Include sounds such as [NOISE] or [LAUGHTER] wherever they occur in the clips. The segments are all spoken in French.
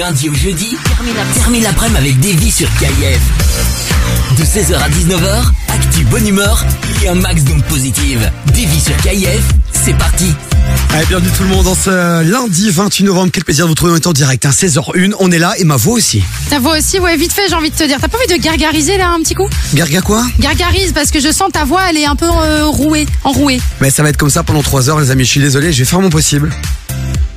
lundi au jeudi, termine l'après-midi avec Davy sur KIF. De 16h à 19h, actu bonne humeur et un max d'ondes positives. Davy sur KIF, c'est parti. Allez, bienvenue tout le monde dans ce lundi 28 novembre. Quel plaisir de vous retrouver en direct. Hein, 16h01, on est là et ma voix aussi. Ta voix aussi, ouais, vite fait, j'ai envie de te dire. T'as pas envie de gargariser là un petit coup? Garga quoi? Gargarise parce que je sens ta voix, elle est un peu euh, rouée, enrouée. Mais ça va être comme ça pendant 3 heures les amis, je suis désolé, je vais faire mon possible.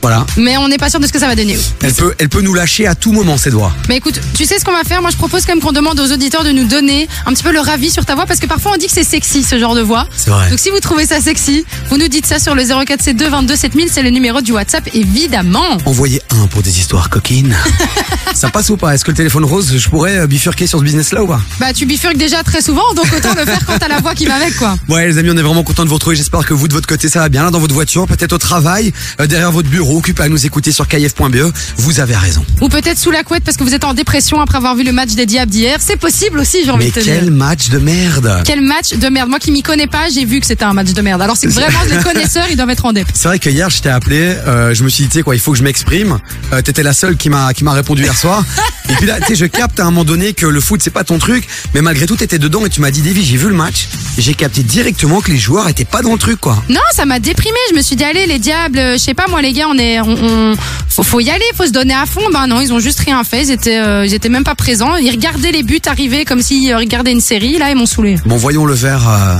Voilà. Mais on n'est pas sûr de ce que ça va donner. Elle peut, elle peut nous lâcher à tout moment, ses doigts. Mais écoute, tu sais ce qu'on va faire? Moi, je propose quand même qu'on demande aux auditeurs de nous donner un petit peu leur avis sur ta voix parce que parfois on dit que c'est sexy ce genre de voix. C'est vrai. Donc si vous trouvez ça sexy, vous nous dites ça sur le 0472 22 7000, c'est le numéro du WhatsApp évidemment. Envoyez un pour des histoires coquines. [LAUGHS] ça passe ou pas? Est-ce que le téléphone rose, je pourrais euh, bifurquer sur ce business-là ou pas? Bah tu bifurques déjà très souvent, donc autant le faire quand t'as la voix qui va avec quoi. Ouais les amis, on est vraiment content de vous retrouver. J'espère que vous de votre côté ça va bien là dans votre voiture, peut-être au travail, euh, derrière votre bureau, occupé à nous écouter sur kf.be. Vous avez raison. Ou peut-être sous la couette parce que vous êtes en dépression après avoir vu le match des Diables d'hier. C'est possible aussi, j'ai envie Mais de te dire. quel match de merde Quel match de merde. Moi qui m'y connais pas, j'ai vu que c'était un match de merde. Alors c'est vraiment les [LAUGHS] connaisseurs, ils doivent être en dep. C'est vrai que hier je t'ai appelé, euh, je me suis dit tu sais quoi, il faut que je m'exprime. Euh, T'étais la seule qui m'a qui m'a répondu hier soir. [LAUGHS] et puis là, tu sais, je capte à un moment donné que le foot c'est pas ton truc, mais malgré tout t'étais dedans et tu m'as dit Davy, j'ai vu le match. J'ai capté directement que les joueurs étaient pas dans le truc quoi. Non, ça m'a déprimé. Je me suis dit allez les diables, euh, je sais pas moi les gars, on est, on, on- faut, faut y aller, faut se donner à fond. Ben non, ils ont juste rien fait. Ils étaient, euh, ils étaient même pas présents. Ils regardaient les buts arriver comme s'ils euh, regardaient une série. Là, ils m'ont saoulé. Bon, voyons le verre euh,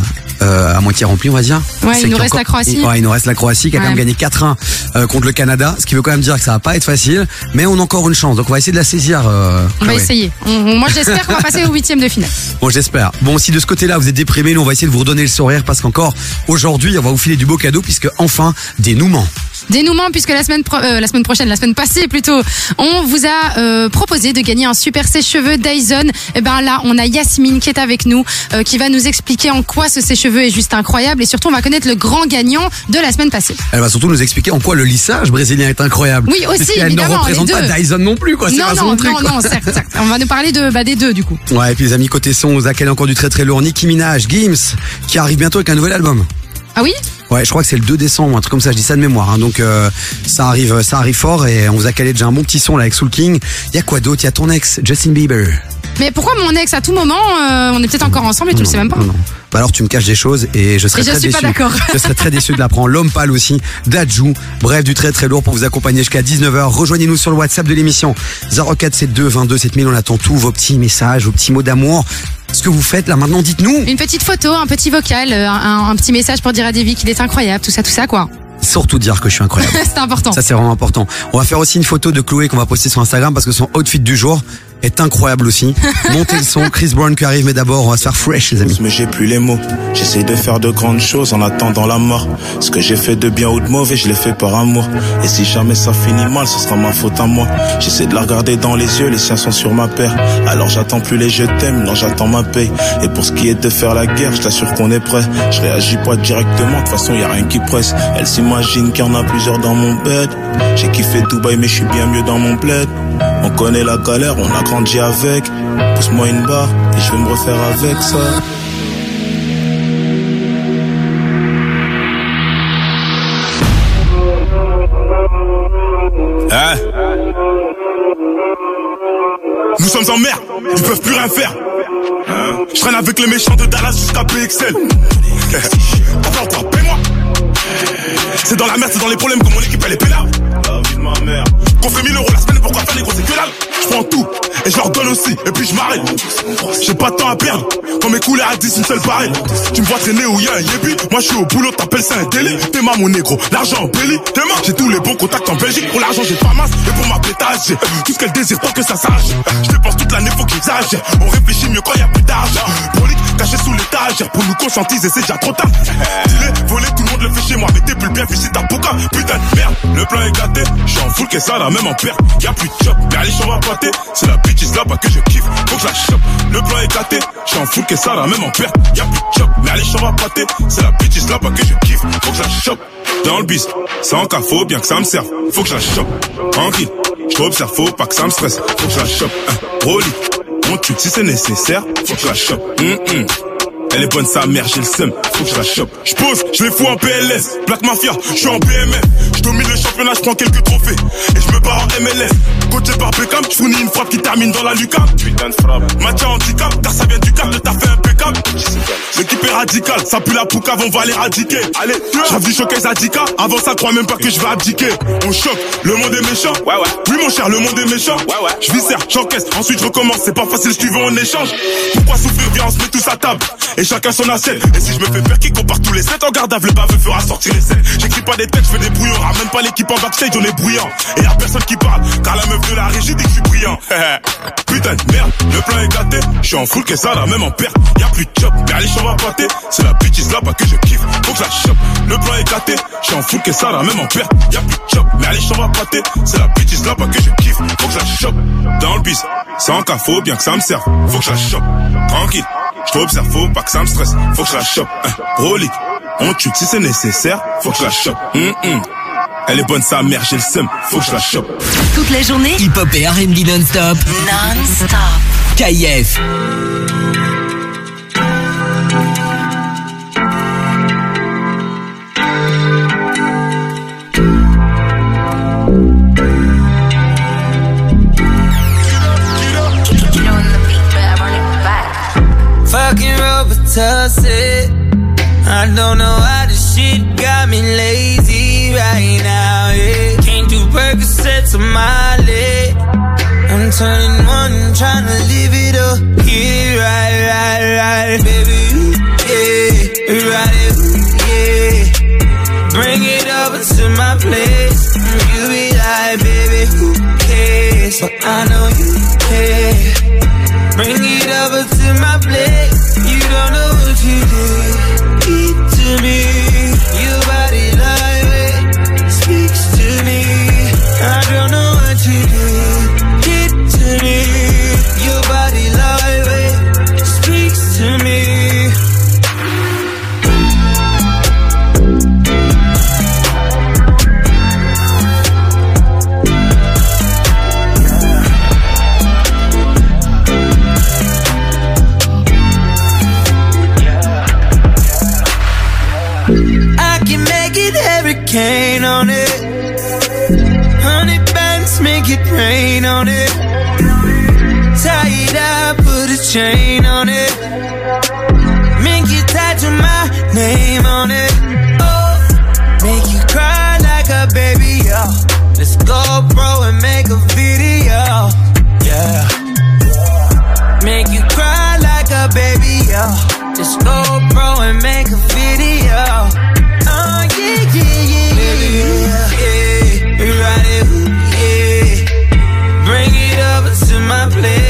euh, à moitié rempli, on va dire. Ouais, il nous reste la Croatie. Ouais, il nous reste la Croatie qui a quand même gagné 4-1 euh, contre le Canada, ce qui veut quand même dire que ça va pas être facile, mais on a encore une chance. Donc on va essayer de la saisir. euh, On va essayer. On- on- moi, j'espère qu'on va passer au huitième de finale. [LAUGHS] Bon, j'espère. Bon, si de ce côté-là vous êtes déprimé, nous on va essayer de vous redonner le sourire parce qu'encore aujourd'hui, on va vous filer du beau cadeau puisque enfin dénouement. Dénouement puisque la semaine pro- euh, la semaine prochaine, la semaine passée plutôt, on vous a euh, proposé de gagner un super sèche-cheveux Dyson. Et ben là, on a Yasmine qui est avec nous, euh, qui va nous expliquer en quoi ce sèche-cheveux est juste incroyable et surtout on va connaître le grand gagnant de la semaine passée. Elle va surtout nous expliquer en quoi le lissage brésilien est incroyable. Oui, aussi, Puisqu'elle ne représente pas. Dyson non plus, quoi. C'est Non, pas non, son truc. non, quoi. non, certes, certes. On va nous parler de bah, des deux du coup. Ouais, et puis les amis côté son, Zach, elle encore du très très lourd. Nicki Minaj, Gims, qui arrive bientôt avec un nouvel album. Ah oui? Ouais, je crois que c'est le 2 décembre, un truc comme ça, je dis ça de mémoire. hein. Donc euh, ça arrive ça arrive fort et on vous a calé déjà un bon petit son là avec Soul King. Il y a quoi d'autre? Il y a ton ex, Justin Bieber. Mais pourquoi mon ex à tout moment, euh, on est peut-être encore ensemble et tu le sais même pas Non, non. Bah alors tu me caches des choses et je serais Et je très pas déçu. d'accord. je serais très déçu de l'apprendre. L'homme pâle aussi, Dajou. Bref, du très très lourd pour vous accompagner jusqu'à 19h. Rejoignez-nous sur le WhatsApp de l'émission 0472 22 7000. On attend tous vos petits messages, vos petits mots d'amour. Ce que vous faites là maintenant, dites-nous. Une petite photo, un petit vocal, euh, un, un petit message pour dire à Davy qu'il est incroyable, tout ça, tout ça quoi. Surtout dire que je suis incroyable. [LAUGHS] C'est important. Ça c'est vraiment important. On va faire aussi une photo de Chloé qu'on va poster sur Instagram parce que son outfit du jour est incroyable aussi. [LAUGHS] Montez le son, Chris Brown qui arrive, mais d'abord on va se faire fresh les amis. mais j'ai plus les mots. J'essaye de faire de grandes choses en attendant la mort. Ce que j'ai fait de bien ou de mauvais, je l'ai fait par amour. Et si jamais ça finit mal, ce sera ma faute à moi. J'essaie de la regarder dans les yeux, les siens sont sur ma paire. Alors j'attends plus les je t'aime, non j'attends ma paye. Et pour ce qui est de faire la guerre, je t'assure qu'on est prêt. Je réagis pas directement, de toute façon y a rien qui presse. Elle s'imagine qu'il y en a plusieurs dans mon bed. J'ai kiffé Dubaï, mais je suis bien mieux dans mon bled. On connaît la galère, on a grandi avec. Pousse-moi une barre et je vais me refaire avec ça. Hein? Nous sommes en mer, ils peuvent plus rien faire. Hein Je traîne avec les méchants de Dallas jusqu'à PXL. Papa, quoi, paie-moi. C'est dans la merde, c'est dans les problèmes que mon équipe elle est pénale. La vie de ma mère. Qu'on fait 1000 euros la semaine, pourquoi faire les gros, c'est que dalle. Je prends tout et je leur donne aussi, et puis je m'arrête. J'ai pas de temps à perdre. Quand mes couleurs à 10, une seule pareille. Tu me vois traîner où y a un yébi. Moi je suis au boulot, t'appelles ça un délit. T'es ma mon négro, l'argent en belly. T'es ma, j'ai tous les bons contacts en Belgique. Pour l'argent, j'ai pas masse. Et pour ma pétage, j'ai tout ce qu'elle désire tant que ça s'arrache. Je dépense toute l'année, faut qu'ils exagèrent. On réfléchit mieux quand y a plus d'argent. Prolique, caché sous l'étagère. Pour nous conscientiser, c'est déjà trop tard. Dis-les, voler, tout le monde le fait chez moi. Mais t'es plus bien fiché ta pouca. Putain de merde, le plan est gâté. J'suis en full que ça, là, même en perte. Y'a plus de job, allez, j'en va pâter. C'est la bitch là-bas que je kiffe. Faut que je la chope. Le plan est gâté. J'suis en full que ça, là, même en perte. Y'a plus de job, mais allez, j'en va pâter. C'est la bitch là-bas que je kiffe. Faut que je la chope. Dans le bis, sans cas, faut bien que ça me serve. Faut que je la chope. Tranquille, j't'observe, faut pas que ça me stresse. Faut que je la chope. Hein, Rolly, mon truc si c'est nécessaire. Faut que je la chope. Hum, hum. Elle est bonne sa mère, j'ai le seum, faut que je la chope. Je pose, je les fous en PLS. Black Mafia, je suis en BMF. Je domine le championnat, je prends quelques trophées. Et je me barre en MLS. Coaché par Beckham, je fournis une frappe qui termine dans la lucarne. Putain de frappe. Match handicap, car ça vient du cap, le taf est impeccable. L'équipe est radicale, ça pue la poucave, on va les radiquer. Allez, j'ai vu choquer Zadika. Avant ça, crois même pas que je vais abdiquer. On choque, le monde est méchant. Ouais, ouais. Oui, mon cher, le monde est méchant. Ouais, ouais. Je viscère, j'encaisse, ensuite je recommence. C'est pas facile, je tu veux en échange. Pourquoi souffrir Viens, on se met tous à table. Et chacun son assiette. Et si je me fais faire qui compare tous les 7 en gardable, le baveux fera sortir les 7. J'écris pas des textes, je fais des brouillons. Ramène pas l'équipe en backstage, on est bruyant. Et y'a personne qui parle, car la meuf de la régie dit que je suis brillant. [LAUGHS] Putain de merde, le plan est gâté. Je suis en full que ça, la même en perte. Y'a plus de chop, mais allez, on va pâter. C'est la bitch là bas que je kiffe, faut que la chope. Le plan est gâté, je suis en full que ça, la même en perte. Y'a plus de chop, mais allez, on va pâter. C'est la bitch là bas que je kiffe, faut que la chope. Dans le bis, sans cas, faut bien que ça me serve. Faut que je chope. Tranquille, je t'observe, faut pas que ça me stresse. Faut que je la chope. Hein, on tue si c'est nécessaire. Faut que je la chope. Hum, hum. Elle est bonne sa mère, j'ai le seum, faut que je la chope. Toute la journée, hip-hop et R&B non-stop. Non-stop. KF. Robitussin. I don't know how this shit got me lazy right now. Yeah. Can't do Percocets on my leg. I'm turning one, trying to live it up. Yeah, right, right, right, baby. ooh, Yeah, right, ooh, yeah. Bring it over to my place. You be like, baby, who cares? But I know you care. Bring it over on it. Tie it up, put a chain on it. Make you tattoo my name on it. Oh, make you cry like a baby, yo. Let's go, bro, and make a video. Yeah. Make you cry like a baby, yo. Just go, bro, and make a video. My place.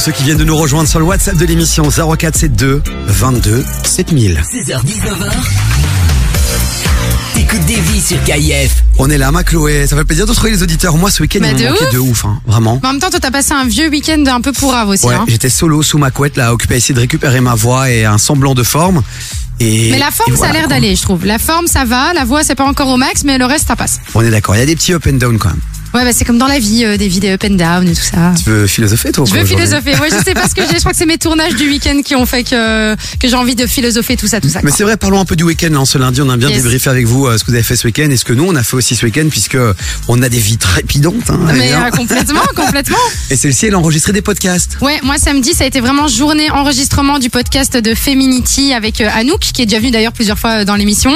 Tous ceux qui viennent de nous rejoindre sur le WhatsApp de l'émission 0472 22 7000. 16h-19h. T'écoutes des vies sur KF. On est là, ma Chloé. Ça fait plaisir de retrouver les auditeurs. Moi, ce week-end, Bah, il de ouf. de ouf, hein, vraiment. Mais en même temps, toi, t'as passé un vieux week-end un peu pour aussi. Ouais, hein. j'étais solo sous ma couette, là, occupé à essayer de récupérer ma voix et un semblant de forme. Et, Mais la forme, ça a l'air d'aller, je trouve. La forme, ça va. La voix, c'est pas encore au max, mais le reste, ça passe. On est d'accord. Il y a des petits up and down quand même. Ouais, bah, c'est comme dans la vie, euh, des vidéos up and down et tout ça. Tu veux philosopher, toi Je veux philosopher. Moi, je sais pas ce que j'ai. Je crois que c'est mes tournages du week-end qui ont fait que, que j'ai envie de philosopher tout ça, tout ça. Mais c'est vrai, parlons un peu du week-end. Là, ce lundi, on a bien Yes. débriefé avec vous euh, ce que vous avez fait ce week-end et ce que nous, on a fait aussi ce week-end, puisque on a des vies trépidantes. Hein, Mais évidemment. euh, complètement, [LAUGHS] complètement. Et celle-ci, elle a enregistré des podcasts. Ouais, moi samedi, ça a été vraiment journée enregistrement du podcast de Feminity avec euh, Anouk, qui est déjà venu d'ailleurs plusieurs fois euh, dans l'émission.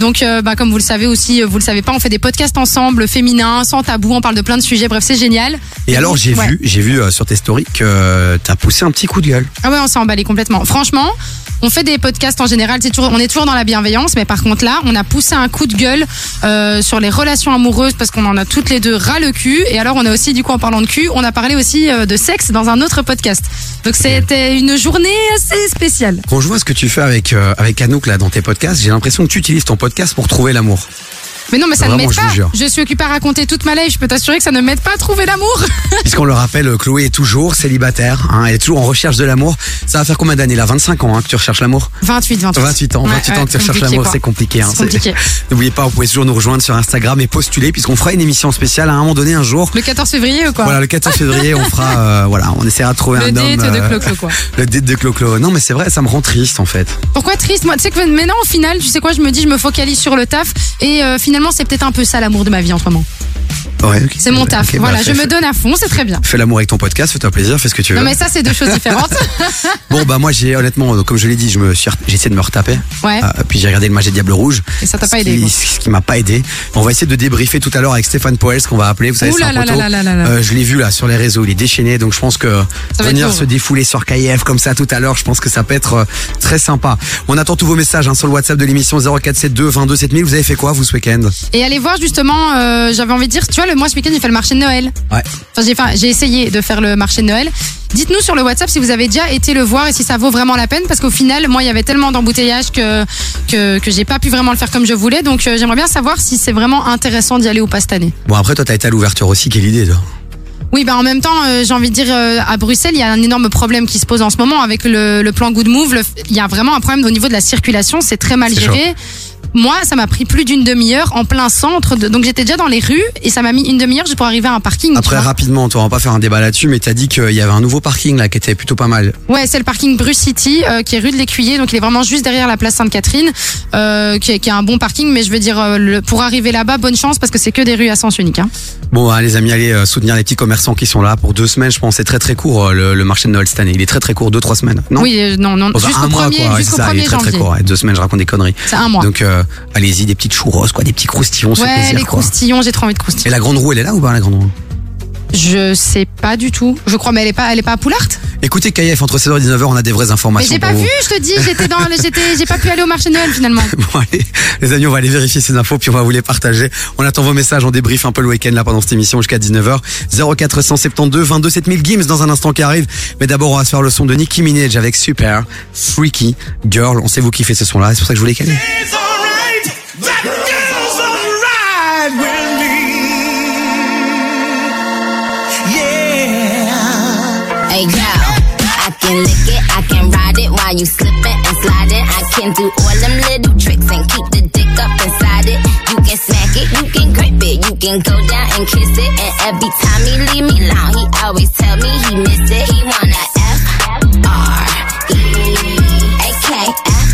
Donc, euh, bah, comme vous le savez aussi, euh, vous le savez pas, on fait des podcasts ensemble, féminins, sans tabou, on parle de plein de sujets. Bref, c'est génial. Et alors, j'ai Ouais. vu, j'ai vu euh, sur tes stories que t'as poussé un petit coup de gueule. Ah ouais, on s'est emballé complètement. Franchement, On fait des podcasts en général, c'est toujours, on est toujours dans la bienveillance, mais par contre là, on a poussé un coup de gueule euh, sur les relations amoureuses parce qu'on en a toutes les deux ras le cul. Et alors, on a aussi, du coup, en parlant de cul, on a parlé aussi euh, de sexe dans un autre podcast. Donc c'était une journée assez spéciale. Quand je vois ce que tu fais avec euh, avec Anouk là dans tes podcasts, j'ai l'impression que tu utilises ton podcast pour trouver l'amour. Mais non, mais ça ne m'aide pas. Je suis occupée à raconter toute ma life. Je peux t'assurer que ça ne m'aide pas à trouver l'amour. [LAUGHS] Puisqu'on le rappelle, Chloé est toujours célibataire, hein, elle est toujours en recherche de l'amour. Ça va faire combien d'années là? 25 ans hein, que tu recherches l'amour? 28, 28. 28 ans, Ouais, 28 ans ouais, que tu recherches l'amour, c'est compliqué. hein. [LAUGHS] N'oubliez pas, vous pouvez toujours nous rejoindre sur Instagram et postuler puisqu'on fera une émission spéciale à un moment donné un jour. Le 14 février ou quoi Voilà, le 14 février, on fera, [LAUGHS] euh, voilà, on essaiera de trouver Le un date homme. de euh, Clo-Clo, quoi. Le date de Clo-Clo. Non, mais c'est vrai, ça me rend triste en fait. Pourquoi triste? Moi, tu sais que maintenant, au final, tu sais quoi Je me dis, je me focalise sur le taf. Et euh, finalement, c'est peut-être un peu ça l'amour de ma vie en ce moment. Ouais, ok. C'est mon taf. Bah, voilà, fais- je me donne à fond, c'est très bien. Fais l'amour avec ton podcast, fais-toi plaisir, fais ce que tu veux. Non, mais ça, c'est deux choses différentes. [LAUGHS] Bon, bah moi, j'ai honnêtement, comme je l'ai dit, je me suis, j'ai essayé de me retaper. Ouais. Euh, puis j'ai regardé le match des Diables Rouges. Et ça t'a pas Ce aidé, qui-. Ce qui m'a pas aidé. On va essayer de débriefer tout à l'heure avec Stéphane Poels, qu'on va appeler. Vous savez, c'est un là là poteau. là là là là. Euh, je l'ai vu là sur les réseaux, il est déchaîné, donc je pense que venir se défouler sur KF comme ça tout à l'heure, je pense que ça peut être euh, très sympa. On attend tous vos messages hein, sur le WhatsApp de l'émission 0472 22 7000. Vous avez fait quoi vous ce week-end? Et allez voir justement, euh, j'avais envie de dire, tu vois, le mois ce week-end, j'ai fait le marché de Noël. Ouais. Enfin, j'ai, j'ai essayé de faire le marché de Noël. Dites-nous sur le WhatsApp si vous avez déjà été le voir et si ça vaut vraiment la peine, parce qu'au final, moi, il y avait tellement d'embouteillages que que, que j'ai pas pu vraiment le faire comme je voulais. Donc, euh, j'aimerais bien savoir si c'est vraiment intéressant d'y aller ou pas cette année. Bon après toi t'as été à l'ouverture aussi, quelle idée toi? Oui, bah en même temps, euh, j'ai envie de dire, euh, à Bruxelles, il y a un énorme problème qui se pose en ce moment avec le, le plan Good Move. Le- Il y a vraiment un problème au niveau de la circulation, c'est très mal géré. Moi, ça m'a pris plus d'une demi-heure en plein centre. de- donc j'étais déjà dans les rues et ça m'a mis une demi-heure pour arriver à un parking. Après rapidement, toi on va pas faire un débat là-dessus, mais t'as dit qu'il y avait un nouveau parking là qui était plutôt pas mal. Ouais, c'est le parking Bruce City euh, qui est rue de l'Écuyer, donc il est vraiment juste derrière la place Sainte-Catherine, euh, qui, est, qui est un bon parking. Mais je veux dire, euh, le- pour arriver là-bas, bonne chance parce que c'est que des rues à sens unique. Hein. Bon, hein, les amis, allez soutenir les petits commerçants qui sont là pour deux semaines. Je pense c'est très très court le, le marché de Noël cette année. Il est très très court, deux trois semaines. Non? Oui, non, non, jusqu'au un mois, quoi. Ça, il est 1er très très court. ouais. Deux semaines, je raconte des conneries. C'est un mois. Donc, allez-y, des petites churros, quoi, des petits croustillons, c'est ouais, plaisir, les quoi. croustillons, j'ai trop envie de croustillons. Et la grande roue, elle est là ou pas la grande roue? Je sais pas du tout. Je crois, mais elle est pas, elle est pas à Poulart? Écoutez, KF, entre 16h et 19h, on a des vraies Mais informations. j'ai pas vu, je te dis, j'étais dans, j'ai pas pu aller au marché de Noël finalement. [LAUGHS] Bon, allez, les amis, on va aller vérifier ces infos, puis on va vous les partager. On attend vos messages, on débrief un peu le week-end là pendant cette émission jusqu'à 19h. 0472 22 7000 Gims dans un instant qui arrive. Mais d'abord, on va se faire le son de Nicki Minaj avec Super Freaky Girl. On sait vous kiffer ce son-là, c'est pour ça que je voulais caler. That girl's alright with me. Yeah. I can lick it, I can ride it while you slipping and sliding. I can do all them little tricks and keep the dick up inside it. You can smack it, you can grip it, you can go down and kiss it. And every time he leave me alone, he always tell me he miss it. He wanna F R E A K F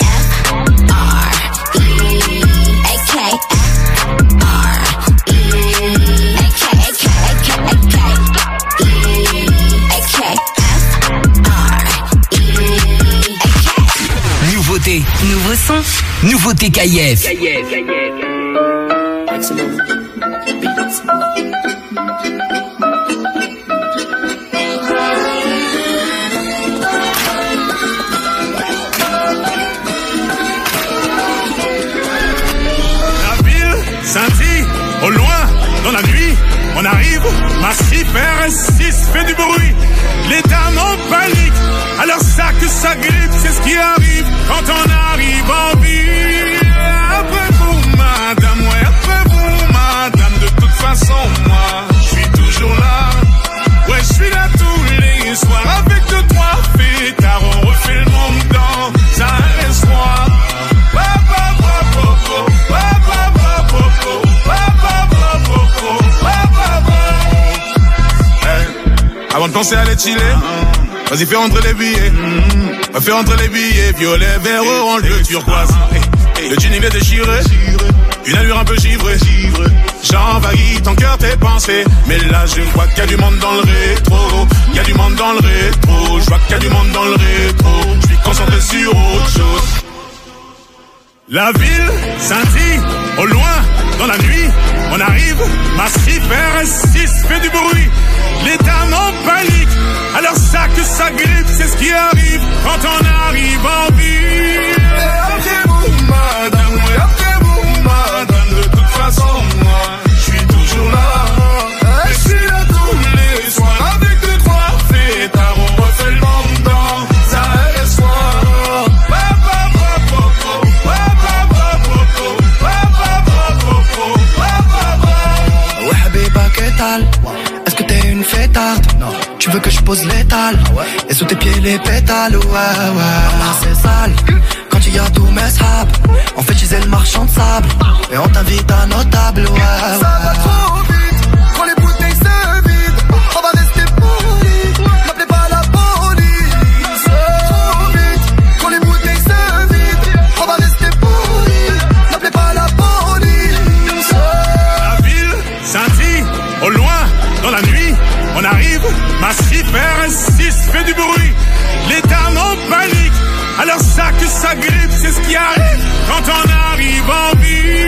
Nouveauté, nouveau son, nouveauté KIF. La arrive, massif RS6 fait du bruit. Les dames en panique, alors ça que ça grippe, c'est ce qui arrive quand on arrive en ville. Après vous, madame, ouais, après vous, madame, de toute façon, moi, Penser à les chiller, vas-y fais rentrer les billets. Fais rentrer les billets, violet, vert, orange, bleu, turquoise. Le jean il est déchiré, une allure un peu givrée. J'envahis ton cœur, tes pensées. Mais là je vois qu'il y a du monde dans le rétro. Il y a du monde dans le rétro. Je vois qu'il y a du monde dans le rétro. Je suis concentré sur autre chose. La ville scintille au loin dans la nuit. On arrive, massif RS6 fait du bruit. Les dames en panique. Alors ça que ça grippe, c'est ce qui arrive quand on arrive en ville. Et après vous, madame, oui, après vous, madame, de toute façon, moi, je suis toujours là. Tu veux que je pose l'étal Et sous tes pieds les pétales Ouais, ouais. C'est sale. Quand tu y tous mes sables. On fait utiliser le marchand de sable. Et on t'invite à nos tables. Ouais, Ça va trop vite, RS6 fait du bruit. Dames en panique. Alors ça que ça grippe, c'est ce qui arrive quand on arrive en ville.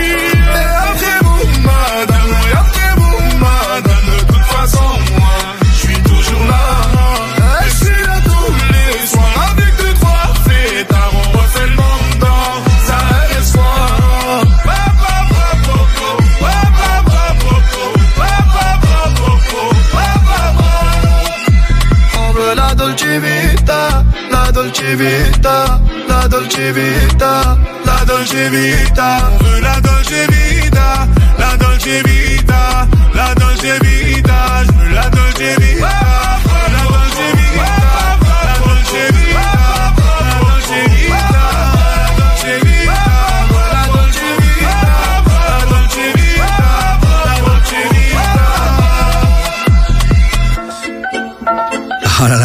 Vita, la Dolce Vita, La Dolce Vita, la Dolce Vita, la Dolce Vita, la Dolce Vita,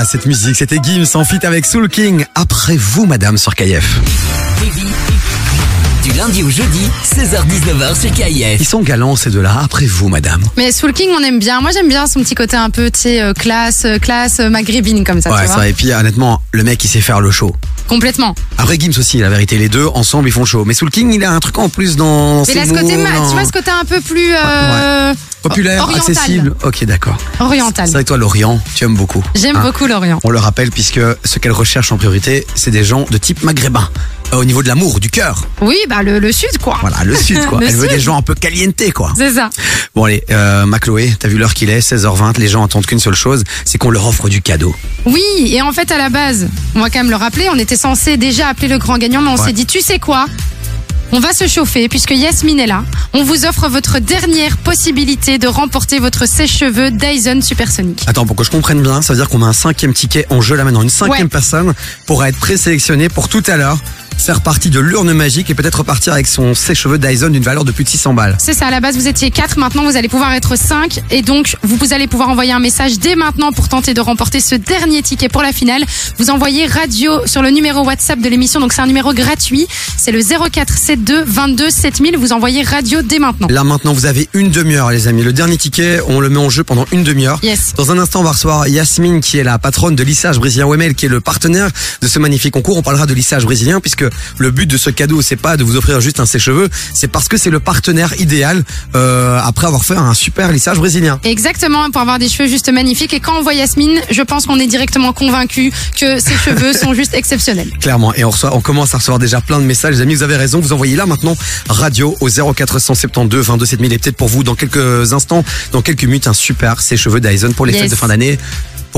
Cette musique, c'était Gims en fit avec Soul King. Après vous, madame, sur KF. Du lundi au jeudi, 16h-19h sur KIF. Ils sont galants, ces deux-là. Après vous, madame. Mais Soul King, on aime bien. Moi, j'aime bien son petit côté un peu, tu sais, euh, classe, euh, classe euh, maghrébine comme ça, Ouais, tu ça vois. Et puis, honnêtement, le mec, il sait faire le show. Complètement. Après, Gims aussi, la vérité, les deux, ensemble, ils font show. Mais Soul King, il a un truc en plus dans Mais ses là, ce mots, côté, ma- tu vois, ce côté un peu plus euh, Populaire, oriental. accessible. Ok, d'accord. Oriental. C'est toi, l'Orient, tu aimes beaucoup. J'aime Hein. beaucoup l'Orient. On le rappelle, puisque ce qu'elle recherche en priorité, c'est des gens de type maghrébin. Au niveau de l'amour, du cœur. Oui, bah le, le sud, quoi. Voilà, le sud, quoi. [LAUGHS] Le Elle veut sud. des gens un peu caliente, quoi. C'est ça. Bon, allez, euh, ma Chloé, t'as vu l'heure qu'il est, 16h20, les gens attendent qu'une seule chose, c'est qu'on leur offre du cadeau. Oui, et en fait, à la base, on va quand même le rappeler, on était censé déjà appeler le grand gagnant, mais on Ouais. s'est dit, tu sais quoi? On va se chauffer puisque Yasmine est là. On vous offre votre dernière possibilité de remporter votre sèche-cheveux Dyson Supersonic. Attends, pour que je comprenne bien, ça veut dire qu'on a un cinquième ticket en jeu là maintenant. Une cinquième Ouais. personne pourra être présélectionnée pour tout à l'heure faire partie de l'urne magique et peut-être repartir avec son sèche-cheveux Dyson d'une valeur de plus de 600 balles. C'est ça, à la base vous étiez 4, maintenant vous allez pouvoir être 5 et donc vous, vous allez pouvoir envoyer un message dès maintenant pour tenter de remporter ce dernier ticket pour la finale. Vous envoyez radio sur le numéro WhatsApp de l'émission, donc c'est un numéro gratuit, c'est le 0472 22 7000, vous envoyez radio dès maintenant. Là maintenant, vous avez une demi-heure, les amis. Le dernier ticket, on le met en jeu pendant une demi-heure. Yes. Dans un instant, on va recevoir Yasmine, qui est la patronne de lissage brésilien Wemel, qui est le partenaire de ce magnifique concours. On parlera de lissage brésilien, puisque le but de ce cadeau, c'est pas de vous offrir juste un sèche-cheveux, c'est parce que c'est le partenaire idéal euh, après avoir fait un super lissage brésilien. Exactement, pour avoir des cheveux juste magnifiques. Et quand on voit Yasmine, je pense qu'on est directement convaincu que ses [LAUGHS] cheveux sont juste exceptionnels. Clairement. Et on reçoit, on commence à recevoir déjà plein de messages. Les amis, vous avez raison. Vous envoyez là maintenant radio au 0472 22 7000 et peut-être pour vous dans quelques instants, dans quelques minutes, un super sèche-cheveux Dyson pour les Yes. fêtes de fin d'année.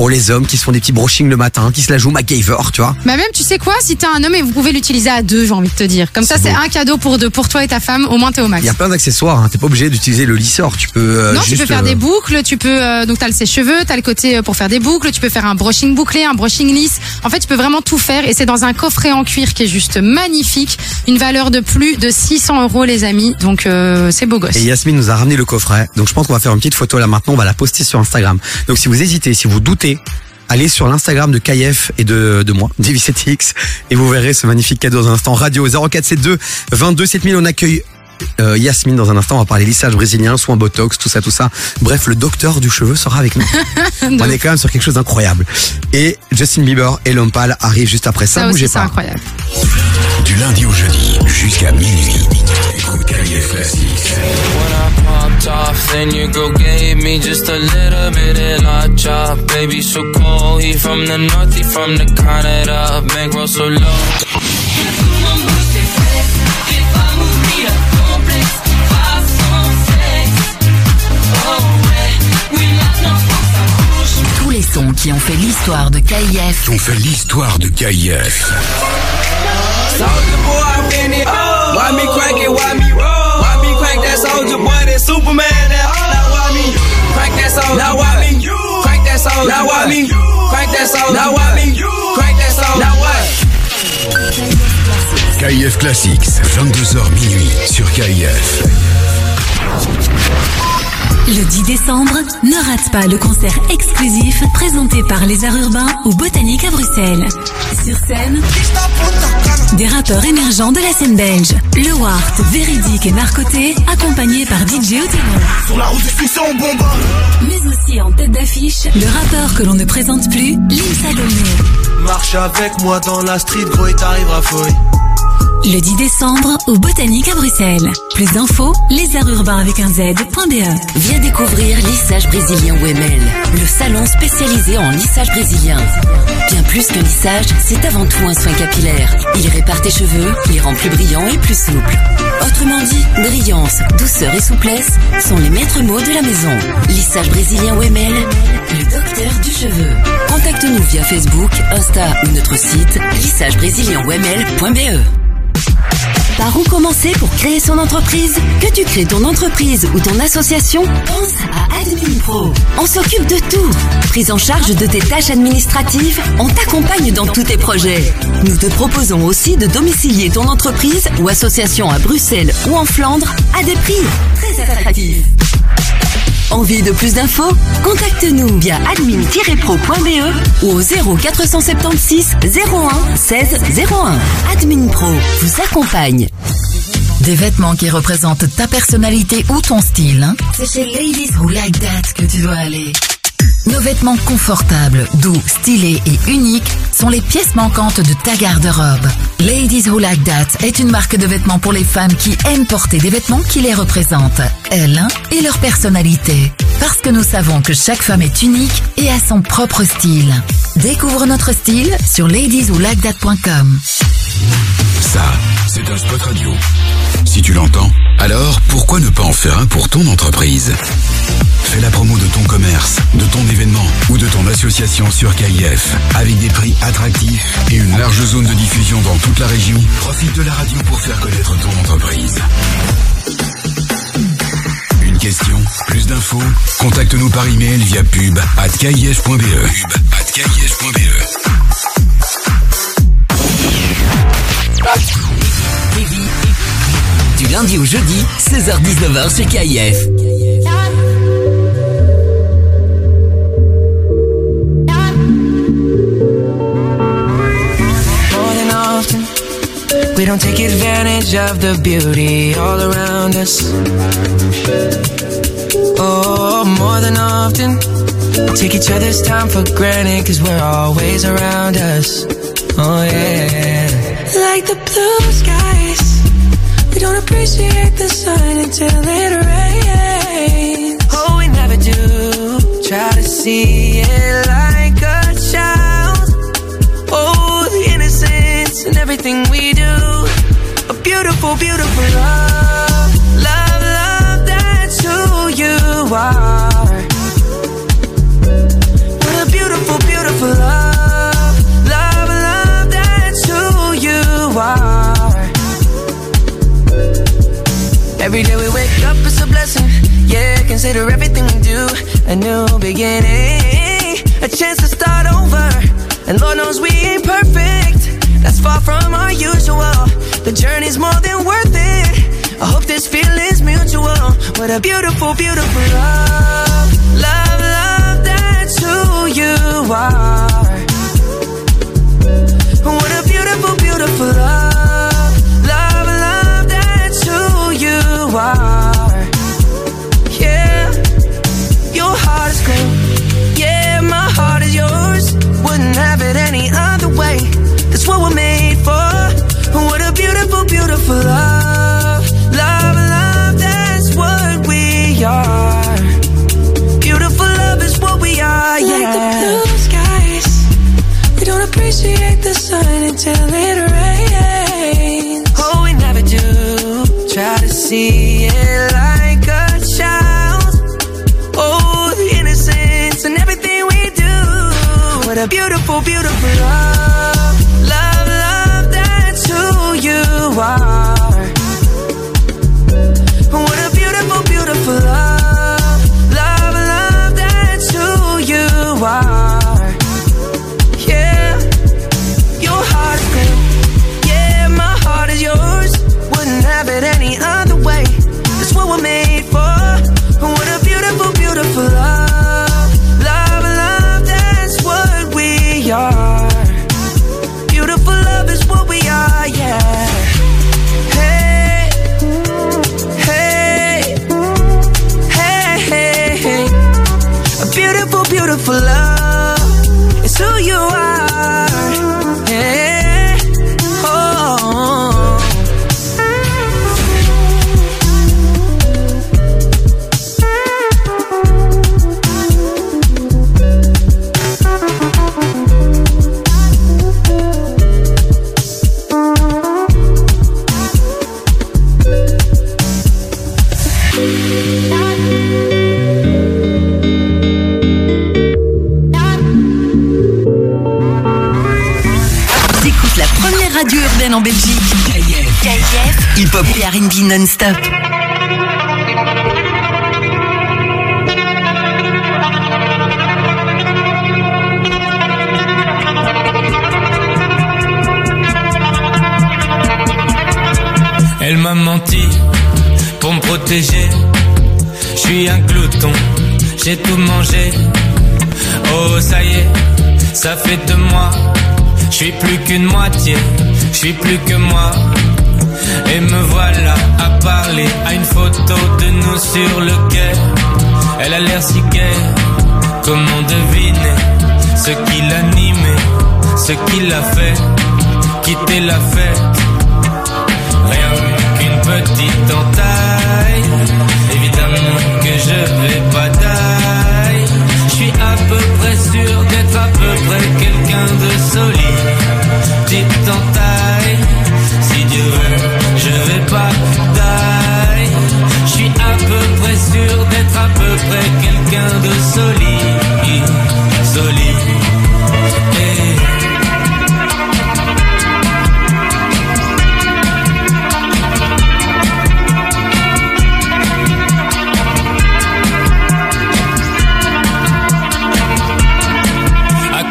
Pour les hommes qui se font des petits brushings le matin, qui se la jouent MacGyver, tu vois. Bah même, tu sais quoi, si t'es un homme et vous pouvez l'utiliser à deux, j'ai envie de te dire. Comme ça, C'est un cadeau pour deux, pour toi et ta femme, au moins t'es au max. Il y a plein d'accessoires. Hein. T'es pas obligé d'utiliser le lisseur. Tu peux. euh, Non, tu juste, peux faire euh, des boucles, tu peux euh, donc t'as le sèche-cheveux, t'as le côté euh, pour faire des boucles, tu peux faire un brushing bouclé, un brushing lisse. En fait, tu peux vraiment tout faire et c'est dans un coffret en cuir qui est juste magnifique, une valeur de plus de 600 euros les amis, donc euh, c'est beau gosse. Et Yasmine nous a ramené le coffret. Donc je pense qu'on va faire une petite photo là maintenant. On va la poster sur Instagram. Donc si vous hésitez, si vous doutez, allez sur l'Instagram de KF et de, de moi, [LAUGHS] DV7X, et vous verrez ce magnifique cadeau dans un instant. Radio 0472 22 7000. On accueille euh, Yasmine dans un instant. On va parler lissage brésilien, soins botox, tout ça, tout ça. Bref, le docteur du cheveu sera avec nous. [LAUGHS] on est quand même sur quelque chose d'incroyable. Et Justin Bieber et Lompal arrivent juste après ça. ça aussi bougez c'est pas. incroyable. Du lundi au jeudi jusqu'à minuit. Écoute KIF Classique. When I popped off, then your girl gave me just a little bit of la chop. Baby, so cold. He from the north, he from the Canada. Bankroll so low. Tous les sons qui ont fait l'histoire de KIF On fait l'histoire de KIF. Why me crank it? Why me roll? Why me crank that soldier boy? That Superman? That now why me crank that soldier? Now why me crank that soldier? Now why me crank that soldier? Now why me crank that soldier? Now what? KIF Classics, 22h minuit sur KIF. Le 10 décembre, ne rate pas le concert exclusif présenté par les Arts Urbains au Botanique à Bruxelles. Sur scène, des rappeurs émergents de la scène belge. Le Wart, Véridique et Narcoté, accompagnés par DJ Otino. Sur la route des succès en bombe. Mais aussi en tête d'affiche, le rappeur que l'on ne présente plus, Limsa Dolné. Marche avec moi dans la street, gros, et t'arriveras fouille. Le 10 décembre, au Botanique à Bruxelles. Plus d'infos, lesarturbains avec un Z.be. Viens découvrir Lissage Brésilien Wemel, le salon spécialisé en lissage brésilien. Bien plus que lissage, c'est avant tout un soin capillaire. Il répare tes cheveux, les rend plus brillants et plus souples. Autrement dit, brillance, douceur et souplesse sont les maîtres mots de la maison. Lissage Brésilien Wemel, le docteur du cheveu. Contacte-nous via Facebook, Insta ou notre site lissagebrésilien.wemel.be. Par où commencer pour créer son entreprise Que tu crées ton entreprise ou ton association Pense à Admin Pro. On s'occupe de tout. Prise en charge de tes tâches administratives, on t'accompagne dans tous tes projets. Nous te proposons aussi de domicilier ton entreprise ou association à Bruxelles ou en Flandre à des prix très attractifs. Envie de plus d'infos? Contacte-nous via admin-pro.be ou au 0476 01 16 01. Admin Pro vous accompagne. Des vêtements qui représentent ta personnalité ou ton style. hein? C'est chez Ladies Who Like That que tu dois aller. Nos vêtements confortables, doux, stylés et uniques les pièces manquantes de ta garde-robe. Ladies Who Like That est une marque de vêtements pour les femmes qui aiment porter des vêtements qui les représentent, elles et leur personnalité. Parce que nous savons que chaque femme est unique et a son propre style. Découvre notre style sur ladieswholikeThat.com. Ça, spot radio. Si tu l'entends, Alors, pourquoi ne pas en faire un pour ton entreprise? Fais la promo de ton commerce, de ton événement ou de ton association sur KIF. Avec des prix attractifs et une large zone de diffusion dans toute la région, profite de la radio pour faire connaître ton entreprise. Une question, plus d'infos? Contacte-nous par email via pub at kif.be. Pub kif.be. Du lundi au jeudi, 16h-19h chez KIF. We don't take advantage of the beauty all around us. Oh, more than often, take each other's time for granted cause we're always around us. Oh, yeah. Like the blue skies, we don't appreciate the sun until it rains. Oh, we never do. Try to see it like a child. Oh, the innocence in everything we do. A beautiful, beautiful love. Love, love, that's who you are. Every day we wake up, it's a blessing. Yeah, consider everything we do a new beginning. A chance to start over. And Lord knows we ain't perfect. That's far from our usual. The journey's more than worth it. I hope this feeling's mutual. What a beautiful, beautiful love. Love, love, that's who you are. What a beautiful, beautiful love. Other way. That's what we're made for. What a beautiful, beautiful love. Love, love, that's what we are. Beautiful love is what we are, yeah. Like the blue skies. We don't appreciate the sun until it rains. Oh, we never do. Try to see it like a child. Oh, the innocence and everything we do. What a beautiful, beautiful. Love, plus qu'une moitié, je suis plus que moi. Et me voilà à parler à une photo de nous sur le quai. Elle a l'air si gaie, comment deviner ce qui l'animait, ce qui l'a fait? Quitter la fête. petite entaille. Si Dieu veut, je vais pas taille. Je suis à peu près sûr d'être à peu près quelqu'un de solide. Solide. Eh. Hey.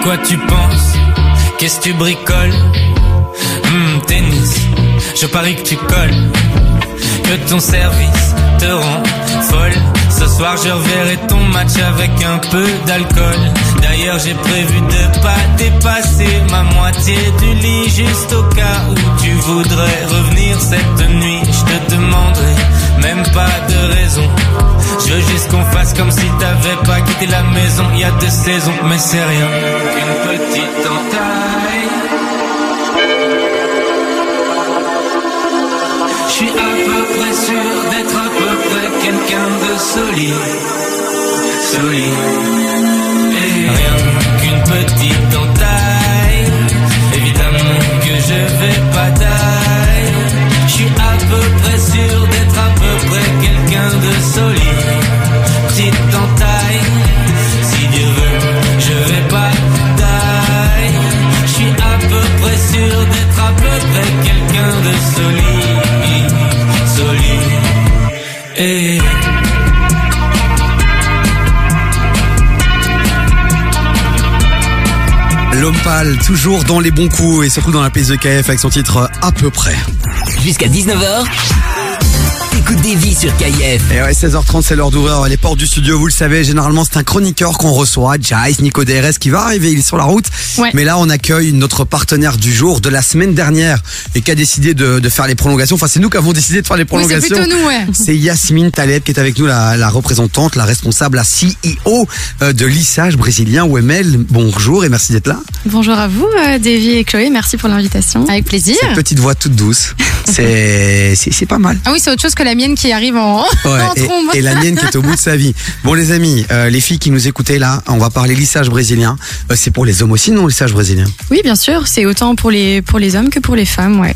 quoi tu penses Qu'est-ce que tu bricoles Hmm, Tennis, je parie que tu colles. Que ton service te rend folle. Ce soir je reverrai ton match avec un peu d'alcool. D'ailleurs j'ai prévu de pas dépasser ma moitié du lit juste au cas où tu voudrais revenir cette nuit. Je te demanderai même pas de raison. Je veux juste qu'on fasse comme si t'avais pas quitté la maison. Il y a deux saisons, mais c'est rien. Une petite entaille. Je suis à peu près sûr d'être à peu près quelqu'un de solide. Solide. Et rien qu'une petite entaille. Évidemment que je vais pas solide. Petite entaille. Si Dieu veut, je vais pas taille. Je suis à peu près sûr d'être à peu près quelqu'un de solide. Solide. Et L'homme pâle, toujours dans les bons coups et surtout dans la playlist de KF avec son titre à peu près. Jusqu'à 19h, des vies sur KIF. Et ouais, 16h30, c'est l'heure d'ouvrir les portes du studio. Vous le savez, généralement, c'est un chroniqueur qu'on reçoit, Jace, Nico DRS, qui va arriver. Il est sur la route. Ouais. Mais là, on accueille notre partenaire du jour de la semaine dernière et qui a décidé de, de faire les prolongations. Enfin, c'est nous qui avons décidé de faire les Oui, c'est prolongations. plutôt nous, ouais. [LAUGHS] C'est Yasmine Taleb qui est avec nous, la, la représentante, la responsable, la CEO euh, de lissage brésilien OML. Bonjour et merci d'être là. Bonjour à vous, euh, Davy et Chloé, merci pour l'invitation. Avec plaisir. Cette petite voix toute douce, c'est c'est pas mal. Ah oui, c'est autre chose que la mienne qui arrive en, [LAUGHS] Ouais, en et, trombe. et la mienne qui est au bout de sa vie. Bon les amis, euh, les filles qui nous écoutaient là, on va parler lissage brésilien. Euh, c'est pour les hommes aussi, non, lissage brésilien? Oui, bien sûr, c'est autant pour les, pour les hommes que pour les femmes, ouais.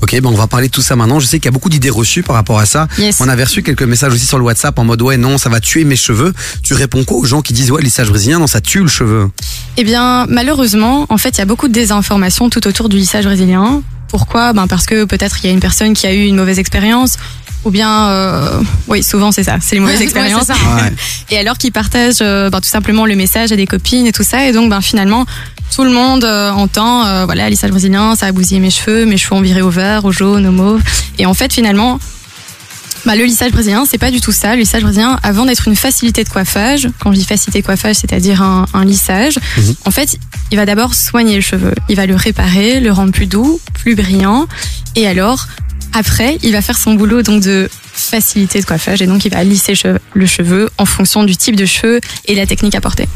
Ok, ben on va parler de tout ça maintenant. Je sais qu'il y a beaucoup d'idées reçues par rapport à ça. Yes. On avait reçu quelques messages aussi sur le WhatsApp en mode ouais non, ça va tuer mes cheveux. Tu réponds quoi aux gens qui disent ouais lissage brésilien, non ça tue le cheveu? Eh bien, malheureusement, en fait, il y a beaucoup de désinformation tout autour du lissage brésilien. Pourquoi? Ben Parce que peut-être il y a une personne qui a eu une mauvaise expérience, ou bien, euh, oui, souvent c'est ça, c'est les mauvaises [LAUGHS] expériences. Ouais. et alors qu'ils partagent euh, ben, tout simplement le message à des copines et tout ça, et donc ben finalement tout le monde euh, entend, euh, voilà, lissage brésilien, ça a bousillé mes cheveux, mes cheveux ont viré au vert, au jaune, au mauve, et en fait finalement. Bah, le lissage brésilien, c'est pas du tout ça. Le lissage brésilien, avant d'être une facilité de coiffage, quand je dis facilité de coiffage, c'est-à-dire un, un lissage, Mhm. en fait, il va d'abord soigner le cheveu. Il va le réparer, le rendre plus doux, plus brillant. Et alors, après, il va faire son boulot donc de facilité de coiffage et donc il va lisser le cheveu en fonction du type de cheveux et de la technique apportée.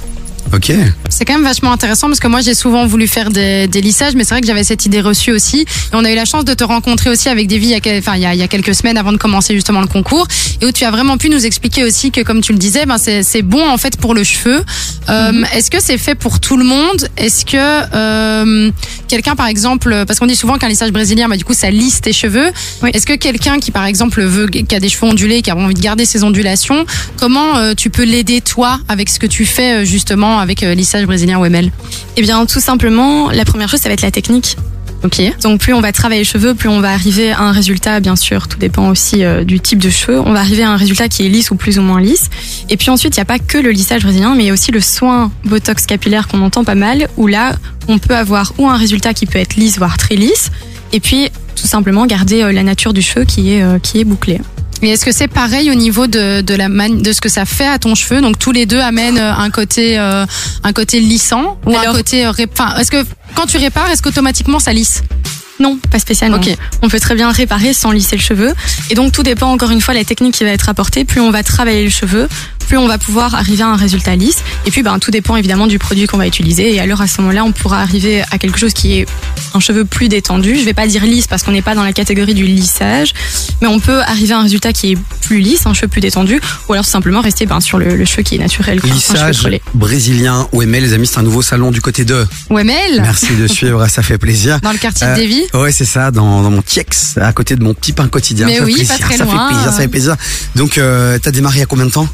Ok. C'est quand même vachement intéressant parce que moi j'ai souvent voulu faire des, des lissages, mais c'est vrai que j'avais cette idée reçue aussi. Et on a eu la chance de te rencontrer aussi avec Davy il y a, quel- enfin, il y a, il y a quelques semaines avant de commencer justement le concours, et où tu as vraiment pu nous expliquer aussi que comme tu le disais, ben c'est c'est bon en fait pour le cheveu. Euh, Est-ce que c'est fait pour tout le monde? Est-ce que euh, quelqu'un par exemple, parce qu'on dit souvent qu'un lissage brésilien, bah, du coup ça lisse tes cheveux. Est-ce que quelqu'un qui par exemple veut, qui a des cheveux ondulés, qui a envie de garder ses ondulations, comment euh, tu peux l'aider toi avec ce que tu fais euh, avec euh, lissage brésilien OML Eh bien, tout simplement, la première chose, ça va être la technique. Donc, plus on va travailler les cheveux, plus on va arriver à un résultat, bien sûr, tout dépend aussi euh, du type de cheveux. On va arriver à un résultat qui est lisse ou plus ou moins lisse. Et puis ensuite, il n'y a pas que le lissage brésilien, mais il y a aussi le soin botox capillaire qu'on entend pas mal, où là, on peut avoir ou un résultat qui peut être lisse, voire très lisse, et puis tout simplement garder euh, la nature du cheveu qui est, euh, qui est bouclée. Et est-ce que c'est pareil au niveau de, de la man- de ce que ça fait à ton cheveu? Donc tous les deux amènent euh, un côté euh, un côté lissant ou un côté euh, ré- enfin est-ce que quand tu répares est-ce qu'automatiquement ça lisse? Non, pas spécialement. Ok. On peut très bien réparer sans lisser le cheveu. Et donc tout dépend encore une fois de la technique qui va être apportée. Plus on va travailler le cheveu, plus on va pouvoir arriver à un résultat lisse. Et puis ben, tout dépend évidemment du produit qu'on va utiliser. Et alors à ce moment-là, on pourra arriver à quelque chose qui est un cheveu plus détendu. Je vais pas dire lisse parce qu'on n'est pas dans la catégorie du lissage, mais on peut arriver à un résultat qui est plus lisse, un cheveu plus détendu, ou alors simplement rester ben, sur le, le cheveu qui est naturel. Lissage brésilien OML, les amis, c'est un nouveau salon du côté de. OML Merci de suivre, ça fait plaisir. Dans le quartier de Euh, Davy Ouais, c'est ça, dans, dans mon Tiex, à côté de mon petit pain quotidien. Mais ça fait oui, plaisir, pas très ça loin. fait plaisir, ça fait plaisir. Donc, euh, t'as démarré il y a combien de temps?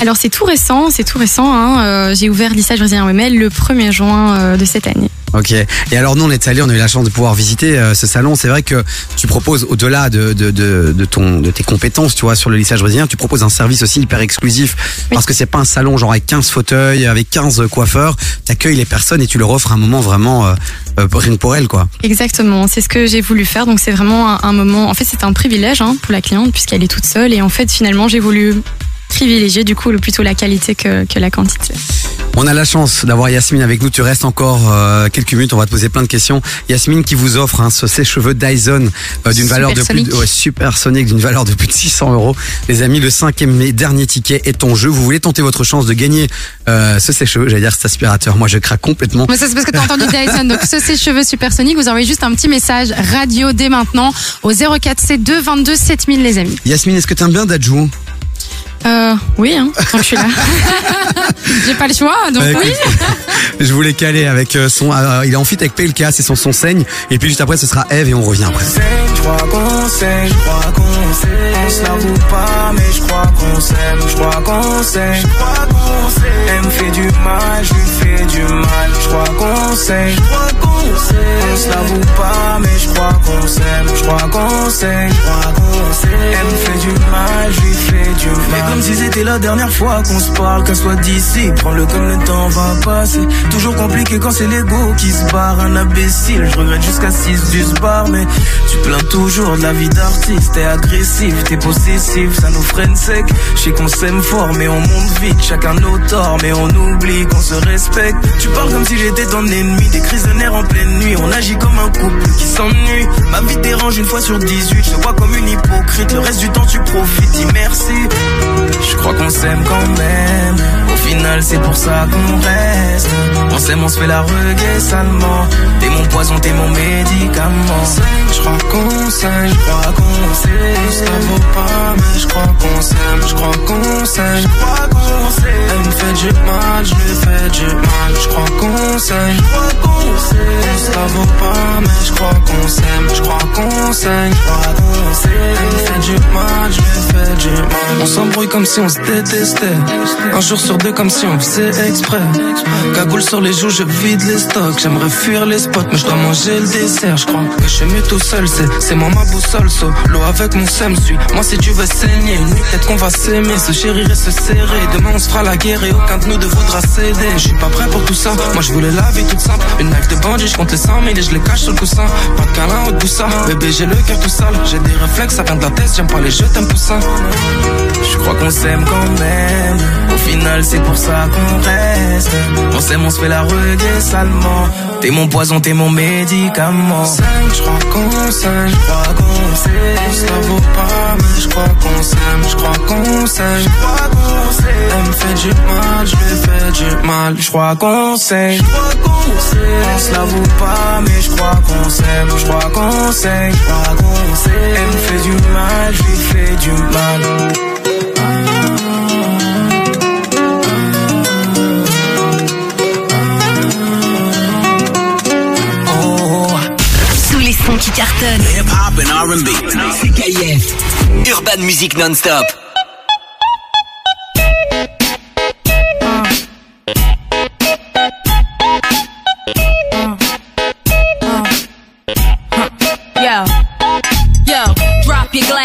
Alors c'est tout récent, c'est tout récent. Hein. Euh, J'ai ouvert lissage brésilien OML le 1er juin euh, de cette année. Ok. Et alors nous on est allé, on a eu la chance de pouvoir visiter euh, ce salon. C'est vrai que tu proposes au-delà de, de, de, de ton de tes compétences, tu vois, sur le lissage brésilien, tu proposes un service aussi hyper exclusif parce que c'est pas un salon genre avec 15 fauteuils, avec 15 coiffeurs. T'accueilles les personnes et tu leur offres un moment vraiment euh, euh, rien que pour elles quoi. Exactement, c'est ce que j'ai voulu faire. Donc c'est vraiment un, un moment. En fait, c'est un privilège hein, pour la cliente puisqu'elle est toute seule. Et en fait, finalement, j'ai voulu privilégier du coup plutôt la qualité que, que la quantité. On a la chance d'avoir Yasmine avec nous. Tu restes encore euh, quelques minutes. On va te poser plein de questions. Yasmine qui vous offre hein, ce sèche-cheveux Dyson euh, d'une valeur de plus de, Supersonic. ouais, supersonique d'une valeur de plus de 600 euros. Les amis, le 5e mai, dernier ticket est en jeu. Vous voulez tenter votre chance de gagner euh, ce sèche-cheveux? J'allais dire cet aspirateur. Moi, je craque complètement. Mais ça, c'est parce que t'as entendu Dyson. Donc, ce sèche-cheveux supersonique, vous envoyez juste un petit message radio dès maintenant au 04 C2 22 7000, les amis. Yasmine, est-ce que t'aimes bien Dajou Euh, oui, hein, tant que je suis là. [LAUGHS] J'ai pas le choix, donc Bah, oui. écoute, Je voulais caler avec euh, son. euh, il est en fit avec PLK, c'est son son saigne. Et puis juste après, ce sera Eve et on revient après. Je crois qu'on s'aime, je crois qu'on s'aime. On se l'avoue pas, mais je crois qu'on s'aime. Je crois qu'on s'aime, je crois qu'on s'aime. Elle me fait du mal, je lui fais du mal. Je crois qu'on s'aime, je crois qu'on On se l'avoue pas, mais je crois qu'on s'aime. Je crois qu'on s'aime, je crois qu'on s'aime. Elle me fait du mal, je lui fais du mal. Mais comme si c'était la dernière fois qu'on se parle, qu'elle soit d'ici. Prends-le comme le temps va passer. Toujours compliqué quand c'est l'ego qui se barre, un imbécile. Je regrette jusqu'à 6 du bar, mais tu plains toujours de la vie d'artiste. T'es agressif, t'es possessif, ça nous freine sec. Je sais qu'on s'aime fort, mais on monte vite. Chacun nos torts, mais on oublie qu'on se respecte. Tu parles comme si j'étais ton ennemi, des crises de nerfs en pleine nuit. On agit comme un couple qui s'ennuie. Ma vie dérange une fois sur 18, je te vois comme une hypocrite. Le reste du temps, tu profites, dis merci. Je crois qu'on s'aime quand même. Au final, c'est pour ça qu'on reste. On s'aime, on se fait la reggae salement. T'es mon poison, t'es mon médicament. Je crois qu'on s'aime, je crois qu'on s'aime. Ça vaut pas, mais je crois qu'on s'aime. Je crois qu'on s'aime, je crois qu'on s'aime. Elle me fait du mal, je lui fais du mal. Je crois qu'on s'aime, je crois qu'on s'aime. Ça vaut pas, mais je crois qu'on s'aime. Je crois qu'on me fait du mal, je fais du mal. On s'embrouille comme si on se détestait. Un jour sur deux, comme si on faisait exprès. Cagoule sur les joues, je vide les stocks. J'aimerais fuir les spots, mais je dois manger le dessert. Je crois que je suis mieux tout seul, c'est, moi ma boussole. So, l'eau avec mon seum suit. Moi, si tu veux saigner, peut-être qu'on va s'aimer, se chérir et se serrer. Demain, on se fera la guerre et aucun de nous ne voudra céder. Je suis pas prêt pour tout ça. Moi, je voulais la vie toute simple. Une life de bandit, je compte les 100 000 et je les cache sur le coussin. Pas de câlin ou de ça. Bébé, j'ai le cœur tout sale. J'ai des réflexes, ça vient de la tête. J'aime pas les jeux, t'aimes tout ça. Je crois qu'on s'aime quand même. Au final, c'est pour ça qu'on reste. On s'aime, on se fait la reggae salement. T'es mon poison, t'es mon médicament. Je crois qu'on s'aime, je crois qu'on s'aime. Ça vaut pas, mais je crois qu'on s'aime. Je crois qu'on s'aime, je crois qu'on s'aime. Elle me fait du mal, je lui fais du mal. Je crois qu'on s'aime, je crois qu'on s'aime. On se l'avoue pas, mais je crois qu'on s'aime. Je crois qu'on s'aime, je crois qu'on s'aime. Elle me fait du mal, je lui fais du mal. Tous les sons qui cartonnent. Hip hop and R&B. C'est KIF. Urban Music Non-Stop.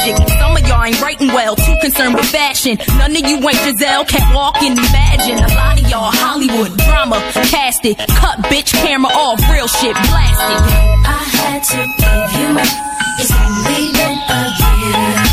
Some of y'all ain't writing well, too concerned with fashion. None of you ain't Giselle, can't walk and imagine. A lot of y'all Hollywood drama, cast it. Cut bitch camera off, real shit blasted. I had to give you up. It's only been a year.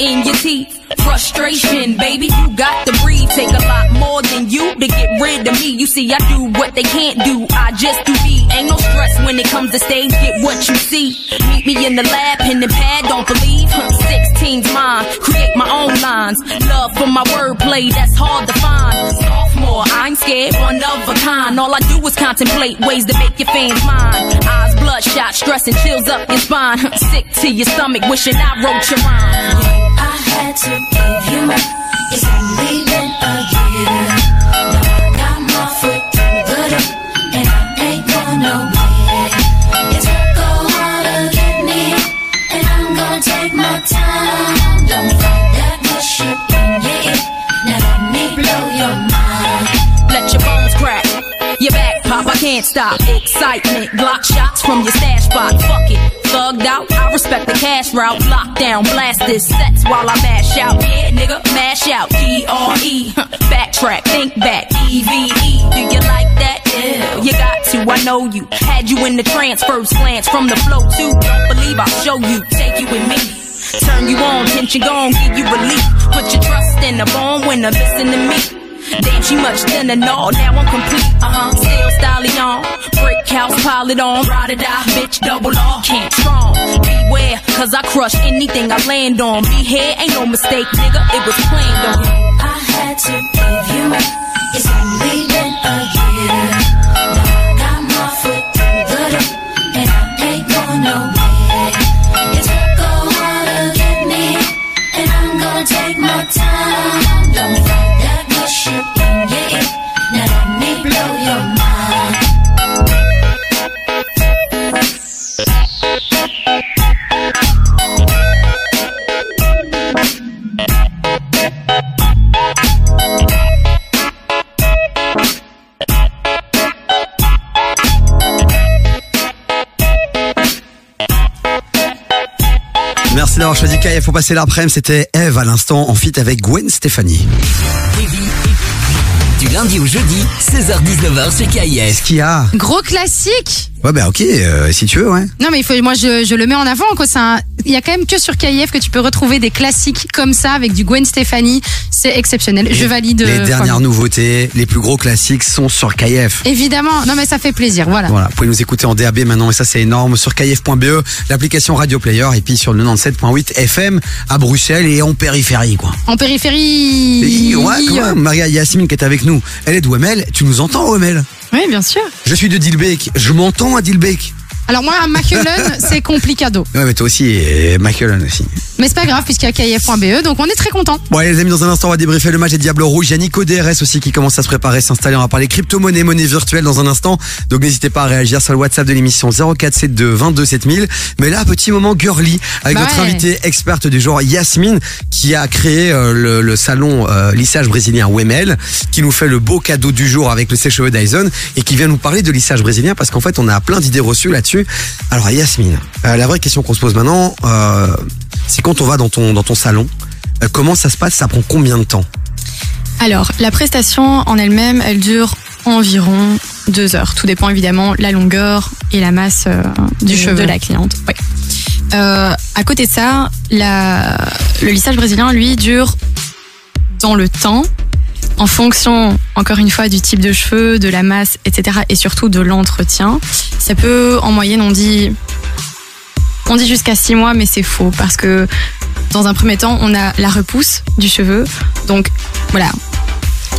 in your teeth. Frustration, baby, you got the Take a lot more than you to get rid of me. You see, I do what they can't do. I just do me. Ain't no stress when it comes to stage. Get what you see. Meet me in the lab, pen and pad. Don't believe. Huh, 16's mine. Create my own lines. Love for my wordplay. That's hard to find. Sophomore, I ain't scared. One of a kind. All I do is contemplate ways to make your fans mine. Eyes bloodshot, stress and chills up your spine. Sick to your stomach, wishing I wrote your rhyme. I had to give you up. It's only been a year. Can't stop. Excitement, block shots from your stash spot. Fuck it, thugged out. I respect the cash route. Lockdown, blast this sets while I mash out. Yeah, nigga, mash out. D R E, [LAUGHS] backtrack, think back. E V E, do you like that? Yeah, you got to. I know you. Had you in the trance, first glance from the flow too. Don't believe I'll show you, take you with me. Turn you on, tension gone, give you relief. Put your trust in the bone when I listen to me. Damn, she much thinner, no, now I'm complete. Uh huh, still styling on. Brick house, pile it on. Ride or die, bitch, double on. Can't strong. Beware, cause I crush anything I land on. Be here, ain't no mistake, nigga, it was planned on. I had to give you. It's only been a year. Merci d'avoir choisi KF pour passer l'après-midi. C'était Eve à l'instant en fit avec Gwen Stéphanie. Du lundi au jeudi, 16h-19h sur KIF. Ce qu'il y a Gros classique. Ouais, bah ok, euh, si tu veux, ouais. Non mais il faut, moi je, je le mets en avant quoi. C'est un- il y a quand même que sur KIF que tu peux retrouver des classiques comme ça avec du Gwen Stefani. C'est exceptionnel. Je valide. Les euh, dernières nouveautés, les plus gros classiques sont sur KF. Évidemment. Non mais ça fait plaisir. Voilà. Voilà, vous pouvez nous écouter en DAB maintenant et ça c'est énorme sur kf.be, l'application Radio Player et puis sur le 97.8 FM à Bruxelles et en périphérie quoi. En périphérie. Et ouais, quand même, Maria Yasmine qui est avec nous, elle est d'Ouemel, tu nous entends Ouemel Oui, bien sûr. Je suis de Dilbeek, je m'entends à Dilbeek. Alors moi, à Mackelen, [LAUGHS] c'est complicado. Ouais mais toi aussi, et Michael aussi. Mais c'est pas grave puisqu'il y a KIF.be, donc on est très content. Bon allez les amis, dans un instant on va débriefer le match des Diables Rouges. Il y a Nico DRS aussi qui commence à se préparer, s'installer. On va parler crypto-monnaie, monnaie virtuelle dans un instant. Donc n'hésitez pas à réagir sur le WhatsApp de l'émission 0472 22 7000. Mais là, petit moment girly avec Bah notre ouais. invitée experte du genre Yasmine qui a créé euh, le, le salon euh, lissage brésilien Wemel, qui nous fait le beau cadeau du jour avec le sèche-cheveux Dyson et qui vient nous parler de lissage brésilien parce qu'en fait on a plein d'idées reçues là-dessus. Alors Yasmine, euh, la vraie question qu'on se pose maintenant, euh, c'est quand on va dans ton dans ton salon, euh, comment ça se passe? Ça prend combien de temps? Alors, la prestation en elle-même, elle dure environ deux heures. Tout dépend évidemment la longueur et la masse euh, Du de, cheveu. de la cliente. Ouais. Euh, à côté de ça, la, le lissage brésilien, lui, dure dans le temps, en fonction, encore une fois, du type de cheveux, de la masse, etc. et surtout de l'entretien. Ça peut, en moyenne, on dit, on dit jusqu'à six mois, mais c'est faux parce que dans un premier temps, on a la repousse du cheveu. Donc, voilà.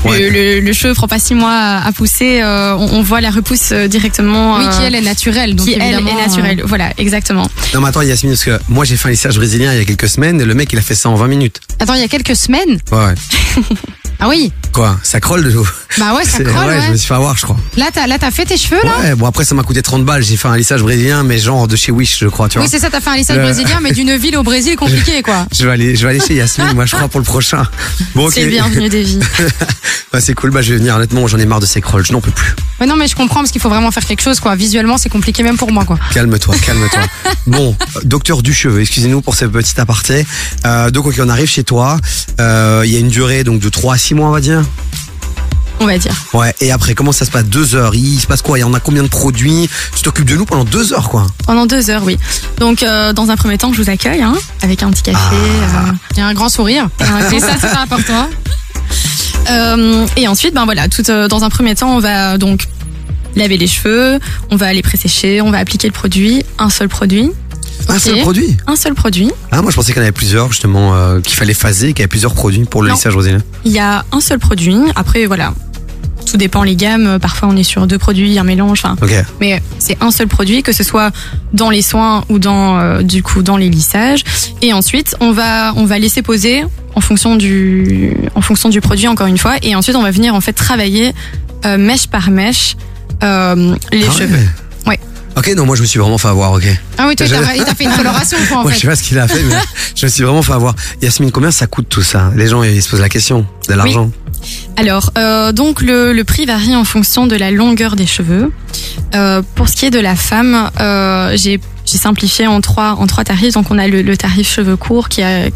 Ouais. Le, le, le cheveu prend pas six mois à, à pousser. euh, on, on voit la repousse euh, directement. Oui, qui euh, elle est naturelle. Donc qui elle est naturelle. Voilà, exactement. Non mais attends Yasmine, parce que moi j'ai fait un lissage brésilien il y a quelques semaines et le mec il a fait ça en 20 minutes. euh, Attends, il y a quelques semaines? Ouais, ouais. [LAUGHS] Ah oui. Quoi Ça crolle de l'eau Bah ouais, ça C'est- crolle. ouais, je me suis fait avoir je crois. Là, t'as, là, t'as fait tes cheveux là. Ouais, bon après ça m'a coûté 30 balles, j'ai fait un lissage brésilien mais genre de chez Wish je crois, tu vois. Oui, c'est ça. T'as fait un lissage Le- brésilien, mais d'une ville au Brésil [LAUGHS] compliqué quoi. Je vais aller, je vais aller chez Yasmine, moi je crois pour le prochain. Bon, ok. C'est le bienvenu des vies. bah, c'est cool, bah je vais venir honnêtement, j'en ai marre de ces crolls, je n'en peux plus. Mais non, mais je comprends parce qu'il faut vraiment faire quelque chose quoi. Visuellement, c'est compliqué même pour moi quoi. Calme-toi, calme-toi. [LAUGHS] bon, euh, docteur du cheveu, excusez-nous pour ce petit aparté. Euh, donc ok, on arrive chez toi, Euh, il y a une durée donc de 3 à 6 mois on va dire. on va dire. Ouais, et après, comment ça se passe? Deux heures, il se passe quoi? Il y en a combien de produits? Tu t'occupes de nous pendant deux heures, quoi Pendant deux heures, oui. Donc, euh, dans un premier temps, je vous accueille, hein, avec un petit café. euh, Il y a un grand sourire. Et ça, c'est important. Euh, et ensuite, ben voilà, tout euh, dans un premier temps, on va donc laver les cheveux, on va les présécher, on va appliquer le produit, un seul produit. Un seul produit? Un seul produit. Ah, moi je pensais qu'il y en avait plusieurs, justement, euh, qu'il fallait phaser, qu'il y avait plusieurs produits pour le Non. lissage brésilien. Il y a un seul produit. Après, voilà, tout dépend les gammes. Parfois, on est sur deux produits, un mélange. Enfin, Ok. mais c'est un seul produit, que ce soit dans les soins ou dans euh, du coup dans les lissages. Et ensuite, on va on va laisser poser en fonction du en fonction du produit encore une fois. Et ensuite, on va venir en fait travailler euh, mèche par mèche euh, les Ah ouais. cheveux. Ouais. Ok, non, moi je me suis vraiment fait avoir, ok. Ah oui, toi, il t'a il t'a fait une coloration, quoi, en [LAUGHS] Moi, je fait. sais pas ce qu'il a fait, mais [LAUGHS] je me suis vraiment fait avoir. Yasmine, combien ça coûte tout ça? Les gens, ils se posent la question. De l'argent Alors, euh, donc le, le prix varie en fonction de la longueur des cheveux. Euh, pour ce qui est de la femme, euh, j'ai j'ai simplifié en trois en trois tarifs. Donc on a le, le tarif cheveux courts qui est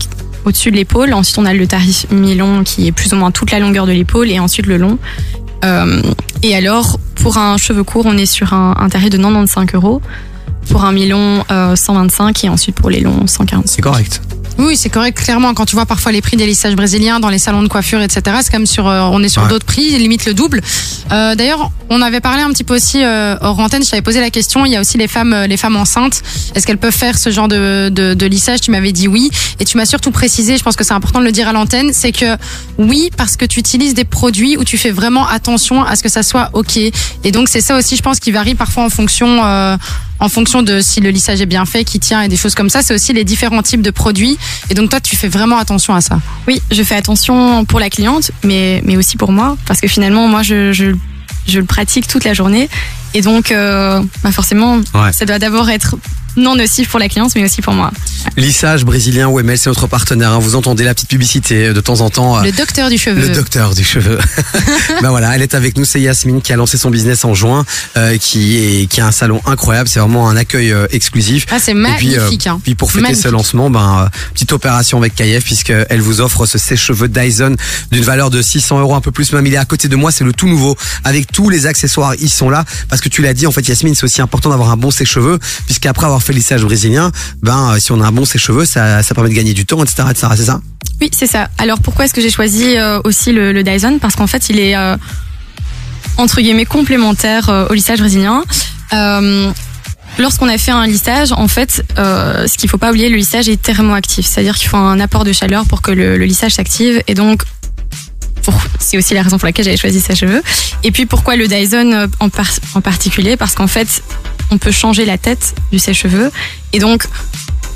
au-dessus de l'épaule. Ensuite on a le tarif mi-long qui est plus ou moins toute la longueur de l'épaule et ensuite le long. Euh, et alors pour un cheveu court, on est sur un, un tarif de 95 euros. Pour un mi-long, euh, 125 et ensuite pour les longs, 140. C'est correct. Oui, c'est correct. Clairement, quand tu vois parfois les prix des lissages brésiliens dans les salons de coiffure, etc., c'est comme sur, euh, on est sur Ouais. d'autres prix, limite le double. Euh, D'ailleurs, on avait parlé un petit peu aussi euh, hors antenne. Je t'avais posé la question. Il y a aussi les femmes, euh, les femmes enceintes. Est-ce qu'elles peuvent faire ce genre de, de, de lissage? Tu m'avais dit oui, et tu m'as surtout précisé. Je pense que c'est important de le dire à l'antenne. C'est que oui, parce que tu utilises des produits où tu fais vraiment attention à ce que ça soit ok. Et donc c'est ça aussi, je pense, qui varie parfois en fonction. En fonction de si le lissage est bien fait, qui tient et des choses comme ça, c'est aussi les différents types de produits. Et donc toi, tu fais vraiment attention à ça. Oui, je fais attention pour la cliente, mais, mais aussi pour moi, parce que finalement, moi, je, je, je le pratique toute la journée. Et donc, euh, bah forcément, Ouais. ça doit d'abord être non nocif pour la cliente, mais aussi pour moi. Lissage brésilien OML, c'est notre partenaire. hein. Vous entendez la petite publicité de temps en temps. euh, Le docteur du cheveu. Le docteur du cheveu. [LAUGHS] ben voilà, elle est avec nous. C'est Yasmine qui a lancé son business en juin, euh, qui est qui a un salon incroyable. C'est vraiment un accueil euh, exclusif. Ah, c'est Et puis, euh, magnifique. hein. Puis pour fêter Magnifique. ce lancement, ben petite opération avec KF puisque elle vous offre ce sèche-cheveux Dyson d'une valeur de 600 euros un peu plus. Même il est à côté de moi, c'est le tout nouveau avec tous les accessoires. Ils sont là parce que tu l'as dit en fait, Yasmine, c'est aussi important d'avoir un bon sèche-cheveux puisqu'après avoir fait le lissage brésilien, ben euh, si on a un bon sèche-cheveux, ça, ça permet de gagner du temps, etc., etc. C'est ça? Oui, c'est ça. Alors pourquoi est-ce que j'ai choisi euh, aussi le, Dyson? Parce qu'en fait, il est euh, entre guillemets complémentaire au lissage brésilien. Lorsqu'on a fait un lissage, en fait, ce qu'il faut pas oublier, le lissage est thermoactif, c'est-à-dire qu'il faut un apport de chaleur pour que le, le lissage s'active, et donc c'est aussi la raison pour laquelle j'avais choisi sa cheveux. Et puis pourquoi le Dyson euh, en, en particulier? Parce qu'en fait, on peut changer la tête du sèche-cheveux, et donc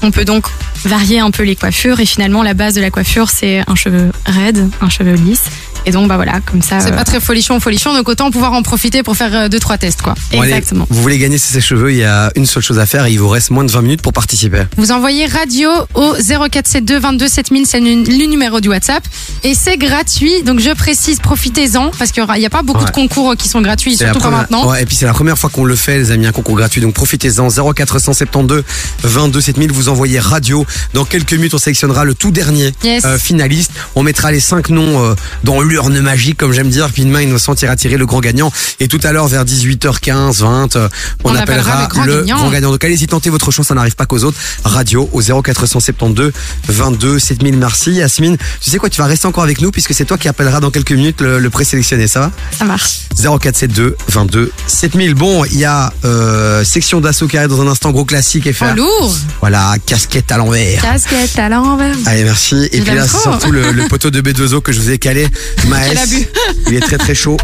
on peut donc varier un peu les coiffures, et finalement la base de la coiffure c'est un cheveu raide, un cheveu lisse, et donc bah voilà, comme ça. C'est euh, pas très folichon, folichon, donc autant pouvoir en profiter pour faire euh, deux trois tests quoi. Bon, allez, Exactement. vous voulez gagner ces sèche-cheveux, il y a une seule chose à faire et il vous reste moins de 20 minutes pour participer. Vous envoyez radio au 0472 22 7000, c'est le numéro du WhatsApp. Et c'est gratuit, donc je précise, profitez-en, parce qu'il n'y a pas beaucoup Ouais. de concours qui sont gratuits, surtout pas première- maintenant. Ouais, et puis c'est la première fois qu'on le fait, les amis, un concours gratuit. Donc profitez-en. 0472 22 7000. Vous envoyez radio. Dans quelques minutes, on sélectionnera le tout dernier Yes. euh, finaliste. On mettra les cinq noms euh, dans l'urne magique, comme j'aime dire. Puis demain, Innocent ira tirer le grand gagnant. Et tout à l'heure, vers 18h15, 20, euh, on, On appellera appellera le grand gagnant. Donc allez-y, tentez votre chance. Ça n'arrive pas qu'aux autres. Radio au 0472 22 7000. Merci, Yasmine. Tu sais quoi, tu vas rester encore avec nous puisque c'est toi qui appellera dans quelques minutes le, le présélectionné. Ça va? Ça marche. 0472 22 7000. Bon, il y a euh, section d'assaut qui arrive dans un instant, gros classique et faire. Lourd Voilà, casquette à l'envers. Casquette à l'envers. Allez, merci. Et Je puis là, c'est trop. surtout le, le poteau de B2O que je vous ai calé. [LAUGHS] Maës, il est très très chaud.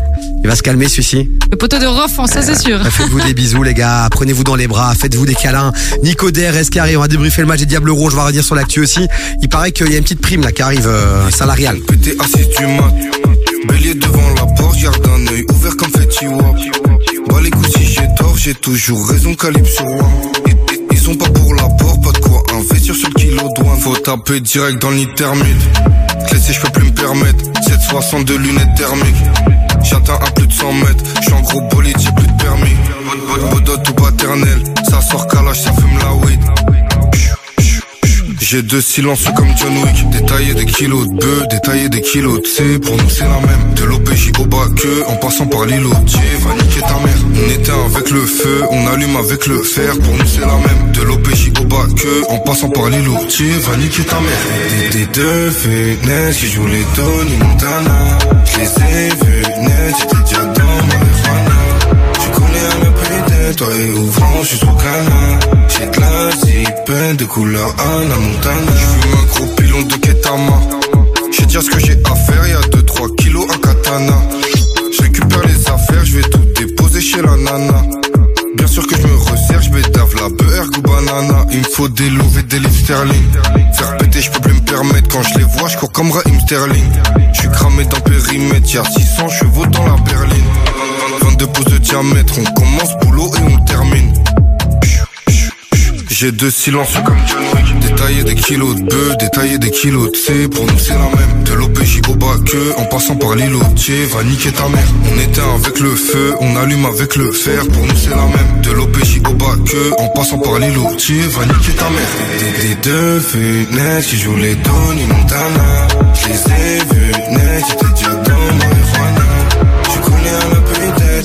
Il va se calmer celui-ci. Le poteau de Rof, ça c'est sûr. Euh, Faites-vous des bisous les gars, prenez-vous dans les bras, faites-vous des câlins. Nico Der, est-ce qui arrive On va débriefer le match des Diables Rouges, on va revenir sur l'actu aussi. Il paraît qu'il y a une petite prime là qui arrive euh, salariale. Pété assis du mat. Bélier devant la porte, garde un œil ouvert comme. Bah les coups si j'ai tort, j'ai toujours raison, calibre sur Wap. Ils- sont pas pour la porte, pas de quoi investir sur le kilo douane. Faut taper direct dans l'intermite. Clé je peux plus me permettre. 762 lunettes thermiques. J'atteins à plus de 100 mètres. J'suis en gros bolide, j'ai plus de permis. Bodot ou paternel. Ça sort calage, ça fume la weed. J'ai deux silences comme John Wick. Détailler des kilos de bœufs, détailler des kilos de C. Pour nous c'est la même. De l'OPJ au bas que en passant par l'îlot. va niquer ta mère. On éteint avec le feu, on allume avec le fer. Pour nous c'est la même. De l'OPJ au bas que en passant par l'îlot. va niquer ta mère. Des, deux fenêtres qui jouent les Tony Montana. Je les ai vus j'étais déjà toi et ouvrant, je suis sous canard. J'ai de la zipette de couleur Anna Montana. Je fume un gros pilon de Ketama. Je vais dire ce que j'ai à faire, y'a 2-3 kilos à katana. Je récupère les affaires, je vais tout déposer chez la nana. Bien sûr que je me resserre, je m'étave la beurre ou banana. Il me faut des louves et des livres sterling. Faire péter, je peux plus me permettre. Quand je les vois, je comme Raheem Sterling. Je suis cramé dans périmètre, y'a 600 chevaux dans la berline. 22 pouces de diamètre, on commence boulot et on termine. J'ai deux silences comme John Wick. Détailler des kilos de bœufs, détailler des kilos de C. Pour nous c'est la même. De l'OPJ au bas que en passant par l'îlotier. Va niquer ta mère. On éteint avec le feu, on allume avec le fer. Pour nous c'est la même. De l'OPJ au bas que en passant par l'îlotier. Va niquer ta mère. Des, des deux fenêtres qui jouent les Tony Montana. Je les ai vus net, j'étais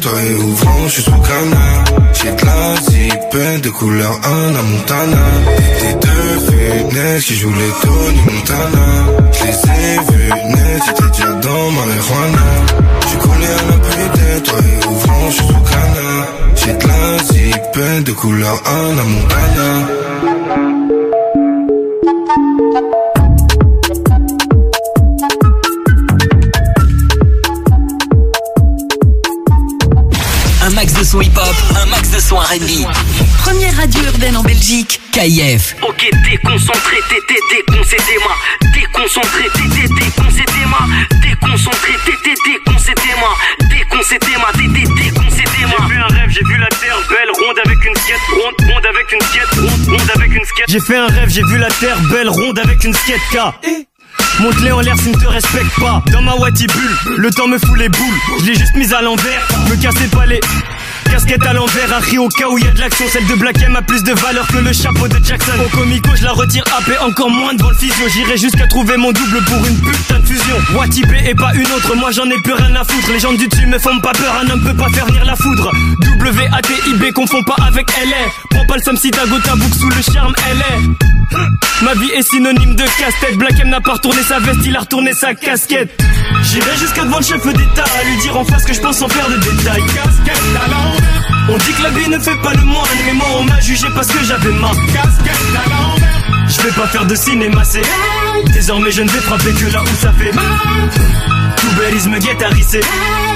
toi et ouvrant, je suis sous canard. J'ai de la de couleur Anna Montana. Des deux fenêtres qui jouent les Tony Montana. Je les ai vus j'étais déjà dans marijuana. Je un peu de toi et ouvrant, je suis sous canard. J'ai de la zipette de couleur Anna Montana. Son hip-hop, un max de son R&B. Première radio urbaine en Belgique. KIF. Ok, déconcentré, t'étais déconcédez-moi. Déconcentré, t'étais déconcédez-moi. Déconcentré, t'étais déconcédez-moi. Déconcédez-moi, t'étais déconcédez-moi. J'ai vu un rêve, j'ai vu la terre belle, ronde avec une skate, ronde, ronde avec une skate, ronde, ronde avec une skate. J'ai fait un rêve, j'ai vu la terre belle, ronde avec une skate K. Monte-les en l'air s'ils ne te respectent pas. Dans ma Wati bulle, le temps me fout les boules. Je l'ai juste mise à l'envers, me cassez pas les. Casquette à l'envers, riz au cas où de l'action. Celle de Black M a plus de valeur que le chapeau de Jackson. Au comico, je la retire AP, encore moins devant le physio. J'irai jusqu'à trouver mon double pour une putain de fusion. Wati B et pas une autre, moi j'en ai plus rien à foutre. Les gens du dessus me font pas peur, un homme peut pas faire venir la foudre. W-A-T-I-B, confond pas avec LA. Prends pas le Sam si ta goutte à bouc sous le charme, LA. Ma vie est synonyme de casse-tête. Black M n'a pas retourné sa veste, il a retourné sa casquette. J'irai jusqu'à devant le chef d'État à lui dire en face que je pense sans faire de détails. On dit que la vie ne fait pas le moine, mais moi on m'a jugé parce que j'avais ma casquette. Je vais pas faire de cinéma, c'est Désormais je ne vais frapper que là où ça fait mal. Tout me guette à risser.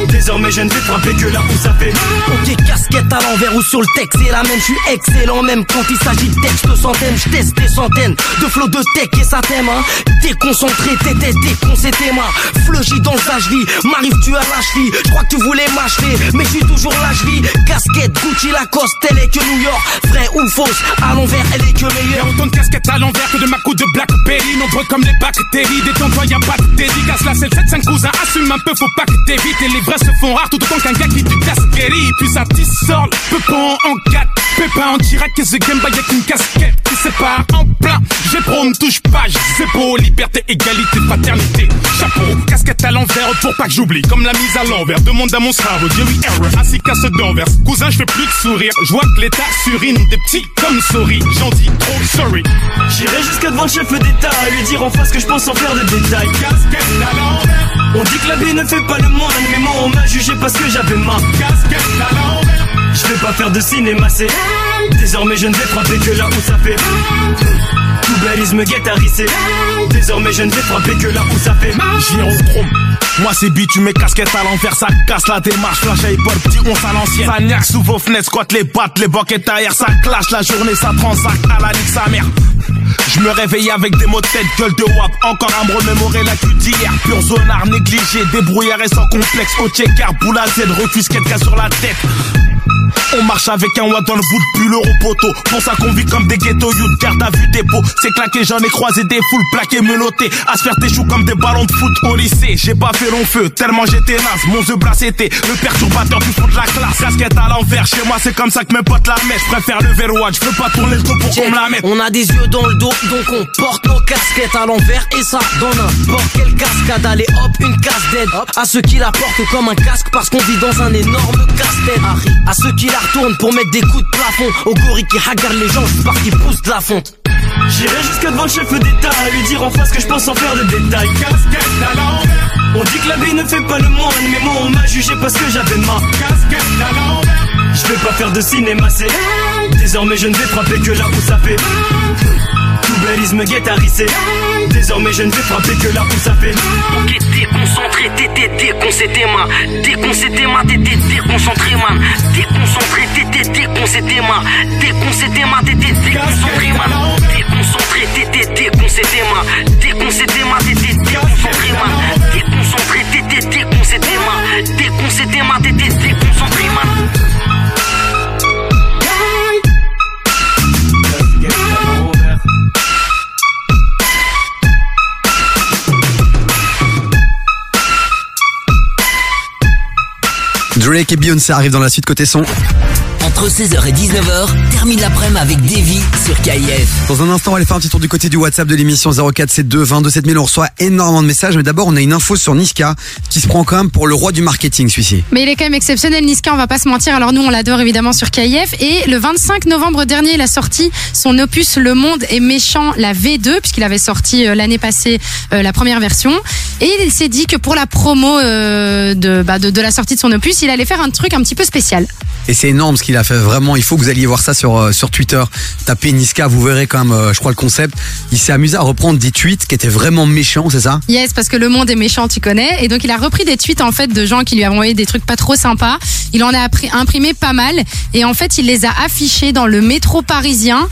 Désormais je ne vais frapper que là où ça fait mal. Ok, casquette à l'envers ou sur le texte, c'est la même, je suis excellent même quand il s'agit de texte centaines, je teste des centaines de flots de tech et ça t'aime, hein. Déconcentré, t'étais déconcentré, moi. Fleugy dans le vie, m'arrive tu à la cheville, je crois que tu voulais m'acheter, mais je suis toujours là, je vis. Casquette, Gucci, Lacoste, elle est que New York, vrai ou fausse, à l'envers, elle est que meilleure. Autant de casquettes à l'envers que de ma coupe de Blackberry Nombreux comme les bactéries, détends-toi y'a pas de dédicace Là c'est le 7-5 cousin, assume un peu, faut pas que t'évites Et les vrais se font rares. Tout autant qu'un gars qui du casquerie Puis ça tissort, peupon en 4 Pépin en direct et The Game Boy avec une casquette qui sépare en plein. J'ai pro, me touche pas, c'est beau Liberté, égalité, fraternité. Chapeau, casquette à l'envers pour pas que j'oublie. Comme la mise à l'envers, demande à mon cerveau Jerry Error, ainsi qu'à ceux d'envers. Cousin je fais plus de sourire, je vois que l'état surine Des petits comme souris, j'en dis trop sorry. J'irai jusqu'à devant le chef d'État à lui dire en face que je pense sans faire de détails. Casquette à l'envers. On dit que la vie ne fait pas le moine, mais moi on m'a jugé parce que j'avais ma casquette à l'envers. Je vais pas faire de cinéma, c'est Désormais je ne vais frapper que là où ça fait Tout balise me guette à risser Désormais je ne vais frapper que là où ça fait Girochrome. Moi c'est tu mes casquettes à l'envers, ça casse la démarche, flash à hip-hop, petit on à l'ancienne. Ça niaque sous vos fenêtres, squatte les battes, les boquettes ailleurs, ça clash la journée, ça transacte à la ligue sa mère. Je me réveille avec des mots de tête, gueule de wap, encore à me remémorer la queue d'hier. Pur zonard négligé, débrouillard et sans complexe, au checker, boule à Z, refuse quelqu'un sur la tête. On marche avec un watt dans le bout de pull au poteau. Pour ça qu'on vit comme des ghettos, youth, garde à vue dépôt. C'est claqué, j'en ai croisé des foules plaquées, menotées. À se faire des choux comme des ballons de foot au lycée. J'ai pas fait long feu, tellement j'étais naze. Mon œuf blas c'était le perturbateur du fond de la classe. Casquette à l'envers, chez moi c'est comme ça que mes potes la mettent. Je préfère le verrouage, je veux pas tourner le dos pour qu'on me la mette. On a des yeux dans le dos, donc on porte nos casquettes à l'envers et ça dans n'importe quelle cascade. Allez hop, une casse d'aide à ceux qui la portent comme un casque parce qu'on vit dans un énorme casse-tête. À ceux qui la retournent pour mettre des coups de plafond. Au gorille qui hagarde les gens juste parce qu'ils poussent de la fonte. J'irai jusqu'à devant le chef d'État à lui dire en face que je pense en faire de détails. Casquette à l'envers. On dit que la vie ne fait pas le moine, mais moi on m'a jugé parce que j'avais ma casquette à l'envers. Je vais pas faire de cinéma, c'est Désormais je ne vais frapper que là où ça fait. Désormais je ne vais frapper que là où ça. Ok, déconcentré, t'étais déconcentré, man. Déconcentré, man, t'étais déconcentré, man. Déconcentré, t'étais déconcentré, man. Déconcentré, man, t'étais déconcentré, man. Déconcentré, t'étais déconcentré, man. Déconcentré, man, t'étais déconcentré, man. Déconcentré, t'étais déconcentré, man. Déconcentré, man, t'étais déconcentré, man. Drake et Beyoncé arrivent dans la suite côté son. Entre 16h et 19h, termine l'après-midi avec Davy sur KIF. Dans un instant, on va aller faire un petit tour du côté du WhatsApp de l'émission 0472 22 7000. On reçoit énormément de messages, mais d'abord, on a une info sur Niska qui se prend quand même pour le roi du marketing, celui-ci. Mais il est quand même exceptionnel, Niska, on va pas se mentir. Alors nous, on l'adore évidemment sur KIF. Et le 25 novembre dernier, il a sorti son opus Le Monde est méchant, la V2, puisqu'il avait sorti euh, l'année passée euh, la première version. Et il s'est dit que pour la promo euh, de, bah, de, de la sortie de son opus, il allait faire un truc un petit peu spécial. Et c'est énorme ce qu'il a il faut que vous alliez voir ça sur euh, sur Twitter. Tapez Niska, vous verrez quand même, euh, je crois, le concept. Il s'est amusé à reprendre des tweets qui étaient vraiment méchants, c'est ça? Yes, parce que le monde est méchant, tu connais. Et donc, il a repris des tweets, en fait, de gens qui lui avaient envoyé des trucs pas trop sympas. Il en a imprimé pas mal. Et en fait, il les a affichés dans le métro parisien.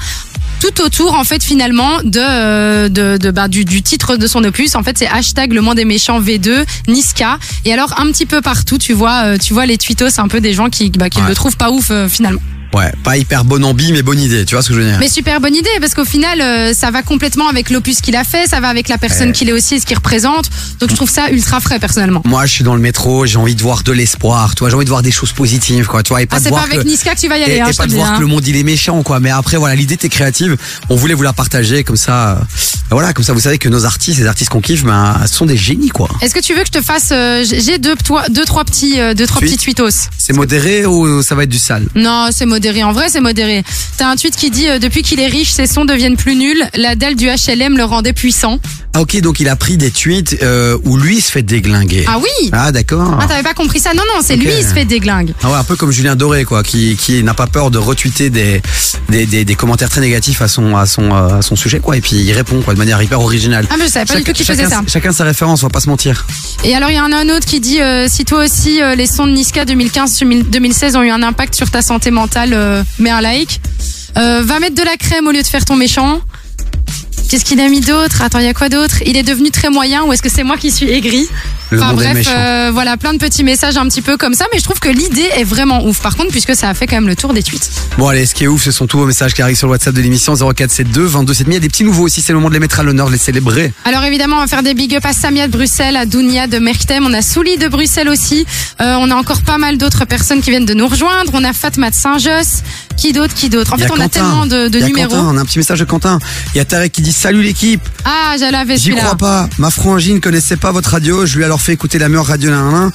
Tout autour, en fait, finalement, de, euh, de, de bah, du, du titre de son opus. En fait, c'est hashtag le monde est méchant V2, Niska. Et alors, un petit peu partout, tu vois, euh, tu vois les tweetos, c'est un peu des gens qui, bah, qui Ouais. le trouvent pas ouf, euh, finalement. Ouais, pas hyper bonne ambi, mais bonne idée. Tu vois ce que je veux dire Mais super bonne idée parce qu'au final euh, ça va complètement avec l'opus qu'il a fait, ça va avec la personne Ouais. qu'il est aussi et ce qu'il représente. Donc je trouve ça ultra frais personnellement. Moi, je suis dans le métro, j'ai envie de voir de l'espoir, tu vois, j'ai envie de voir des choses positives, quoi, tu vois, et pas Ah, c'est pas avec que- Niska que tu vas y aller, et, hein, et je pas de voir hein. que le monde il est méchant, quoi. Mais après, voilà, l'idée était créative. On voulait vous la partager, comme ça, euh, voilà, comme ça, vous savez que nos artistes, les artistes qu'on kiffe, ben, ce sont des génies, quoi. Est-ce que tu veux que je te fasse euh, j'ai deux, toi, deux trois petits euh, deux trois petits tweetos. C'est modéré ou ça va être du sale? Non, c'est modéré. En vrai, c'est modéré. T'as un tweet qui dit euh, depuis qu'il est riche, ses sons deviennent plus nuls. La dalle du HLM le rendait puissant. Ah, ok, donc il a pris des tweets euh, où lui il se fait déglinguer. Ah oui. Ah, d'accord. Ah, t'avais pas compris ça Non, non, c'est lui, il se fait déglingue. Ah ouais, un peu comme Julien Doré, quoi, qui, qui n'a pas peur de retweeter des, des, des, des commentaires très négatifs à son, à son, euh, à son sujet, quoi, et puis il répond, quoi, de manière hyper originale. Ah, mais je savais pas du tout qu'il faisait chacun, ça. Chacun sa référence, on va pas se mentir. Et alors il y en a un autre qui dit euh, si toi aussi euh, les sons de Niska 2015-2016 ont eu un impact sur ta santé mentale, euh, mets un like. Euh, va mettre de la crème au lieu de faire ton méchant. Qu'est-ce qu'il a mis d'autre Attends, il y a quoi d'autre Il est devenu très moyen ou est-ce que c'est moi qui suis aigri Le Enfin monde est bref, méchant. euh, voilà, plein de petits messages un petit peu comme ça, mais je trouve que l'idée est vraiment ouf. Par contre, puisque ça a fait quand même le tour des tweets. Bon, allez, ce qui est ouf, ce sont tous vos messages qui arrivent sur le WhatsApp de l'émission 0472 22 7000. Il y a des petits nouveaux aussi, c'est le moment de les mettre à l'honneur, de les célébrer. Alors évidemment, on va faire des big up à Samia de Bruxelles, à Dounia de Merktem, on a Souli de Bruxelles aussi. Euh, on a encore pas mal d'autres personnes qui viennent de nous rejoindre. On a Fatma de Saint-Josse. Qui d'autre Qui d'autre? En fait, on a tellement de, de Il y a numéros. Quentin, on a un petit message de Quentin. Il y a Tarek qui dit Salut l'équipe. Ah, j'avais J'y crois pas. Ma frangine connaissait pas votre radio. Je lui ai alors fait écouter la meilleure radio nan.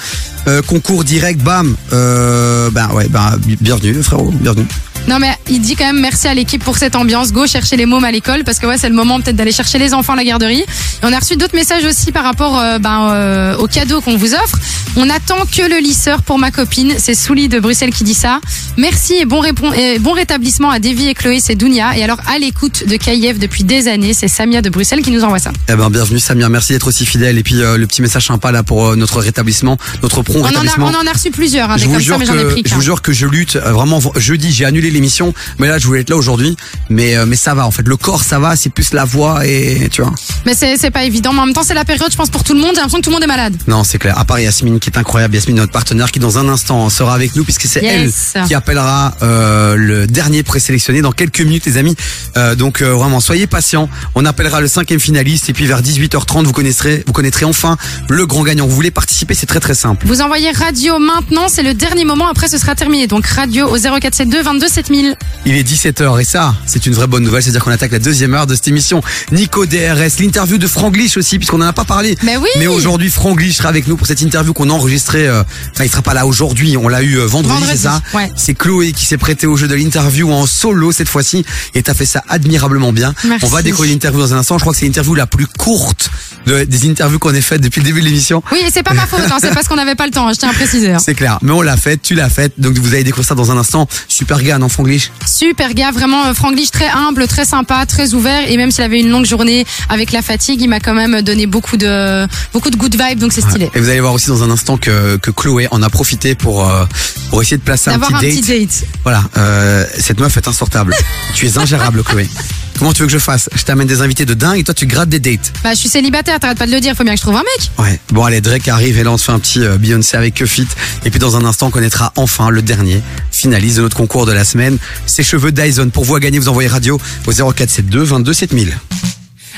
Euh, concours direct, bam. Euh, ben ouais, ben bi- bienvenue frérot, bienvenue. Non mais il dit quand même merci à l'équipe pour cette ambiance. Go chercher les mômes à l'école parce que ouais c'est le moment peut-être d'aller chercher les enfants à la garderie. Et on a reçu d'autres messages aussi par rapport euh, ben, euh, aux cadeaux qu'on vous offre. On attend que le lisseur pour ma copine. C'est Souli de Bruxelles qui dit ça. Merci et bon, répon- et bon rétablissement à Davy et Chloé, c'est Dounia. Et alors à l'écoute de KIF depuis des années, c'est Samia de Bruxelles qui nous envoie ça. Eh ben bienvenue Samir, merci d'être aussi fidèle. Et puis euh, le petit message sympa là pour euh, notre rétablissement, notre prompt On en, a, rétablissement. on en a reçu plusieurs, hein, je vous comme ça, jure mais j'en ai que pris je vous jure que je lutte vraiment jeudi j'ai annulé l'émission. Mais là, je voulais être là aujourd'hui. Mais, euh, mais ça va, en fait. Le corps, ça va. C'est plus la voix et, tu vois. Mais c'est c'est pas évident. Mais en même temps, c'est la période, je pense, pour tout le monde. J'ai l'impression que tout le monde est malade. Non, c'est clair. À part Yasmine qui est incroyable, Yasmine notre partenaire qui dans un instant sera avec nous puisque c'est Yes. elle qui appellera euh, le dernier présélectionné dans quelques minutes les amis. Euh, donc euh, vraiment soyez patients. On appellera le cinquième finaliste et puis vers 18h30 vous connaîtrez vous connaîtrez enfin le grand gagnant. Vous voulez participer, c'est très très simple. Vous envoyez radio maintenant, c'est le dernier moment. Après, ce sera terminé. Donc radio au 0472 22 7000. Il est 17h et ça, c'est une vraie bonne nouvelle, c'est-à-dire qu'on attaque la deuxième heure de cette émission. Nico DRS, l'interview de Franglish aussi, puisqu'on n'en a pas parlé. Mais oui Mais aujourd'hui, Franglish sera avec nous pour cette interview qu'on a enregistrée. euh, Enfin, il sera pas là aujourd'hui, on l'a eu euh, vendredi, Vendredi, c'est ça ouais. C'est Chloé qui s'est prêtée au jeu de l'interview en solo cette fois-ci et t'as fait ça admirablement bien. Merci. On va découvrir l'interview dans un instant. Je crois que c'est l'interview la plus courte de- des interviews qu'on ait faites depuis le début de l'émission. Oui, et c'est pas ma faute, hein, c'est parce qu'on n'avait pas le temps, je tiens à préciser. hein. C'est clair, mais on l'a faite, tu l'as faite, donc vous allez découvrir ça dans un instant. Super gars, non Franglish Super gars, vraiment euh, Franglish très humble, très sympa, très ouvert et même s'il avait une longue journée avec la fatigue, il m'a quand même donné beaucoup de beaucoup de good vibes donc c'est stylé. Et vous allez voir aussi dans un instant que, que Chloé en a profité pour, euh, pour essayer de placer un petit, un date. petit date. Voilà, euh, cette meuf est insortable. tu es ingérable, Chloé. [LAUGHS] Comment tu veux que je fasse? Je t'amène des invités de dingue et toi tu grattes des dates. Bah je suis célibataire, t'arrêtes pas de le dire, faut bien que je trouve un mec. Ouais. Bon allez, Drake arrive et là on se fait un petit euh, Beyoncé avec que fit. Et puis dans un instant on connaîtra enfin le dernier finaliste de notre concours de la semaine. Ses cheveux Dyson. Pour vous à gagner, vous envoyez radio au 0472 22 7000.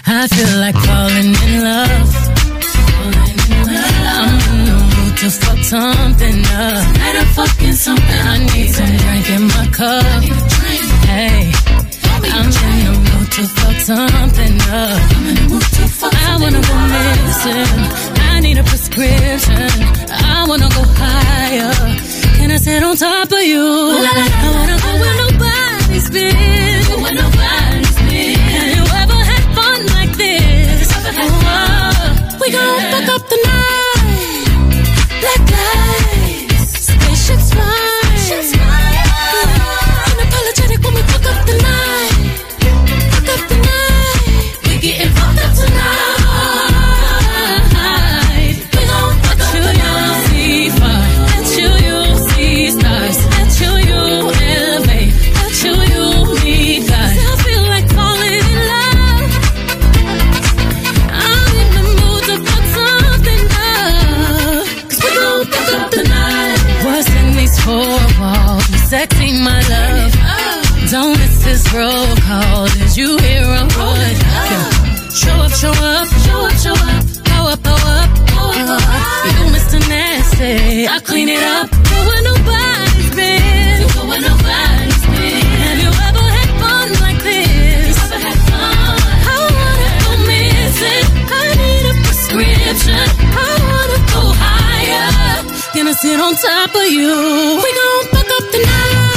I feel like falling in love. I'm in the mood to fuck something up. Better fucking something. I need some drink in my cup. Hey, I'm in the mood to fuck something up. I'm in the mood to fuck I wanna go missing. I need a prescription. I wanna go higher. Can I sit on top of you? I wanna go where nobody's been. Where nobody's been. Have you ever had fun like this? Oh, we gon' fuck up the night. Black lights, spaceships fly. Sexy, my love. Don't miss this roll call. Did you hear a word? Oh, yeah. Show up, show up, show up, show up. Up, go up, go up. You Mr. Nasty. I clean it up. Go where nobody's been. Go where nobody's Gonna sit on top of you. We gon' fuck up the night.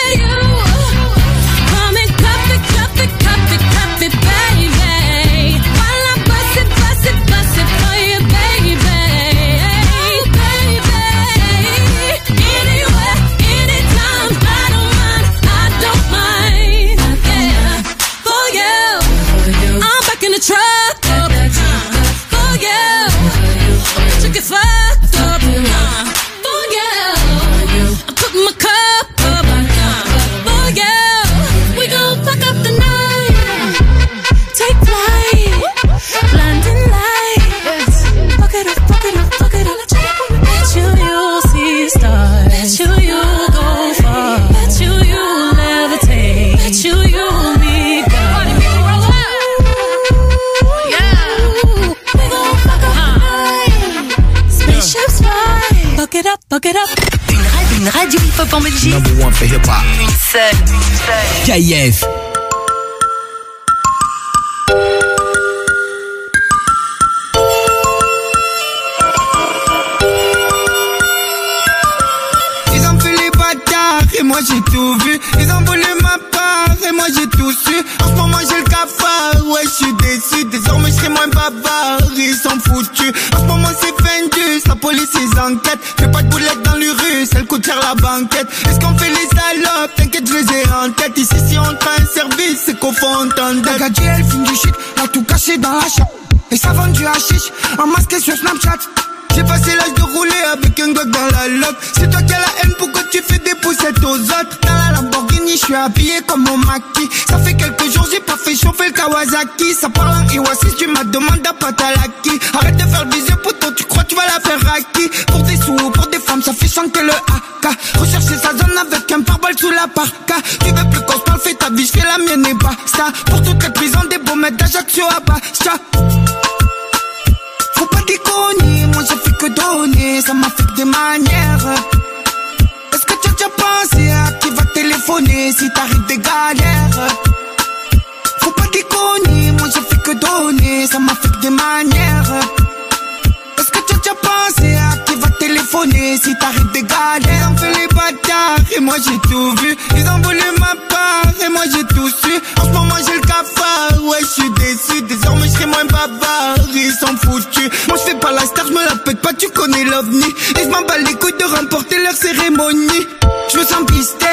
fuck it up. Une, ra- une radio hip-hop en Belgique. Number one for hip hop. Une seule. KIF. Ils ont fait les bâtards et moi j'ai tout vu. Ils ont volé ma part et moi j'ai tout su. En ce moment j'ai le cafard, ouais je suis déçu. Désormais je serai moins bavard, ils sont foutus. En ce moment c'est la police ils enquêtent. Fais pas de boulettes dans l'urus, elle coûte cher la banquette. Est-ce qu'on fait les salopes? T'inquiète je les ai en tête. Ici si on prend un service, c'est qu'on fait entendre. La gadget elle fume du shit, a tout caché dans la chambre. Et ça vend du hashish, en masqué sur Snapchat. J'ai passé l'âge de rouler avec un gars dans la loque. C'est toi qui as la haine, pourquoi tu fais des poussettes aux autres? Dans la Lamborghini, je suis habillé comme mon maquis. Ça fait quelques jours, j'ai pas fait chauffer le Kawasaki. Ça parle en Iwasis, tu m'as demandé à Patalaki. Arrête de faire Pour des sous, pour des femmes, ça fait chanter le AK. Rechercher sa zone avec un pare-balles sous la parka. Tu veux plus qu'on se parle, fais ta vie, je fais la mienne et basta. Pour toutes les prisons, des baumettes d'Ajaccio à Bastia. Faut pas déconner, moi j'ai fait que donner, ça m'a fait des manières. Est-ce que tu as déjà pensé à qui va téléphoner si t'arrives des galères? Faut pas déconner, moi j'ai fait que donner, ça m'a fait des manières. Si t'arrives des galères? Ils ont fait les bâtards et moi j'ai tout vu. Ils ont volé ma part et moi j'ai tout su. En ce moment j'ai le cafard, ouais je suis déçu. Désormais je serai moins bavard, ils sont foutus. Moi je pas la star, je me la pète pas, tu connais l'ovni. Je m'en bats les couilles de remporter leur cérémonie. Je me sens pisté,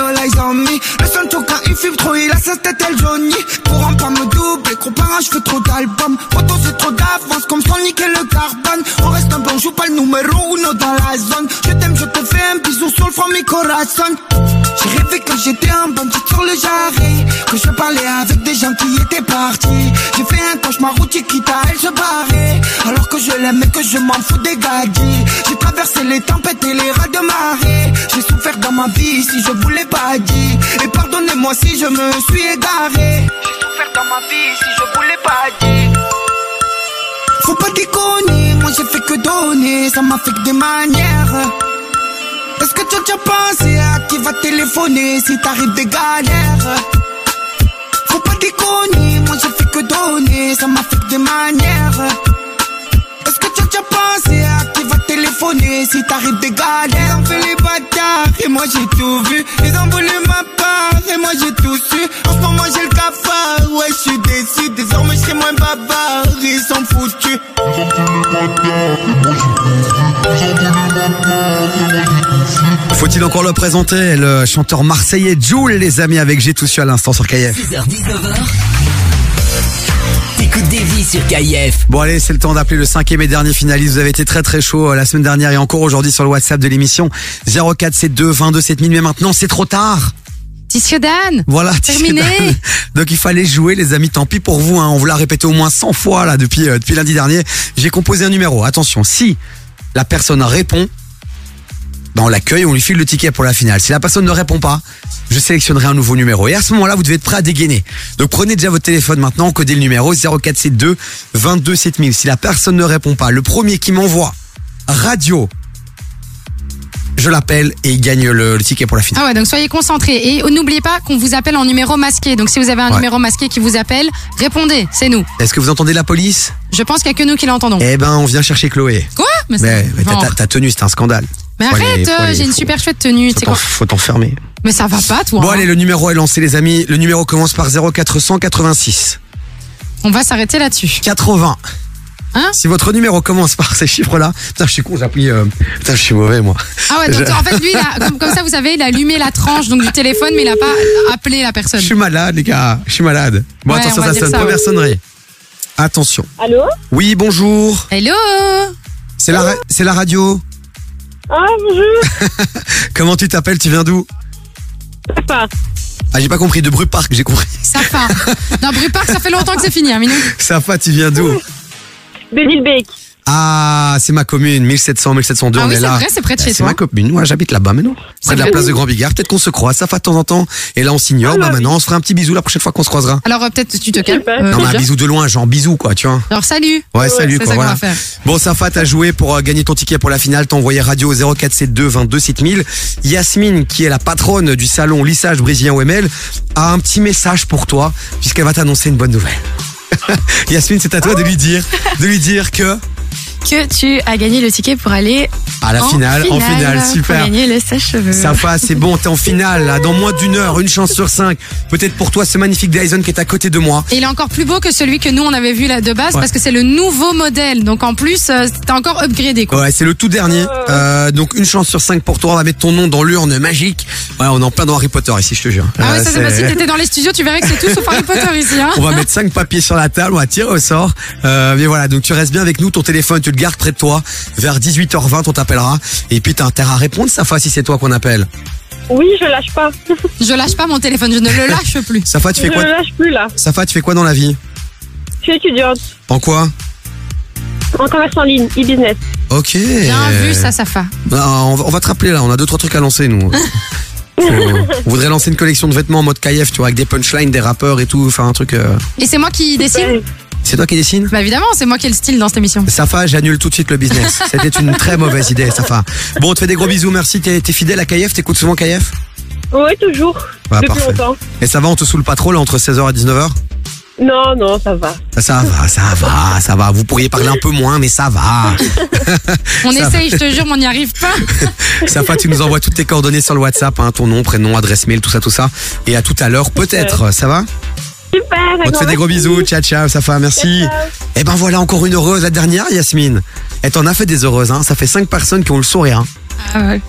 oh là ils ont mis Le son de quand il fume trop, il a sa tête elle Johnny Pour un pas me doubler, gros parent trop d'albums Photo c'est trop d'avance, comme sans niquer le carbone On reste un bon, joue pas le numéro dans la zone. Je t'aime, je te fais un bisou sur le front, mi corazon J'ai rêvé que j'étais un bandit sur le jarret Que je parlais avec des gens qui étaient partis. J'ai fait un cauchemar où Chiquita elle se barrait. Alors que je l'aime et que je m'en fous des gadgets J'ai traversé les tempêtes et les rats de marée. J'ai souffert dans ma vie si je voulais pas dire Et pardonnez-moi si je me suis égaré. J'ai souffert dans ma vie si je voulais pas dire Faut pas déconner, moi j'ai fait que donner. Ça m'a fait que des manières. Est-ce que tu as déjà pensé à qui va téléphoner si t'arrives des galères? Faut pas déconner, moi j'ai fait que donner. Ça m'a fait que des manières. Est-ce que tu as déjà pensé à qui va téléphoner si t'arrives des galères Ils ont fait les bâtards. Et moi j'ai tout vu. Ils ont volé ma part et moi j'ai tout su. En ce moment j'ai le cafard, ouais je suis déçu. Désormais je moins bavard, ils sont foutus. Faut-il encore le présenter Le chanteur marseillais Joule, les amis, avec J'ai tout su à l'instant sur KF. 6h-19h. T'écoutes des vies sur KIF. Bon allez, c'est le temps d'appeler le cinquième et dernier finaliste. Vous avez été très très chaud euh, la semaine dernière et encore aujourd'hui sur le WhatsApp de l'émission 0472 22 7000. Mais maintenant, c'est trop tard. Dan Voilà, Terminé. Donc il fallait jouer les amis, tant pis pour vous, hein. on vous l'a répété au moins 100 fois là depuis, euh, depuis lundi dernier. J'ai composé un numéro, attention, si la personne répond, on l'accueille, on lui file le ticket pour la finale. Si la personne ne répond pas, je sélectionnerai un nouveau numéro. Et à ce moment-là, vous devez être prêt à dégainer. Donc prenez déjà votre téléphone maintenant, codez le numéro 0472 22 7000. Si la personne ne répond pas, le premier qui m'envoie radio, je l'appelle et il gagne le, le ticket pour la finale. Ah ouais, donc soyez concentrés. Et n'oubliez pas qu'on vous appelle en numéro masqué. Donc si vous avez un Ouais. numéro masqué qui vous appelle, répondez, c'est nous. Est-ce que vous entendez la police? Je pense qu'il n'y a que nous qui l'entendons. Eh ben, on vient chercher Chloé. Quoi? Mais, Mais, c'est- mais ta- tenue, c'est un scandale. Mais Faut arrête, euh, j'ai une super chouette tenue. Quoi faut t'enfermer. Mais ça va pas, toi. Bon, hein. allez, le numéro est lancé, les amis. Le numéro commence par 0486 On va s'arrêter là-dessus. 80. Hein si votre numéro commence par ces chiffres-là, putain, je suis con, j'appuie. euh, Putain, je suis mauvais, moi. Ah ouais, donc Je- en fait, lui, il a- comme, comme ça, vous savez, il a allumé la tranche donc du téléphone, mais il a pas appelé la personne. Je suis malade, les gars. Je suis malade. Bon, Ouais, attention, on va ça dire sonne. ça, Première ouais. sonnerie. Attention. Allô Oui, bonjour. Hello C'est la, ra- c'est la radio. Ah, bonjour [LAUGHS] Comment tu t'appelles Tu viens d'où Safa. Ah, j'ai pas compris. De Brupark, j'ai compris. Safa. Non, Brupark, ça fait longtemps que c'est fini, hein, Minou. Safa, tu viens d'où Lilbeek. Ah, c'est ma commune, 1700, 1702, Ah on oui, est c'est là. vrai, c'est près de Bah, chez C'est toi. ma commune, moi j'habite là-bas maintenant. Près de la place de Grand Bigard, peut-être qu'on se croise, ça fait de temps en temps. Et là on s'ignore, bah maintenant on se fera un petit bisou la prochaine fois qu'on se croisera. Alors euh, peut-être tu te calmes. euh, non mais un déjà. bisou de loin, genre bisou quoi, tu vois. Alors salut. Ouais, salut C'est quoi, ça qu'on voilà. va faire. Bon, Safa, t'as joué pour euh, gagner ton ticket pour la finale. T'as envoyé radio au 0472 22 7000. Yasmine, qui est la patronne du salon lissage brésilien OML, a un petit message pour toi, puisqu'elle va t'annoncer une bonne nouvelle. Yasmine, c'est à toi de lui dire, de lui dire que Que tu as gagné le ticket pour aller à la en finale, en finale, Pour super. gagner le sèche-cheveux. Safa, c'est bon, t'es en finale, là, dans moins d'une heure, une chance sur cinq. Peut-être pour toi, ce magnifique Dyson qui est à côté de moi. Et il est encore plus beau que celui que nous on avait vu là de base Ouais. parce que c'est le nouveau modèle. Donc en plus, euh, t'as encore upgradé quoi. Ouais, c'est le tout dernier. Euh, donc une chance sur cinq pour toi. On va mettre ton nom dans l'urne magique. Ouais, on est en plein dans Harry Potter ici, je te jure. Ah ouais, Euh, ça c'est facile. T'étais dans les studios, tu verrais que c'est tout sauf Harry Potter ici. Hein. [LAUGHS] On va mettre cinq papiers sur la table, on va tirer au sort. Euh, mais voilà, donc tu restes bien avec nous, ton téléphone, tu le gardes près de toi. Vers 18h20, on t'appellera. Et puis t'as intérêt à répondre, Safa, si c'est toi qu'on appelle. Oui, je lâche pas. [LAUGHS] Je lâche pas mon téléphone, je ne le lâche plus. Safa, tu fais je quoi le lâche plus là. Safa, tu fais quoi dans la vie Je suis étudiante En quoi en commerce en ligne, e-business. Ok. Bien vu ça, Safa. On, va, on va te rappeler là, on a deux trois trucs à lancer nous. [LAUGHS] On voudrait lancer une collection de vêtements en mode KF, tu vois, avec des punchlines, des rappeurs et tout, enfin un truc. euh, Et c'est moi qui dessine? C'est toi qui dessine Bah évidemment, c'est moi qui ai le style dans cette émission. Safa, j'annule tout de suite le business. C'était une très mauvaise idée, Safa. Bon, on te fait des gros bisous, merci. T'es fidèle à KF, t'écoutes souvent KF Oui, toujours. Ouais, Depuis parfait. longtemps. Et ça va, on te saoule pas trop là entre 16h et 19h Non, non, ça va. Ça va, ça va, ça va. Vous pourriez parler un peu moins, mais ça va. [LAUGHS] On Ça essaye, je te jure, mais on n'y arrive pas. [LAUGHS] Safa, tu nous envoies toutes tes coordonnées sur le WhatsApp, hein, ton nom, prénom, adresse mail, tout ça, tout ça. Et à tout à l'heure, peut-être. Ça va? Super. On te fait des gros bisous. Ciao, ciao, Safa, merci. Et ben voilà, encore une heureuse, la dernière, Yasmine. Et t'en as fait des heureuses, hein. Ça fait cinq personnes qui ont le sourire, hein. Ah ouais.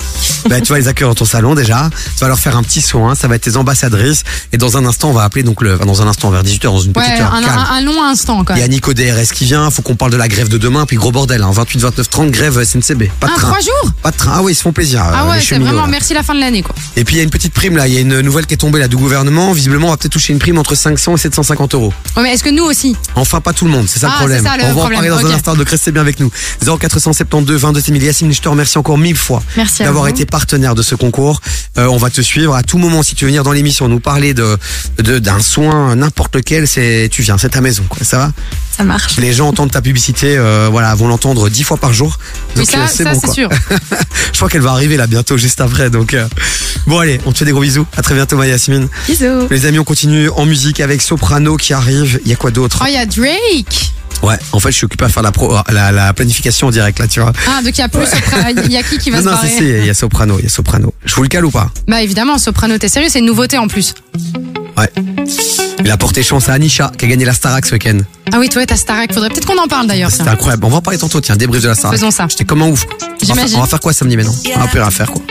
Ben, tu vas les accueillir dans ton salon déjà. Tu vas leur faire un petit soin. Ça va être tes ambassadrices. Et dans un instant, on va appeler donc le, enfin, dans un instant, vers 18h, dans une Ouais, petite heure. un, calme. un- un long instant quand Il y a. Nico DRS qui vient, faut qu'on parle de la grève de demain, puis gros bordel, hein, 28, 29, 30, grève SNCB. Pas de Ah, train. trois jours Pas de train. Ah oui, ils se font plaisir. Ah euh, ouais, les c'est vraiment là. merci la fin de l'année quoi. Et puis il y a une petite prime là, il y a une nouvelle qui est tombée là du gouvernement. Visiblement, on va peut-être toucher une prime entre 500 et 750 euros. Ouais, mais est-ce que nous aussi? Enfin, pas tout le monde, c'est ça Ah, le problème. ça, le on va en problème, parler dans un instant, donc restez bien avec nous. 0472 22 000. Yacine, je te remercie encore mille fois Merci à d'avoir été partenaire de ce concours. Euh, on va te suivre à tout moment si tu veux venir dans l'émission, nous parler de de- d'un soin n'importe lequel, c'est tu viens, c'est ta maison, quoi. Ça va? Ça marche. Les gens entendent ta publicité, euh, voilà, vont l'entendre dix fois par jour. Donc, euh, bon, c'est quoi. sûr. [LAUGHS] je crois qu'elle va arriver là bientôt, juste après. Donc euh, bon allez, on te fait des gros bisous. À très bientôt, ma Yasmine. Bisous. Les amis, on continue en musique avec Soprano qui arrive. Il y a quoi d'autre? Oh, il y a Drake. Ouais, en fait, je suis occupé à faire la, pro- la, la planification en direct là, tu vois. Ah, donc il y a plus Il y a qui qui va non, se non, barrer si, si, il y a Soprano, il y a Soprano. Je vous le cale ou pas? Bah évidemment, Soprano, t'es sérieux, c'est une nouveauté en plus. Ouais. Il a porté chance à Anisha qui a gagné la Starac ce week-end. Ah oui, toi, t'as Starac, faudrait peut-être qu'on en parle d'ailleurs. C'était incroyable. On va en parler tantôt, tiens, débrief de la Starac. Faisons ça. J'étais comme un ouf. On va, faire, J'imagine. on va faire quoi samedi maintenant? On va plus rien faire quoi.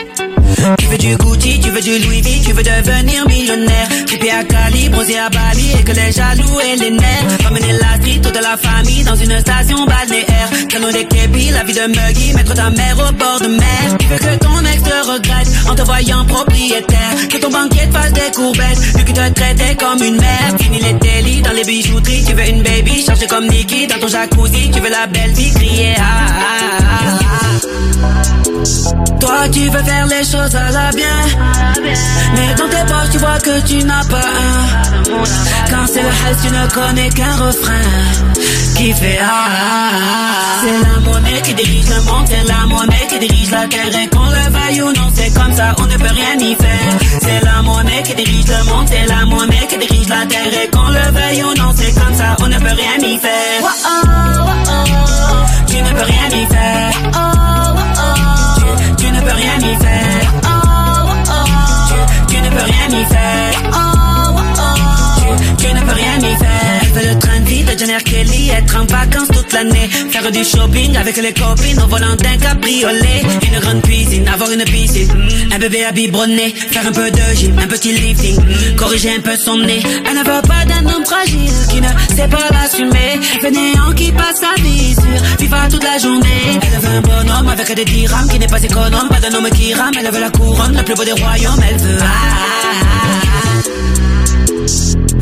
Tu veux du Gucci, tu veux du Louis V, tu veux devenir millionnaire. Trippé à Cali, brosé à Bali et que les jaloux et les nerfs. Emmener la street, toute la famille dans une station balnéaire. Canon des képis, la vie de Muggy, mettre ta mère au bord de mer. Tu veux que ton ex te regrette en te voyant propriétaire. Que ton banquier te fasse des courbettes, lui qui te traitait comme une mère. Fini les délits dans les bijouteries, tu veux une baby chargée comme Nicky dans ton jacuzzi. Tu veux la belle vie crier ah, ah, ah, ah. Toi tu veux faire les choses à la bien. Mais dans tes poches tu vois que tu n'as pas un. Quand c'est le hell tu ne connais qu'un refrain Qui fait ah, ah, ah. C'est la monnaie qui dirige le monde C'est la monnaie qui dirige la terre Et qu'on le veuille ou non. C'est comme ça on ne peut rien y faire. C'est la monnaie qui dirige le monde C'est la monnaie qui dirige la terre Et qu'on le veuille ou non. C'est comme ça on ne peut rien y faire. Tu ne peux rien y faire. Tu, tu ne peux rien y faire. Oh, oh. Tu, tu ne peux rien y faire. Oh. Tu, tu ne peux rien y faire. Jenner Kelly, être en vacances toute l'année. Faire du shopping avec les copines au volant d'un cabriolet. Une grande cuisine, avoir une piscine. Un bébé à biberonner. Faire un peu de gym, un petit lifting. Corriger un peu son nez. Elle ne veut pas d'un homme fragile qui ne sait pas l'assumer. Fainéant qui passe sa vie sur FIFA toute la journée. Elle veut un bonhomme avec des dirhams qui n'est pas économe. Pas d'un homme qui rame. Elle veut la couronne, le plus beau des royaumes. Elle veut. ah, ah, ah.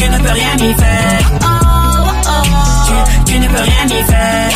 Tu, ne peux rien y faire. Tu, tu ne peux rien y faire.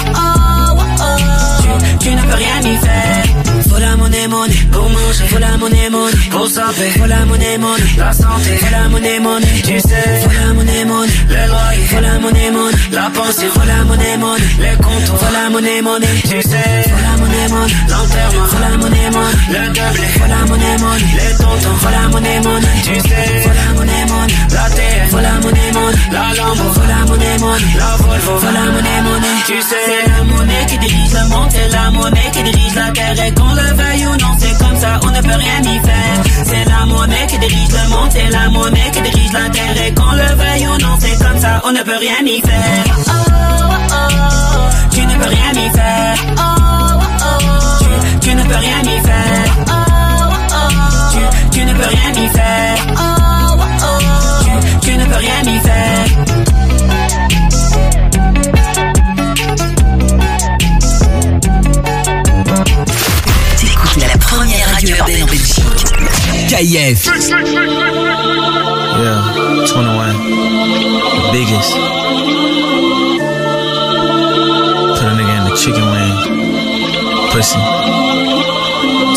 Tu, tu ne peux rien y faire Faut la monnaie, pour manger Faut la monnaie, monnaie pour Faut la monnaie, monnaie la santé Faut la monnaie, monnaie tu sais Faut la monnaie, monnaie le loyer Faut la monnaie, monnaie la pensée Faut la monnaie, monnaie les comptes Faut la monnaie, monnaie tu sais Faut la monnaie, monnaie l'enterrement Faut la monnaie, monnaie le doublé Faut la monnaie, monnaie les tontons Faut la monnaie, monnaie tu sais Faut la monnaie, monnaie la terre Faut la monnaie, monnaie la Lambo Faut la monnaie, monnaie la Volvo Faut la monnaie, monnaie tu sais C'est la monnaie qui dirige le monde C'est la monnaie qui dirige la terre Et qu'on le veuille ou non c'est comme ça On ne peut rien y faire C'est la monnaie qui dirige le monde C'est la monnaie qui dirige la terre Et qu'on le veuille ou non c'est comme ça On ne peut rien y faire Oh, oh. Tu ne peux rien y faire Oh, oh. Tu, tu ne peux rien y faire Oh, oh. Tu, tu ne peux rien y faire oh, oh. Tu, tu ne peux rien y faire première radio urbaine en Belgique. KIF. Yeah, 21. The biggest. Put a nigga in the chicken wing. Pussy.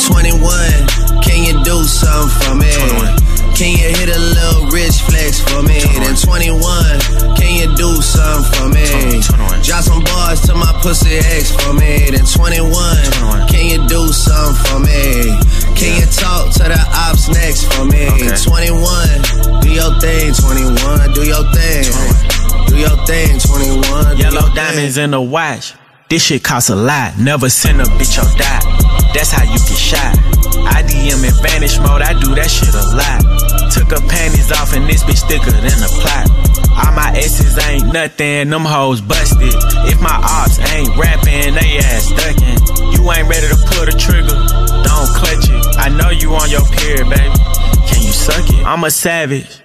21, can you do something for me? 21. Can you hit a little rich flex for me? Then 21, you do something for me? Drop some bars to my pussy ex for me. Then 21, can you do something for me? Can you talk to the ops next for me? 21, do your thing, 21, do your thing. Do your thing, 21. Yellow diamonds in the watch. This shit costs a lot. Never send a bitch or die. That's how you get shot. I DM in vanish mode. I do that shit a lot. Took her panties off and this bitch thicker than a plot. All my S's ain't nothing. Them hoes busted. If my ops ain't rapping, they ass ducking. You ain't ready to pull the trigger. Don't clutch it. I know you on your period, baby. Can you suck it? I'm a savage.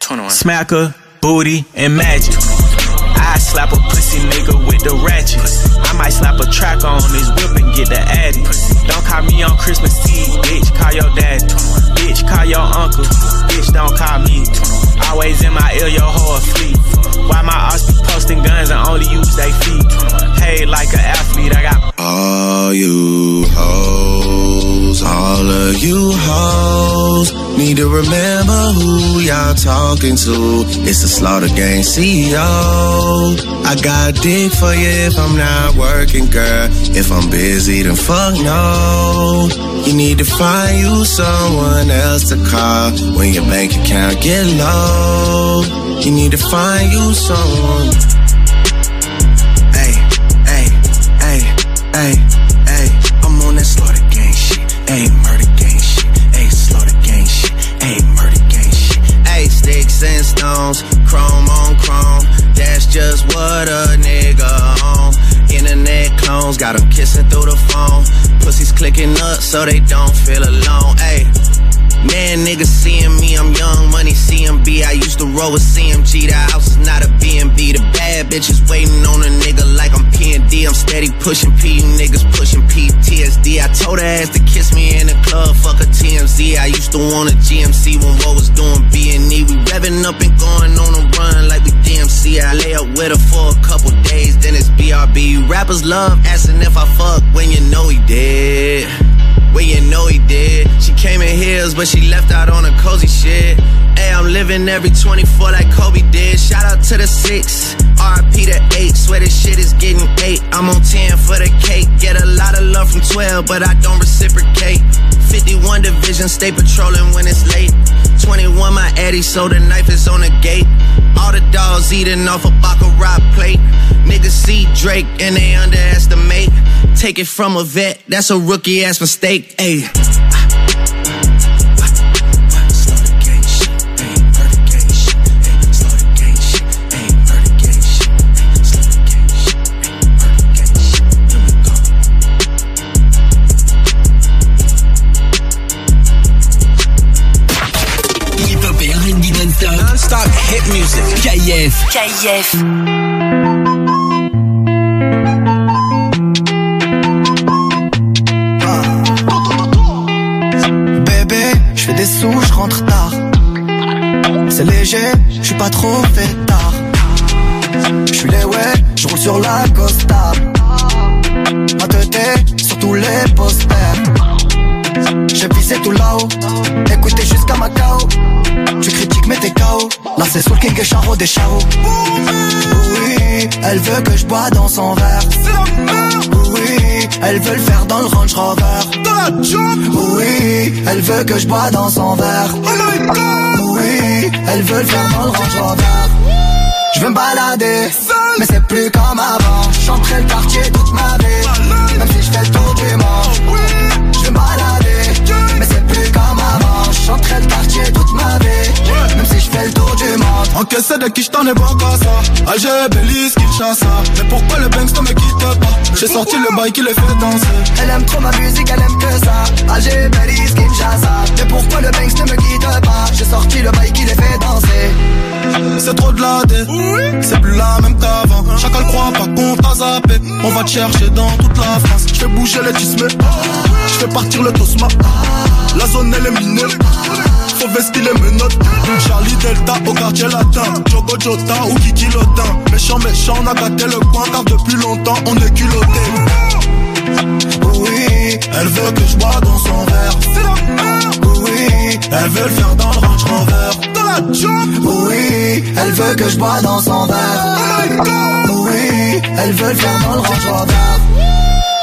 21. Smacker, booty, and magic. I slap a pussy nigga with the ratchet. I might slap a track on his whip and get the addy. Don't call me on Christmas Eve, bitch. Call your dad. Bitch, call your uncle. Bitch, don't call me. Always in my ear, your whole fleet. Why my ops be posting guns and only use they feet? Paid like an athlete, I got All you hoes, all of you hoes need to remember who y'all talking to. It's the Slaughter Gang CEO. I got dick for you if I'm not working, girl. If I'm busy, then fuck no. You need to find you someone else to call when your bank account get low. You need to find you someone. Hey, hey, hey, hey, hey. I'm on that slaughter gang shit. Hey, murder gang shit. Hey, slaughter gang shit. Hey, murder gang shit. Hey, sticks and stones, chrome on chrome. That's just what a nigga on. Internet clones got 'em kissing through the phone. Pussies clicking up so they don't feel alone. Hey. Man, niggas seeing me, I'm young money CMB. I used to roll with CMG. The house is not a BNB. The bad bitches waiting on a nigga like I'm P&D. I'm steady pushing P, you niggas pushing PTSD. I told her ass to kiss me in the club, fuck a TMZ. I used to want a GMC when what was doing B&E. We revving up and going on a run like we DMC. I lay up with her for a couple days, then it's BRB. Rappers love asking if I fuck when you know he did. Well, you know he did. She came in heels, but she left out on a cozy shit. Hey, I'm living every 24 like Kobe did. Shout out to the six, RP to eight. Swear this shit is getting eight. I'm on 10 for the cake. Get a lot of love from 12, but I don't reciprocate. 51 division, stay patrolling when it's late. 21 my Eddie, so the knife is on the gate. All the dogs eating off a Baccarat plate. Niggas see Drake and they underestimate. Take it from a vet, that's a rookie ass mistake. Ayy. KIF. KIF. Bébé, je fais des sous, je rentre tard. C'est léger, je suis pas trop tard. Je suis les ouais, je roule sur la costa. Ma tête sur tous les posters. Visé tout là-haut, écoutez jusqu'à Macao. Tu critiques mais t'es KO. Là c'est Soul King et Charo des Charo. Oui, elle veut que je bois dans son verre. Oui, elle veut le faire dans le Range Rover. Oui, elle veut que je bois dans son verre. Oui, elle veut le faire dans le Range Rover. Je veux me balader, mais c'est plus comme avant. Chanterai le quartier toute ma vie, même si je fais le tour du monde. Ma vie, même si je fais le tour du monde. Encaissé de qui je t'en ai bon qu'à ça. Alger, Belize, Kinshasa Mais pourquoi le Banks ne me quitte pas? J'ai sorti le bail qui les fait danser. Elle aime trop ma musique, elle aime que ça. Alger, Belize, Kinshasa. Mais pourquoi le Banks ne me quitte pas? J'ai sorti le bail qui les fait danser. C'est trop de la dé. C'est plus la même qu'avant. Chacun le croit pas qu'on t'a zappé. On va te chercher dans toute la France. Je fais bouger les tismes. Je fais partir le tosma. La zone elle est minée Vestir les menottes. Charlie Delta au quartier latin. Jogo Jota ou Kiki Lotin. Méchant méchant on a gâté le coin Car depuis longtemps on est culotté. Oui, Elle veut que je bois dans son verre. Oui, Elle veut le faire dans le Range job. Oui, elle veut que je bois dans son verre. Oui, elle veut le faire dans le Range.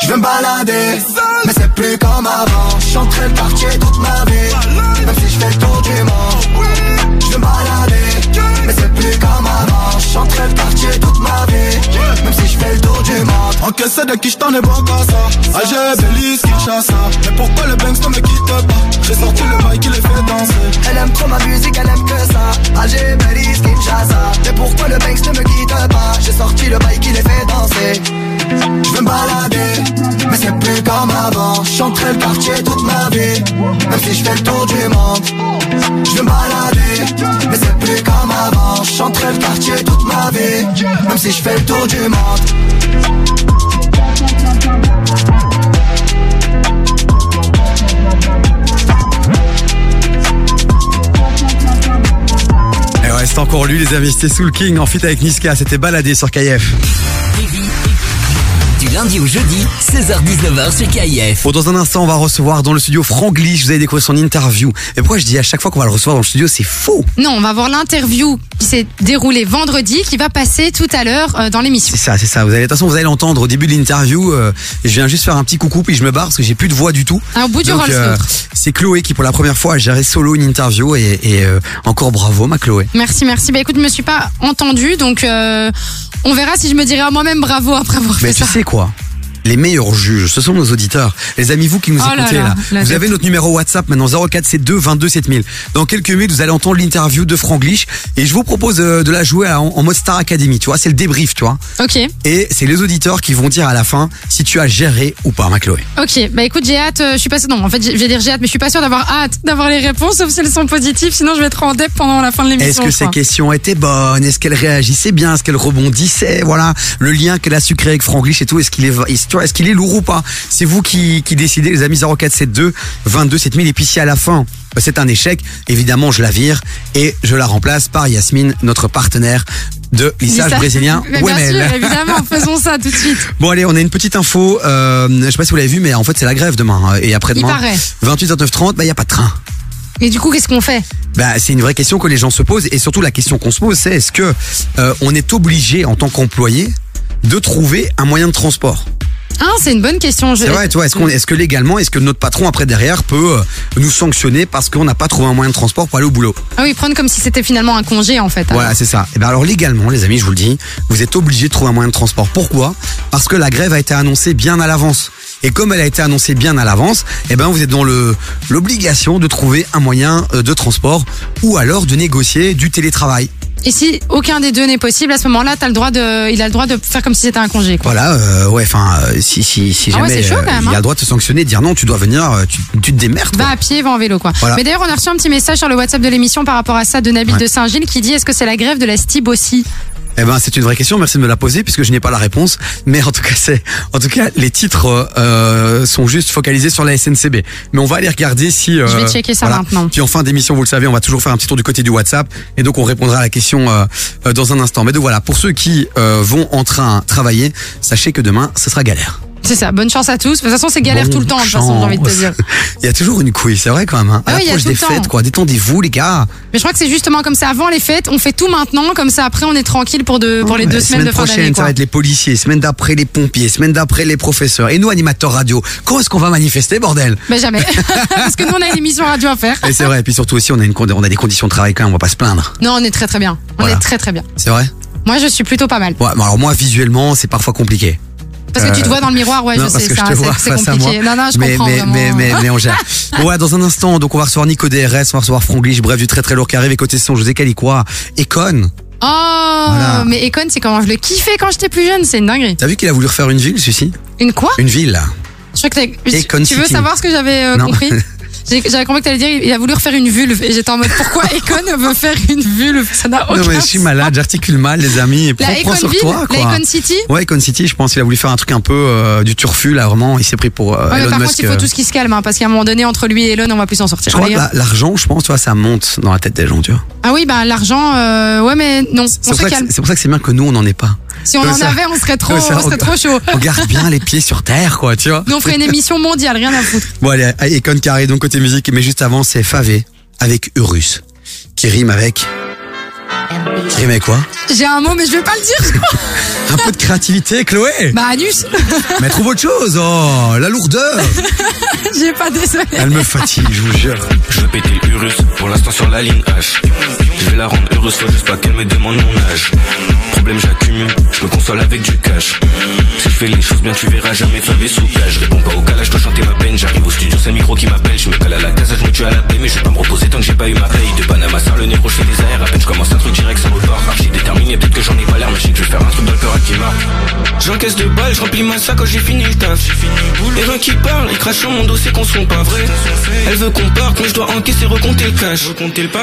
Je veux me balader, mais c'est plus comme avant. Chanterai le quartier toute ma vie, c'est plus comme avant. Chanterai le quartier toute ma vie, même si je fais le tour du monde. Encaissé de qui je t'en ai bon qu'à ça Alger, Belize, Kinshasa Mais pourquoi le Banks ne me quitte pas? J'ai sorti le bail qui les fait danser Elle aime trop ma musique, elle aime que ça. Alger, Belize, Kinshasa. Mais pourquoi le Banks ne me quitte pas? J'ai sorti le bail qui les fait danser. Je veux me balader, mais c'est plus comme avant. Chanterai le quartier toute ma vie, même si je fais le tour du monde. Je veux me balader, mais c'est plus comme avant. Chanterai le quartier toute ma vie, même si je fais le tour du monde. Et ouais, c'est encore lui, les amis. C'était Soul King en fit avec Niska. C'était baladé sur KF. Lundi au jeudi, 16h-19h sur KIF. Bon, dans un instant, on va recevoir dans le studio Franglish. Vous allez découvrir son interview. Et pourquoi je dis à chaque fois qu'on va le recevoir dans le studio, c'est faux? Non, on va voir l'interview qui s'est déroulée vendredi, qui va passer tout à l'heure euh, dans l'émission. C'est ça, c'est ça. Vous allez, de toute façon, vous allez l'entendre au début de l'interview. euh, je viens juste faire un petit coucou puis je me barre parce que j'ai plus de voix du tout. Ah, au bout du Donc, Rolls l'autre. c'est Chloé qui, pour la première fois, a géré solo une interview et, et, euh, encore bravo, ma Chloé. Merci, merci. Bah écoute, je me suis pas entendue, donc euh, on verra si je me dirai à moi-même bravo après avoir Mais fait tu ça. sais quoi les meilleurs juges, ce sont nos auditeurs. Les amis, vous qui nous Oh écoutez là, vous avez notre numéro WhatsApp maintenant 0472 22 7000. Dans quelques minutes, vous allez entendre l'interview de Franglish et je vous propose euh, de la jouer en, en mode Star Academy. Tu vois, c'est le débrief, tu vois. Ok, Et c'est les auditeurs qui vont dire à la fin si tu as géré ou pas, ma Chloé. ok. Bah écoute, j'ai hâte. euh, je suis pas non, en fait, je vais dire j'ai hâte, mais je suis pas sûre d'avoir hâte d'avoir les réponses, sauf si elles sont positives. Sinon, je vais être en dep pendant la fin de l'émission. Est-ce que ces questions étaient bonnes? Est-ce qu'elle réagissait bien? Est-ce qu'elle rebondissait Voilà, le lien qu'elle a su créer avec Franglish et tout. Est-ce qu'il est, tu est-ce qu'il est lourd ou pas C'est vous qui, qui décidez, les amis 0472 22 7000. Et puis si à la fin bah, c'est un échec, évidemment je la vire et je la remplace par Yasmine, notre partenaire de lissage brésilien [LAUGHS] Mais Bien Wemel. sûr, évidemment, [LAUGHS] faisons ça tout de suite. Bon allez, on a une petite info. Euh, je sais pas si vous l'avez vu, mais en fait c'est la grève demain euh, et après-demain. Il paraît. 28 29 30, bah il y a pas de train. Et du coup, qu'est-ce qu'on fait? Bah, c'est une vraie question que les gens se posent et surtout la question qu'on se pose c'est est-ce que euh, on est obligé en tant qu'employé de trouver un moyen de transport? Ah, c'est une bonne question. Je... Tu vois, est-ce qu'on est-ce que légalement est-ce que notre patron après derrière peut euh, nous sanctionner parce qu'on n'a pas trouvé un moyen de transport pour aller au boulot? Ah oui, prendre comme si c'était finalement un congé en fait. Voilà, c'est ça. Et ben alors légalement, les amis, je vous le dis, vous êtes obligé de trouver un moyen de transport. Pourquoi? Parce que la grève a été annoncée bien à l'avance. Et comme elle a été annoncée bien à l'avance, eh ben vous êtes dans le l'obligation de trouver un moyen euh, de transport ou alors de négocier du télétravail. Et si aucun des deux n'est possible, à ce moment-là, t'as le droit de, il a le droit de faire comme si c'était un congé. Quoi. Voilà, euh, ouais, enfin, euh, si, si, si Ah ouais, jamais c'est chaud, euh, quand même, il a hein. le droit de te sanctionner, de dire non, tu dois venir, euh, tu, tu te démerdes. Va à pied, va en vélo, quoi. Voilà. Mais d'ailleurs, on a reçu un petit message sur le WhatsApp de l'émission par rapport à ça de Nabil Ouais. de Saint-Gilles qui dit est-ce que c'est la grève de la STIB aussi? Eh ben, c'est une vraie question. Merci de me la poser puisque je n'ai pas la réponse. Mais en tout cas, c'est, en tout cas, les titres euh, sont juste focalisés sur la SNCB. Mais on va aller regarder si. euh, Je vais checker ça maintenant. Puis en fin d'émission, vous le savez, on va toujours faire un petit tour du côté du WhatsApp et donc on répondra à la question euh, euh, dans un instant. Mais donc voilà, pour ceux qui euh, vont en train travailler, sachez que demain, ce sera galère. C'est ça, bonne chance à tous. De toute façon, c'est galère tout le temps, de toute façon, j'ai envie de te dire. Il y a toujours une couille, c'est vrai quand même. Hein. Ah à oui, il y a l'approche des fêtes, quoi. Détendez-vous, les gars. Mais je crois que c'est justement comme ça. Avant les fêtes, on fait tout maintenant, comme ça après on est tranquille pour, de, pour les deux semaines semaine de fin prochaine, d'année. ça quoi. va être les policiers, semaine d'après les pompiers, semaine d'après les professeurs. Et nous, animateurs radio, quand est-ce qu'on va manifester, bordel? Mais jamais. [LAUGHS] Parce que nous, on a une émission radio à faire. Et c'est vrai, et puis surtout aussi, on a, une, on a des conditions de travail quand même, on va pas se plaindre. Non, on est très très bien. On Voilà. est très très bien. C'est vrai? Moi, je suis plutôt pas mal. Ouais, alors moi, visuellement, c'est parfois compliqué. Parce que tu te vois dans le miroir, ouais, non, je sais, c'est- compliqué. Non, non, je mais, comprends mais, vraiment. mais, mais, mais on gère. [LAUGHS] Ouais, dans un instant, donc on va recevoir Nico DRS, on va recevoir Franglish, bref, du très très lourd qui arrive. Et côté son, José Calicois, Econ. Oh, Voilà. mais Econ, c'est comment je le kiffais quand j'étais plus jeune, c'est une dinguerie. T'as vu qu'il a voulu refaire une ville, celui-ci? Une quoi? Une ville. Je crois que tu veux savoir ce que j'avais euh, compris? [LAUGHS] J'avais compris que t'allais dire il a voulu refaire une vulve et j'étais en mode pourquoi [LAUGHS] Econ veut faire une vulve? Ça n'a aucun Non, mais je suis malade, j'articule mal, les amis. Et La prends, prends sur toi, La quoi. Econ City? Ouais, Econ City, je pense qu'il a voulu faire un truc un peu euh, du turfu, là, vraiment. Il s'est pris pour euh, Ouais, mais Elon par Musk. contre, il faut euh, tout ce qui se calme, hein, parce qu'à un moment donné, entre lui et Elon, on va plus s'en sortir. Je crois que la- l'argent, je pense, tu vois, ça monte dans la tête des gens, tu vois. Ah oui, bah l'argent, euh, ouais, mais non, C'est on pour, se ça que calme. c'est- c'est pour ça que c'est bien que nous, on n'en ait pas. Si on en ça- avait, on serait trop, ça, on serait trop chaud. On garde bien les pieds sur terre, quoi, tu vois. Nous, on ferait une émission mondiale, rien à foutre. Bon, allez, Econ qui arrive donc côté musique, mais juste avant, c'est Favé avec Urus, qui rime avec. Rime avec quoi J'ai un mot, mais je vais pas le dire. je crois. [LAUGHS] Un peu de créativité, Chloé Bah, anus. [LAUGHS] Mais trouve autre chose, oh, la lourdeur [LAUGHS] J'ai pas désolé. Elle me fatigue, je vous jure. Je veux péter Urus, pour l'instant sur la ligne H. Je vais la rendre heureuse, faut juste pas qu'elle me demande mon âge. Problème, j'accumule, je me console avec du cash. Si je fais les choses bien, tu verras jamais favé sous cage. Je réponds pas au calage, je dois chanter ma peine. J'arrive au studio, c'est le micro qui m'appelle. Je me cale à la casa, je me tue à la paix, mais je vais pas me reposer tant que j'ai pas eu ma paye. De Panama, ça le nez, je fais des airs. À peine je commence un truc direct, ça repart. Archi déterminé, peut-être que j'en ai pas l'air, mais je sais que je vais faire un truc dans le qui marque. J'encaisse de balles, je remplis ma sac quand j'ai fini le taf. Les gens qui parlent, ils crachent sur mon dos, c'est qu'on sont pas vrais. Elle veut qu'on parte, mais je dois encaisser, recompter le cash.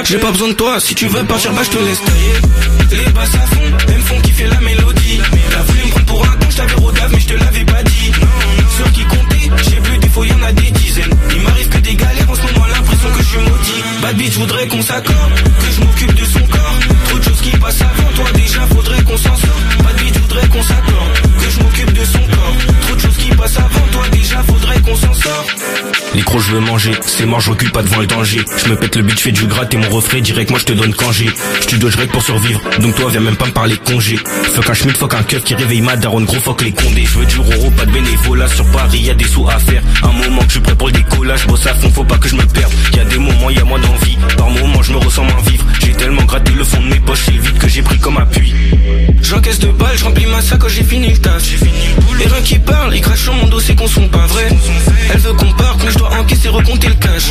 J'ai pas besoin de toi, si tu veux partir, bah je te laisse tailler. Les basses à fond, elles me font kiffer la mélodie. T'as voulu me prendre pour un con, je t'avais rodave, mais je te l'avais pas dit. Sur qui compter, j'ai vu des fois, y en a des dizaines. Il m'arrive que des galères, en ce moment, l'impression que je suis maudit. Bad bitch, voudrais qu'on s'accorde, que je m'occupe de son corps. De qui passent avant toi, déjà faudrait qu'on s'en sorte. Bad bitch, voudrais qu'on s'accorde, je m'occupe de son corps. Trop de choses qui passent avant toi, déjà faudrait qu'on s'en sorte. Les crocs, je veux manger, c'est mort, je recule pas devant le danger. Je me pète le but, je fais du gras, t'es mon refrain, direct, moi je te donne congé. Je te dois, je règle pour survivre, donc toi viens même pas me parler congé. Fuck un schmidt, fuck un keuf qui réveille ma daronne, gros fuck les condés. Je veux du roro, pas de bénévolat sur Paris, y a des sous à faire. Un moment que je suis prêt pour le décollage, bosse à fond, faut pas que je me perde. Y a des moments, y a moins d'envie, par moments je me ressens moins vivre. J'ai tellement gratté le fond de mes poches, c'est vite que j'ai pris comme appui. J'encaisse de balles, je remplis ma sac quand j'ai fini le taf. Les gens qui parlent, ils crachent sur mon dos, c'est qu'on sont pas vrais. Elle veut qu'on parte, mais je dois encaisser, recompter le cash.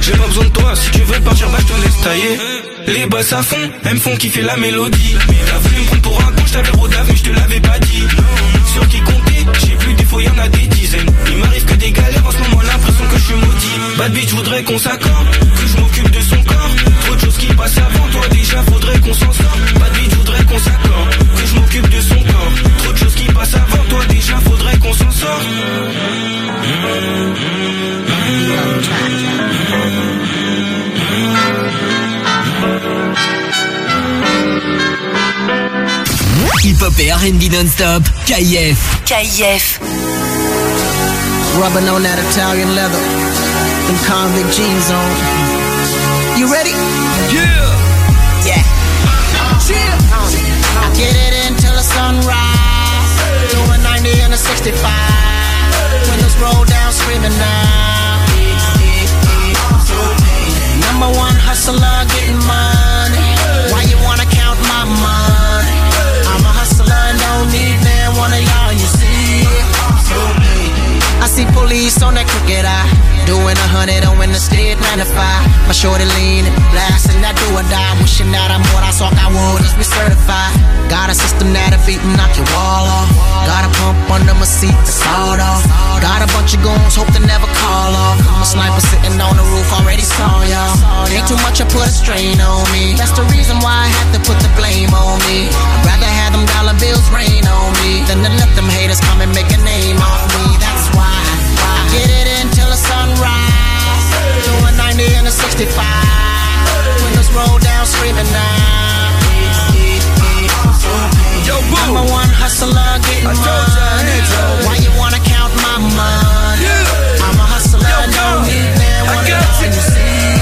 J'ai pas besoin de toi, si tu veux partir, bah je te laisse tailler. Les basses à fond, elles me font kiffer la mélodie. T'as voulu me prendre pour un con, je t'avais rodave, mais je te l'avais pas dit. Sur qui compter, j'ai plus des fois, y en a des dizaines. Il m'arrive que des galères, en ce moment, l'impression que je suis maudit. Bad bitch, voudrais qu'on s'accorde, que je m'occupe de son corps. Trop de choses qui passent avant toi, déjà faudrait qu'on s'en sorte. Bad bitch, voudrais qu'on s'accorde, que je m'occupe de son corps. Qui passent avant toi, déjà faudrait qu'on s'en sorte. Hip-hop et R&B non-stop, KIF. KIF. Rubbing on that Italian leather. Them convict jeans on. You ready? Yeah. 65. Windows roll down screaming now. Number one hustler getting money. Why you wanna count my money? I'm a hustler don't need man one of y'all. I see police ice on that crooked eye. Doing a hundred when the state 95. My shorty leaning, blasting that do or die. Wishing that I'm what I saw I would just be certified. Got a system that'll beat and knock your wall off. Got a pump under my seat to sawed off. Got a bunch of goons, hope they never call off. I'm a sniper sitting on the roof, already saw y'all. Ain't too much, I put a strain on me. That's the reason why I had to put the blame on me. I'd rather have them dollar bills rain on me than to let them haters come and make a name off me. Sunrise. Doing 90 and a 65. Windows roll down, screaming now. I'm a one hustler getting money. Why you wanna count my money? I'm a hustler, no need man. Wanna you see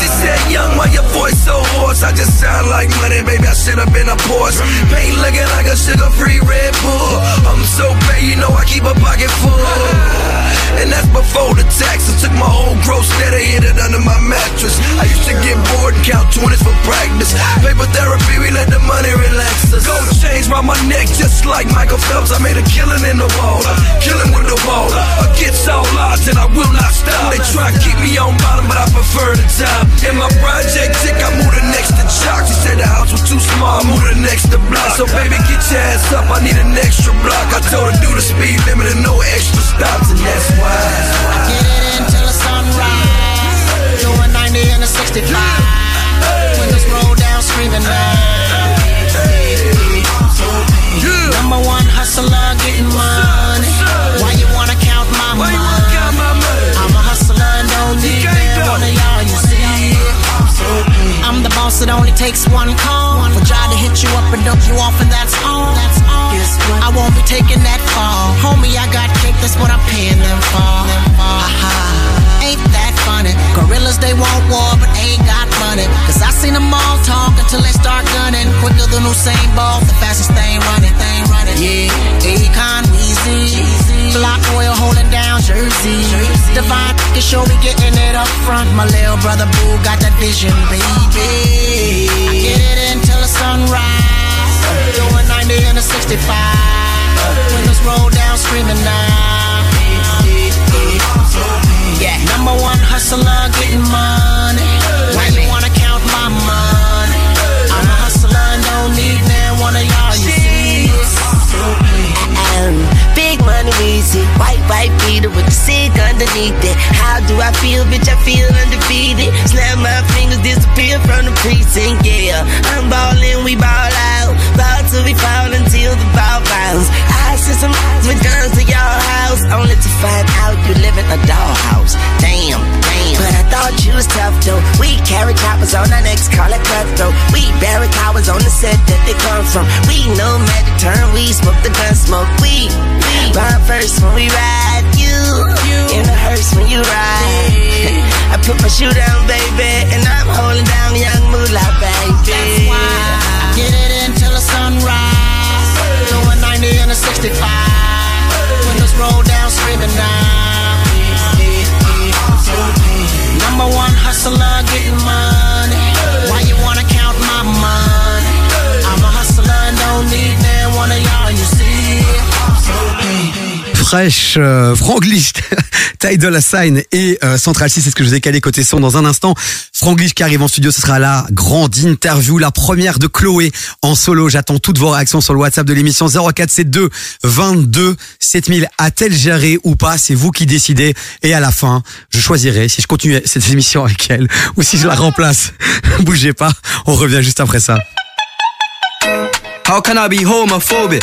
She said, young, why your voice so hoarse? I just sound like money, baby, I should have been a Porsche. Paint looking like a sugar-free Red Bull. I'm so paid, you know I keep a pocket full. And that's before the taxes. Took my whole gross net and hid it under my mattress. I used to get bored and count 20s for practice. Paper therapy, we let the money relax us. Gold chains round my neck, just like Michael Phelps. I made a killing in the water, killing with the water. Against all odds, and I will not stop. They try to keep me on bottom, but I prefer the top. In my project tick, I moved the next to Chalk. She said the house was too small, I moved the next to block. So baby, get your ass up, I need an extra block. I told her do the speed limit and no extra stops, and that's. Get it until the sunrise. Doing 90 and a 65. Windows roll down, screaming now. Number one hustler getting money. Why you wanna count my money? I'm a hustler, don't need. One of y'all. I'm the boss, it only takes one call. For try to hit you up and dump you off, and that's all. That's all. I won't be taking that fall. Homie, I got cake, that's what I'm paying them for. That funny? Gorillas, they want war, but ain't got money. Cause I seen them all talk until they start gunning. Quicker than Usain Bolt, the fastest thing running, thing running. Yeah, Akon, Weezy. Block oil holding down Jersey. Divine can show me getting it up front. My little brother Boo got that vision, baby. I get it until the sunrise. Doing 90 and a 65. Windows roll down, screaming now. Yeah, number one hustler getting money. Why you wanna count my money? I'm a hustler don't need man one of y'all. You see Um, big money easy, white white beater with the sick underneath it. How do I feel, bitch? I feel undefeated. Snap my fingers, disappear from the precinct. Yeah, I'm ballin', we ball out. Ball till we fall until the ball bounce. I sent some with guns to your house, only to find out you live in a dollhouse. Damn, damn. But I thought you was tough though. We carry choppers on our necks, call it cutthroat. We bury cowards on the set that they come from. We know magic turn, we smoke the gun smoke. We, we run first when we ride. You, you in the hearse when you ride. [LAUGHS] I put my shoe down, baby, and I'm holding down young moolah, baby. That's why I get it until the sunrise. Doing 90 and a 65. Windows roll down, screaming now. Number one hustler getting money. Why you wanna count my money? I'm a hustler and don't need man one of y'all, you see. Fresh, euh, Franglish, [LAUGHS] Tidal Sign et euh, Central 6, c'est ce que je vous ai calé côté son dans un instant. Franglish qui arrive en studio, ce sera la grande interview, la première de Chloé en solo. J'attends toutes vos réactions sur le WhatsApp de l'émission 0472 22 7000. A-t-elle géré ou pas? C'est vous qui décidez. Et à la fin, je choisirai si je continue cette émission avec elle [LAUGHS] ou si je la remplace. [LAUGHS] Bougez pas, on revient juste après ça. How can I be homophobic?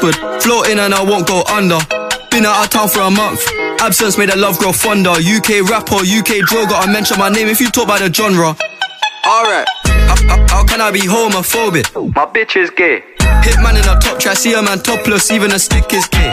Floating and I won't go under. Been out of town for a month. Absence made the love grow fonder. UK rapper, UK drill, gotta mention my name if you talk about the genre. Alright, how, how- how can I be homophobic? My bitch is gay. Hitman in a top try, see a man topless, even a stick is gay.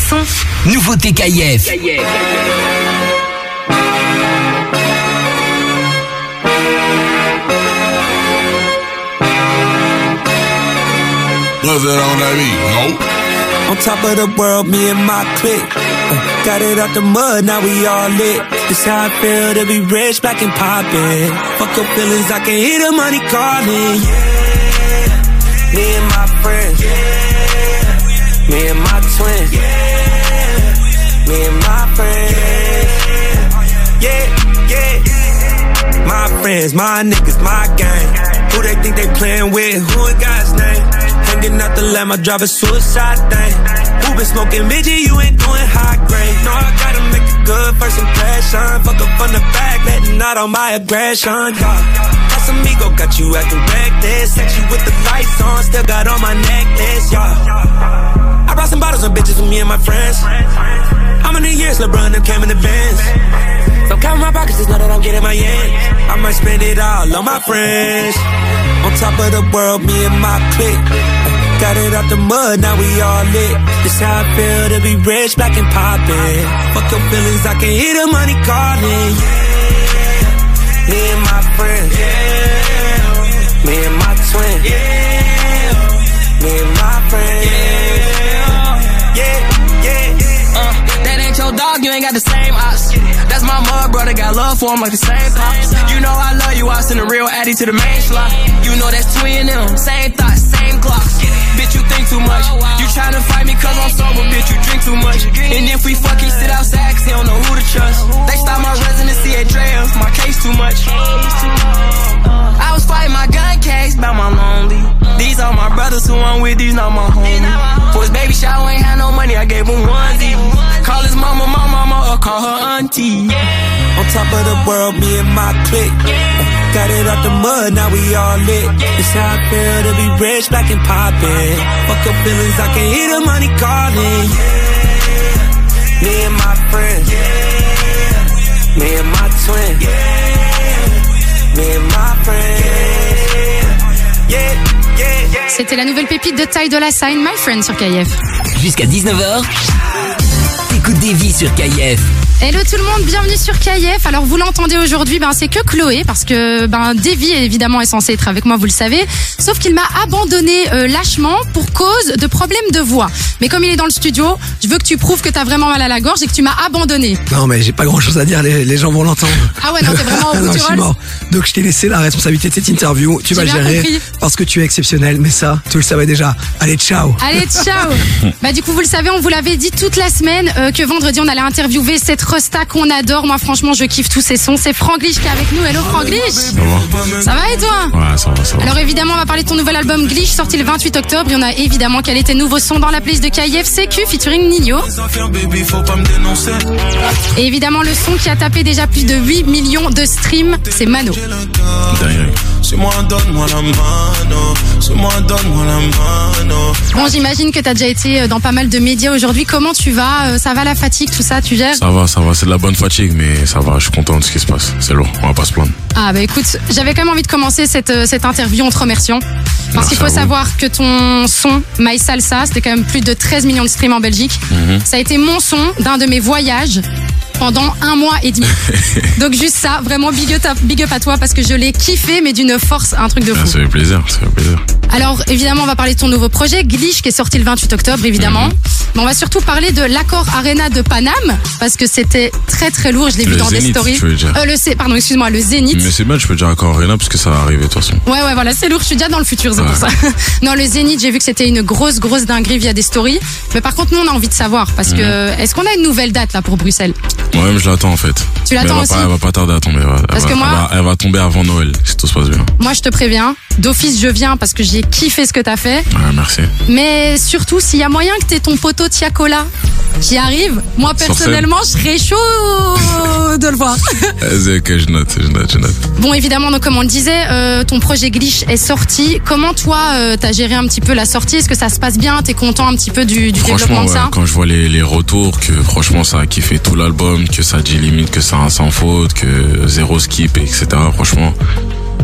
Son, nouveauté KIF. Was it on that beat? Nope. On top of the world, me and my clique. Uh, got it out the mud, now we all lit. This how I feel to be rich, black and poppin'. Fuck your feelings, I can hear the money calling. Yeah, me and my friends. Yeah, me and my twin. Yeah, me and my friends. Yeah, yeah. My friends, my niggas, my gang. Who they think they playing with? Who in God's name? Hanging out the lamb, I drive a suicide thing. Who been smoking midget? You ain't doing high grade. No, I gotta make a good first impression. Fuck up on the back, letting out on my aggression. Yeah. Ego, got you acting reckless. Sex you with the lights on, still got on my necklace. Yeah. I brought some bottles and bitches with me and my friends. How many years LeBron them came in the Benz? So count my pockets, just know that I'm getting my yen. I might spend it all on my friends. On top of the world, me and my clique. Got it out the mud, now we all lit. This how I feel to be rich, black and poppin'. Fuck your feelings, I can hear the money calling. Me and my friends. Me and my twin. Me and my friends. You ain't got the same ops. That's my mud brother, got love for him like the same pops. You know I love you, I send a real addy to the main slot. You know that's twin them, same thoughts, same clocks. Bitch, you think too much. You tryna fight me cause I'm sober, bitch, you drink too much. And if we fucking sit outside, cause he don't know who to trust. They stop my residency at Dre's, my case too much. I was fighting my gun case about my lonely. These are my brothers who I'm with, these not my homies. For his baby shower, ain't had no money, I gave him one Z. Call his mama, my mama, or call her auntie. On top of the world, me and my clique. Got it out the mud, now we all lit. This how I feel to be rich, black and poppin'. Fuck your feelings, I can hear the money calling. Yeah, me and my friends. Yeah, me and my twin. Yeah, me and my friends. Yeah, yeah, yeah. C'était la nouvelle pépite de Ty Dolla Sign, My Friend sur KF. Jusqu'à 19h, t'écoutes des vies sur KIF. Hello tout le monde, bienvenue sur KF. Alors vous l'entendez aujourd'hui, ben c'est que Chloé parce que ben Davy évidemment est censé être avec moi, vous le savez. Sauf qu'il m'a abandonné euh, lâchement pour cause de problèmes de voix. Mais comme il est dans le studio, je veux que tu prouves que t'as vraiment mal à la gorge et que tu m'as abandonné. Non, mais j'ai pas grand chose à dire, les, les gens vont l'entendre. Ah ouais, non, t'es vraiment [LAUGHS] au bout Non, du je suis mort. Donc je t'ai laissé la responsabilité de cette interview. Tu vas bien gérer compris. parce que tu es exceptionnel. Mais ça, tu le savais déjà. Allez, ciao. Allez, ciao [LAUGHS] Bah du coup, vous le savez, on vous l'avait dit toute la semaine euh, que vendredi, on allait interviewer cette resta qu'on adore. Moi, franchement, je kiffe tous ces sons. C'est Franglish qui est avec nous. Hello, Franglish Ça va et toi Ouais, ça va, ça va. Alors évidemment, on va parler de ton nouvel album Glitch sorti le 28 octobre. Il y en a évidemment quel est tes nouveaux sons dans la playlist de KIF CQ featuring Nino. baby, faut pas me dénoncer. Et évidemment, le son qui a tapé déjà plus de 8 millions de streams, c'est Mano. C'est moi, donne-moi la mano. C'est moi, donne-moi la mano. Bon, j'imagine que t'as déjà été euh, dans pas mal de médias aujourd'hui. Comment tu vas? Euh, Ça va la fatigue, tout ça? Tu gères? Ça va, ça va. C'est de la bonne fatigue, mais ça va. Je suis content de ce qui se passe. C'est lourd. On va pas se plaindre. Ah bah écoute, j'avais quand même envie de commencer cette, euh, cette interview en te remerciant. Parce qu'il faut savoir que ton son, My Salsa, c'était quand même plus de 13 millions de streams en Belgique. Mhm. Ça a été mon son d'un de mes voyages. Pendant un mois et demi. [LAUGHS] Donc juste ça, vraiment big up, big up à toi parce que je l'ai kiffé, mais d'une force, un truc de Ah, fou. ça fait plaisir, ça fait plaisir. Alors évidemment, on va parler de ton nouveau projet, Glitch, qui est sorti le 28 octobre, évidemment. Mhm. Mais on va surtout parler de l'accord Arena de Paname, parce que c'était très très lourd. Je l'ai vu dans des stories. tu veux dire. Euh, le pardon, excuse-moi, le Zénith. Mais c'est bien, je peux dire encore rien parce que ça va arriver de toute façon. Ouais, ouais, voilà, c'est lourd. Je suis déjà dans le futur, c'est pour ça. [LAUGHS] non, le Zénith, j'ai vu que c'était une grosse, grosse dinguerie via des stories. Mais par contre, nous, on a envie de savoir, parce que Mhm. est-ce qu'on a une nouvelle date là pour Bruxelles? Moi-même, je l'attends en fait. Tu l'attends va aussi pas, Elle va pas tarder à tomber. Elle va, Parce elle que va- moi- elle va, elle va tomber avant Noël, si tout se passe bien. Moi, je te préviens, d'office, je viens parce que j'ai kiffé ce que t'as fait. Ouais, merci. Mais surtout, s'il y a moyen que t'aies ton poteau Tiakola qui arrive, moi personnellement, je serais chaud de le voir. [LAUGHS] Ok, je note, je note, je note. Bon, évidemment, donc comme on le disait, euh, ton projet Glitch est sorti. Comment toi, euh, t'as géré un petit peu la sortie? Est-ce que ça se passe bien? T'es content un petit peu du, du développement Franchement, de ouais, ça? quand je vois les, les retours, que franchement ça a kiffé tout l'album, que ça dit limite que c'est un sans faute, que zéro skip, etc. Franchement,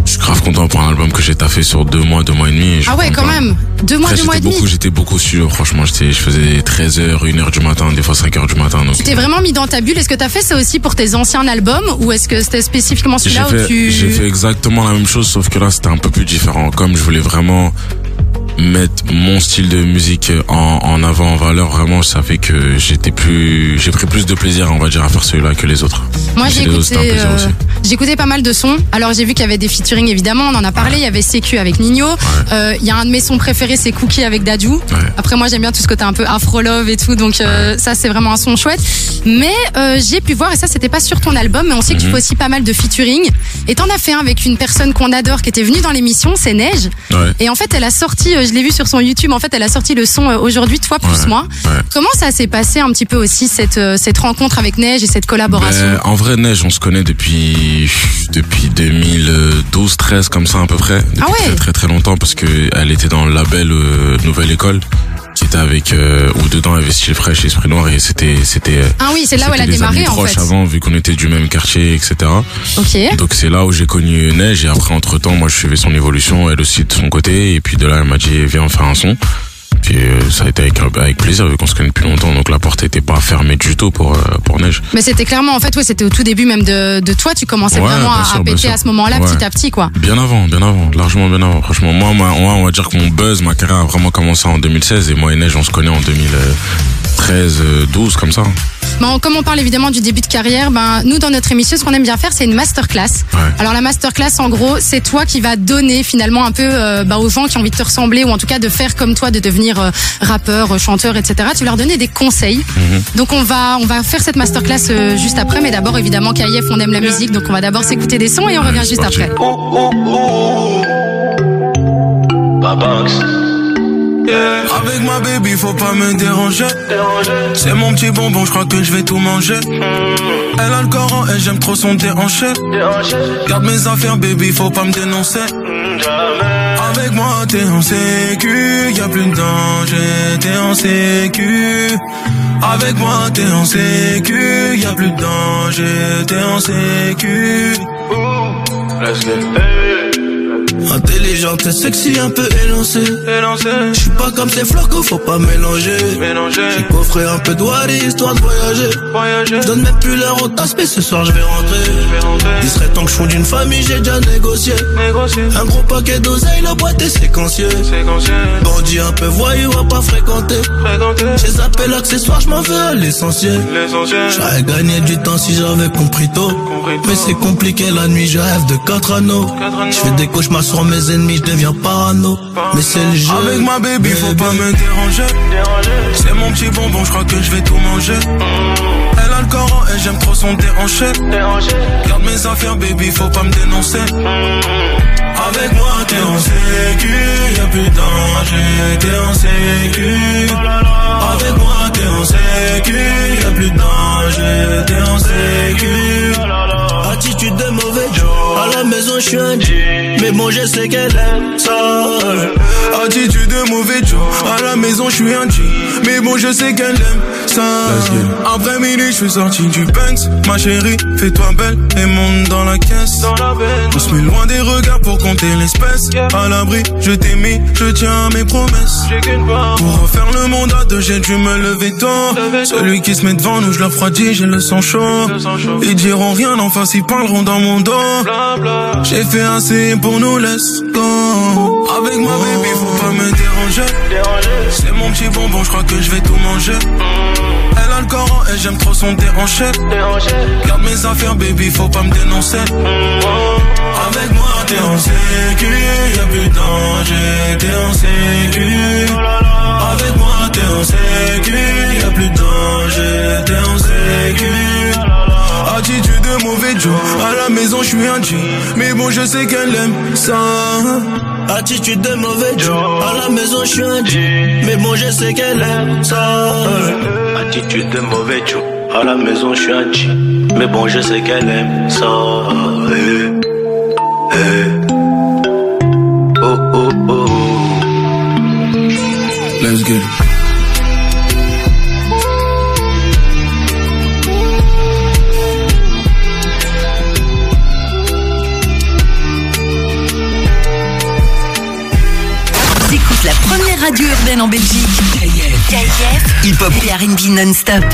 je suis grave content pour un album que j'ai taffé sur deux mois, deux mois et demi. je Ah ouais, quand même. Deux mois, Après, deux mois et demi. beaucoup, j'étais beaucoup sûr. Franchement, j'étais, je faisais 13 heures, 1 heure du matin, des fois 5 heures du matin. Donc, Tu t'es vraiment mis dans ta bulle. Est-ce que t'as fait ça aussi pour tes anciens albums ou est-ce que c'était spécifiquement celui-là où tu... j'ai fait exactement la même chose, sauf que là, c'était un peu plus différent. Comme je voulais vraiment mettre mon style de musique en, en avant, en valeur, vraiment, ça fait que j'étais plus, j'ai pris plus de plaisir, on va dire, à faire celui-là que les autres. Moi, j'ai écouté, euh, écouté pas mal de sons. Alors, j'ai vu qu'il y avait des featuring, évidemment. On en a parlé. Il y avait CQ avec Nino. Euh, Il y a un de mes sons préférés, c'est Cookie avec Dadju. Après, moi, j'aime bien tout ce côté un peu afro love et tout. Donc, euh, ça, c'est vraiment un son chouette. Mais j'ai pu voir, et ça, c'était pas sur ton album, mais on sait que tu fais aussi pas mal de featuring. Et t'en as fait un avec une personne qu'on adore, qui était venue dans l'émission, c'est Neige. Et en fait, elle a sorti, je l'ai vu sur son YouTube, en fait, elle a sorti le son euh, aujourd'hui, toi plus Ouais, moi. ouais. Comment ça s'est passé un petit peu aussi, cette, euh, cette rencontre avec Neige et cette collaboration Ben, en vrai, Neige, on se connaît depuis [LAUGHS] depuis 2012, 13 comme ça à peu près. Depuis Ah ouais. très très très longtemps parce que elle était dans le label euh, Nouvelle École qui était avec euh, où dedans avait Style Fresh et Esprit Noir et c'était c'était euh, Ah oui, c'est là où elle a c'était démarré, en fait. avant vu qu'on était du même quartier etc. Ok. Donc c'est là où j'ai connu Neige et après entre temps moi je suivais son évolution elle aussi de son côté et puis de là elle m'a dit viens on fait un son. Puis euh, ça a été avec, avec plaisir vu qu'on se connaît depuis longtemps donc la porte était pas fermée du tout pour euh, pour Neige. Mais c'était clairement, en fait, ouais, c'était au tout début même de, de toi. Tu commençais Ouais, vraiment à, sûr, à péter à ce moment-là, Ouais. petit à petit, quoi. Bien avant, bien avant, largement bien avant. Franchement, moi, moi, moi, on va dire que mon buzz, ma carrière a vraiment commencé en 2016 et moi et Neige, on se connaît en 2013, euh, 12 comme ça. Bon, comme on parle évidemment du début de carrière, ben nous dans notre émission, ce qu'on aime bien faire, c'est une masterclass. Alors la masterclass, en gros, c'est toi qui vas donner finalement un peu euh, bah, aux gens qui ont envie de te ressembler ou en tout cas de faire comme toi, de devenir euh, rappeur, euh, chanteur, etc. Tu leur donner des conseils. Donc on va on va faire cette masterclass euh, juste après, mais d'abord évidemment KIF, on aime la musique, donc on va d'abord s'écouter des sons et on revient juste après. Avec ma baby, faut pas me déranger. C'est mon petit bonbon, je crois que je vais tout manger. Elle a le Coran et j'aime trop son déhanché. Garde mes affaires, baby, faut pas me dénoncer. Avec moi, t'es en sécu, y a plus de danger, t'es en sécu. Avec moi, t'es en sécu, y a plus de danger, t'es en sécu. Intelligente et sexy, un peu élancée. Je suis pas comme ces flocos, faut pas mélanger. J'ai coffré un peu wari, histoire de voyager. Je donne même plus l'heure au tasse, mais ce soir je vais rentrer. Il serait temps que je fonde une famille, j'ai déjà négocié. Un gros paquet d'oseille, la boîte est séquenciée. Bandit un peu voyou, à pas fréquenter. J'ai zappé l'accessoire, je m'en veux à l'essentiel. J'aurais gagné du temps si j'avais compris tôt. Mais c'est compliqué la nuit, je rêve de quatre anneaux. Je fais des cauchemars sur mes ennemis, je deviens parano. Mais c'est le jeu. Avec ma baby, faut pas me déranger. C'est mon petit bonbon, je crois que je vais tout manger. Elle a le Coran et j'aime trop son déhanché. Garde mes affaires, baby, faut pas me dénoncer. Avec moi, t'es en sécu, y'a plus danger, t'es en sécu. Avec moi, t'es en sécu, y'a plus danger, t'es en sécu. Attitude de mauvais, à la maison, je suis un G. Mais bon, je sais qu'elle aime ça. Attitude de mauvais Joe. À la maison, je suis un G. Mais bon, je sais qu'elle aime ça. Après minuit, je suis sorti du Banks. Ma chérie, fais-toi belle et monte dans la caisse. On se met loin des regards pour compter l'espèce. À l'abri, je t'ai mis, je tiens à mes promesses. Pour refaire le monde à deux, j'ai dû me lever tôt. Celui qui se met devant nous, je le refroidis, j'ai le sang chaud. Ils diront rien en face, ils dans mon dos. J'ai fait assez pour nous, let's go. Avec ma baby, faut pas me déranger. C'est mon petit bonbon, je crois que je vais tout manger. Elle a le Coran et j'aime trop son déhanché. Garde mes affaires, baby, faut pas me dénoncer. Avec moi, t'es en sécu, y'a plus de danger, t'es en sécu. Avec moi, t'es en sécu, y'a plus de danger, t'es en sécu. Attitude de mauvais Joe, à la maison je suis un G, mais bon je sais qu'elle aime ça. Attitude de mauvais Joe. À la maison, je suis un G. Mais bon, je sais qu'elle aime ça. Attitude de mauvais Joe. À la maison, je suis un G. Mais bon, je sais qu'elle aime ça. Eh, eh. En Belgique. KIF. Hip Hop et R&B non-stop.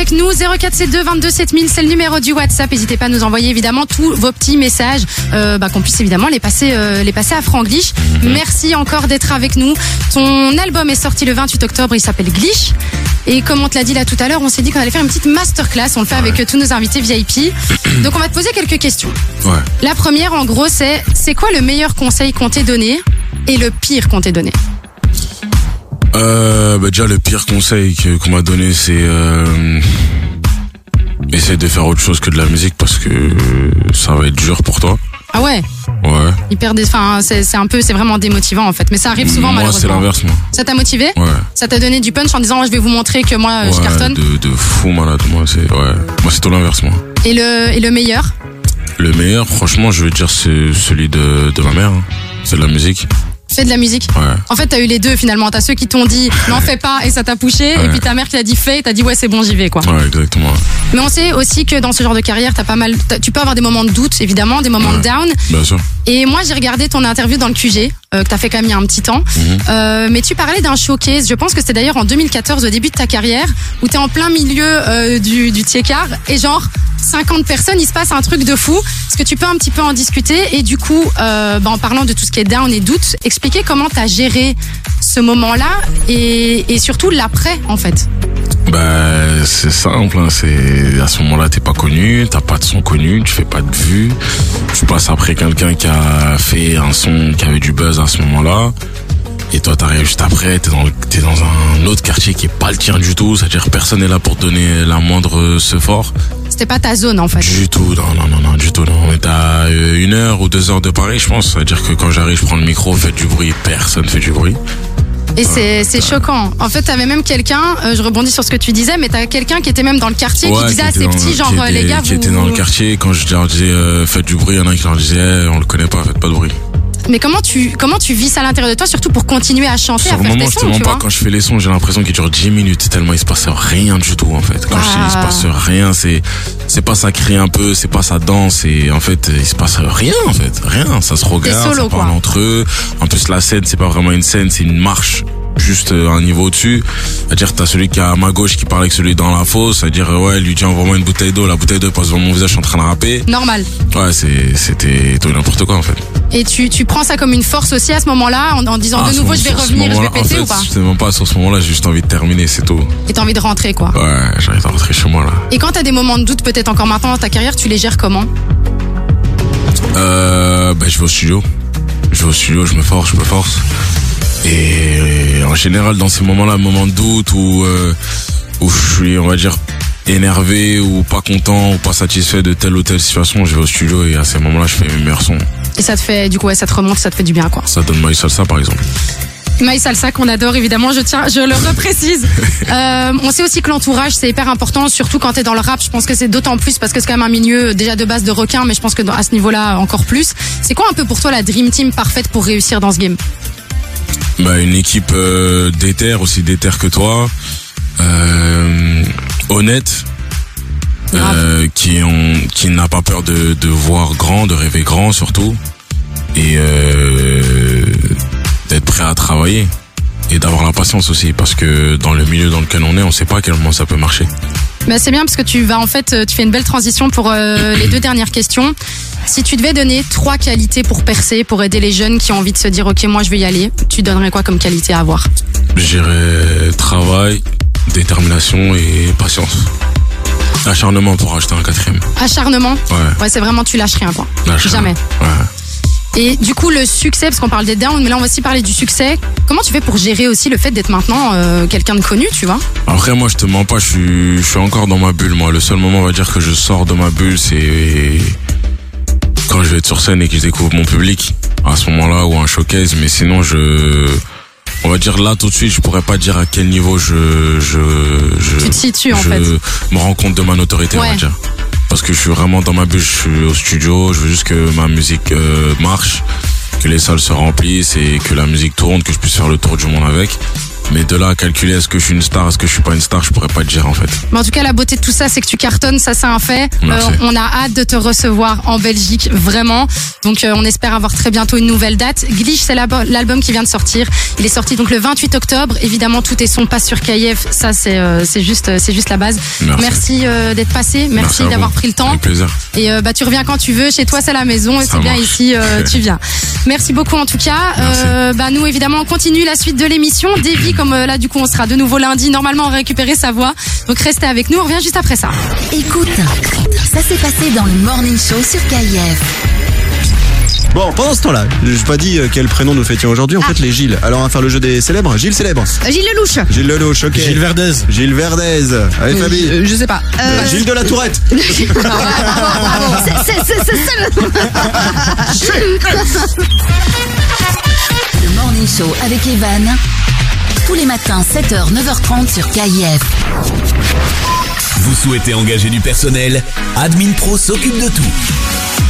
Avec nous. 0472 22 7000, c'est le numéro du WhatsApp. N'hésitez pas à nous envoyer évidemment tous vos petits messages, euh, bah, qu'on puisse évidemment les passer, euh, les passer à Franglish. Merci encore d'être avec nous. Ton album est sorti le 28 octobre, il s'appelle Glitch. Et comme on te l'a dit là tout à l'heure, on s'est dit qu'on allait faire une petite masterclass. On le fait avec euh, tous nos invités VIP. [CLEARS THROAT] Donc on va te poser quelques questions. Ouais. La première, en gros, c'est c'est quoi le meilleur conseil qu'on t'ait donné et le pire qu'on t'ait donné? Bah déjà le pire conseil qu'on m'a donné c'est euh, essaie de faire autre chose que de la musique parce que ça va être dur pour toi. Ah ouais? Ouais. Hyper dé... enfin, c'est un peu, c'est vraiment démotivant en fait. Mais ça arrive souvent moi, c'est malheureusement. l'inverse, moi. Ça t'a motivé? Ouais. Ça t'a donné du punch en disant je vais vous montrer que moi je cartonne? de, de fou malade. Moi, c'est ouais. Moi, c'est tout l'inverse, moi. Et le et le meilleur? Le meilleur, franchement, je veux dire, c'est celui de, de ma mère. hein. C'est de la musique. Fais de la musique. Ouais. En fait, t'as eu les deux finalement. T'as ceux qui t'ont dit n'en fais pas et ça t'a poussé, et puis ta mère qui t'a dit fais, et t'as dit ouais c'est bon j'y vais quoi. Ouais, exactement. Mais on sait aussi que dans ce genre de carrière, t'as pas mal, tu peux avoir des moments de doute évidemment, des moments de down. Bien sûr. Et moi, j'ai regardé ton interview dans le QG, euh, que t'as fait quand même il y a un petit temps. Mhm. Euh, mais tu parlais d'un showcase, je pense que c'était d'ailleurs en 2014, au début de ta carrière, où t'es en plein milieu euh, du, du Tiekar, et genre 50 personnes, il se passe un truc de fou. Est-ce que tu peux un petit peu en discuter? Et du coup, euh, bah, en parlant de tout ce qui est down et doute, expliquer comment t'as géré ce moment-là et, et surtout l'après, en fait. Bah, c'est simple, hein, c'est à ce moment-là, t'es pas connu, t'as pas de son connu, tu fais pas de vues, tu passes après quelqu'un qui a fait un son qui avait du buzz à ce moment-là, et toi t'arrives juste après, t'es dans, t'es dans un autre quartier qui est pas le tien du tout, c'est-à-dire personne n'est là pour te donner la moindre ce fort. C'était pas ta zone, en fait. Du tout, non, non, non, non, du tout, non. On est à euh, une heure ou deux heures de Paris, je pense. C'est-à-dire que quand j'arrive, je prends le micro, faites du bruit, personne fait du bruit. Et c'est c'est choquant. En fait, t'avais même quelqu'un, euh, je rebondis sur ce que tu disais, mais t'as quelqu'un qui était même dans le quartier qui disait à était ses dans- petits, genre, qui euh, les gars, qui vous... était dans le quartier, quand je leur disais euh, faites du bruit, il y en a un qui leur disait eh, on le connaît pas, faites pas de bruit. Mais comment tu, comment tu vis ça à l'intérieur de toi, surtout pour continuer à chanter, Sur à faire moment, tes je te mens pas, quand je fais les sons, j'ai l'impression qu'ils durent 10 minutes, tellement il se passe rien du tout, en fait. Quand je dis il se Ah. passe rien, c'est, c'est pas ça crie un peu, c'est pas ça danse, et en fait, il se passe rien, en fait. Rien. Ça se regarde, solo, ça parle quoi. entre eux. En plus, la scène, c'est pas vraiment une scène, c'est une marche. Juste euh, un niveau au-dessus. C'est-à-dire, t'as celui qui est à ma gauche qui parle avec celui dans la fosse. C'est-à-dire, euh, ouais, lui dit envoie-moi une bouteille d'eau. La bouteille d'eau passe devant mon visage, je suis en train de rapper. Normal. Ouais, c'était tout n'importe quoi, en fait. Et tu, tu prends ça comme une force aussi à ce moment-là, en, en disant Ah, de sur- nouveau je vais revenir, je vais péter en ou pas C'est même pas sur ce moment-là, j'ai juste envie de terminer, c'est tout. Et t'as envie de rentrer, quoi. Ouais, j'arrive à rentrer chez moi, là. Et quand t'as des moments de doute, peut-être encore maintenant dans ta carrière, tu les gères comment Euh, ben, je vais au studio. Je vais au studio, je me force, je me force. Et en général, dans ces moments-là, moments de doute où, euh, où je suis, on va dire, énervé ou pas content ou pas satisfait de telle ou telle situation, je vais au studio et à ces moments-là, je fais mes meilleurs sons. Et ça te fait, du coup, ouais, ça te remonte, ça te fait du bien, quoi. Ça donne My Salsa, par exemple. My Salsa qu'on adore évidemment, je tiens, je le reprécise. [LAUGHS] Euh, on sait aussi que l'entourage c'est hyper important, surtout quand t'es dans le rap. Je pense que c'est d'autant plus parce que c'est quand même un milieu déjà de base de requins, mais je pense que dans- à ce niveau-là encore plus. C'est quoi un peu pour toi la dream team parfaite pour réussir dans ce game? Bah, une équipe euh, déter, aussi déter que toi, euh, honnête, euh, qui ont, qui n'a pas peur de, de voir grand, de rêver grand surtout, et euh, d'être prêt à travailler et d'avoir la patience aussi, parce que dans le milieu dans lequel on est, on sait pas à quel moment ça peut marcher. Mais c'est bien parce que tu vas en fait, euh, tu fais une belle transition pour euh, [CLEARS THROAT] les deux dernières questions. Si tu devais donner trois qualités pour percer, pour aider les jeunes qui ont envie de se dire ok moi je vais y aller, tu donnerais quoi comme qualité à avoir? J'irais travail, détermination et patience. Acharnement pour acheter un quatrième. Acharnement? Ouais. Ouais, c'est vraiment tu lâches rien quoi. Lâche Jamais. Ouais. Et du coup, le succès, parce qu'on parle des downs, mais là on va aussi parler du succès. Comment tu fais pour gérer aussi le fait d'être maintenant euh, quelqu'un de connu, tu vois? Après, moi, je te mens pas, je suis, je suis encore dans ma bulle, moi. Le seul moment, on va dire, que je sors de ma bulle, c'est quand je vais être sur scène et que je découvre mon public. À ce moment-là, ou un showcase. Mais sinon, je, on va dire là, tout de suite, je pourrais pas dire à quel niveau je, je, je, Tu te situes, en je fait. me rends compte de ma notoriété, on va dire. Parce que je suis vraiment dans ma bulle, je suis au studio, je veux juste que ma musique euh, marche, que les salles se remplissent et que la musique tourne, que je puisse faire le tour du monde avec. Mais de là à calculer est-ce que je suis une star, est-ce que je suis pas une star, je pourrais pas te dire en fait. Mais en tout cas, la beauté de tout ça, c'est que tu cartonnes, ça c'est un fait. Euh, on a hâte de te recevoir en Belgique, vraiment. Donc euh, on espère avoir très bientôt une nouvelle date. Glitch, c'est l'album qui vient de sortir. Il est sorti donc le 28 octobre. Évidemment, tout est son passe sur KF. Ça c'est euh, c'est juste euh, c'est juste la base. Merci. d'être passé, merci, d'avoir pris le temps. Avec plaisir. Et bah tu reviens quand tu veux. Chez toi c'est la maison et c'est bien ici [LAUGHS] tu viens. Merci beaucoup en tout cas. Bah nous évidemment on continue la suite de l'émission. Comme euh, là du coup on sera de nouveau lundi. Normalement on va récupérer sa voix. Donc restez avec nous. On revient juste après ça. Écoute, ça s'est passé dans le Morning Show sur KIF. Bon, pendant ce temps-là, je n'ai pas dit euh, quel prénom nous fêtions aujourd'hui. En fait, les Gilles. Alors, on va faire le jeu des célèbres. Gilles célèbre. Euh, Gilles Lelouch. Gilles Lelouch, ok. Gilles Verdez. Gilles Verdez. Allez, Euh, Fabi. euh, je sais pas. Euh, Gilles de la Tourette. C'est- Le Morning Show avec Evan. Tous les matins, 7h, 9h30 sur KIF. Vous souhaitez engager du personnel? Admin Pro s'occupe de tout.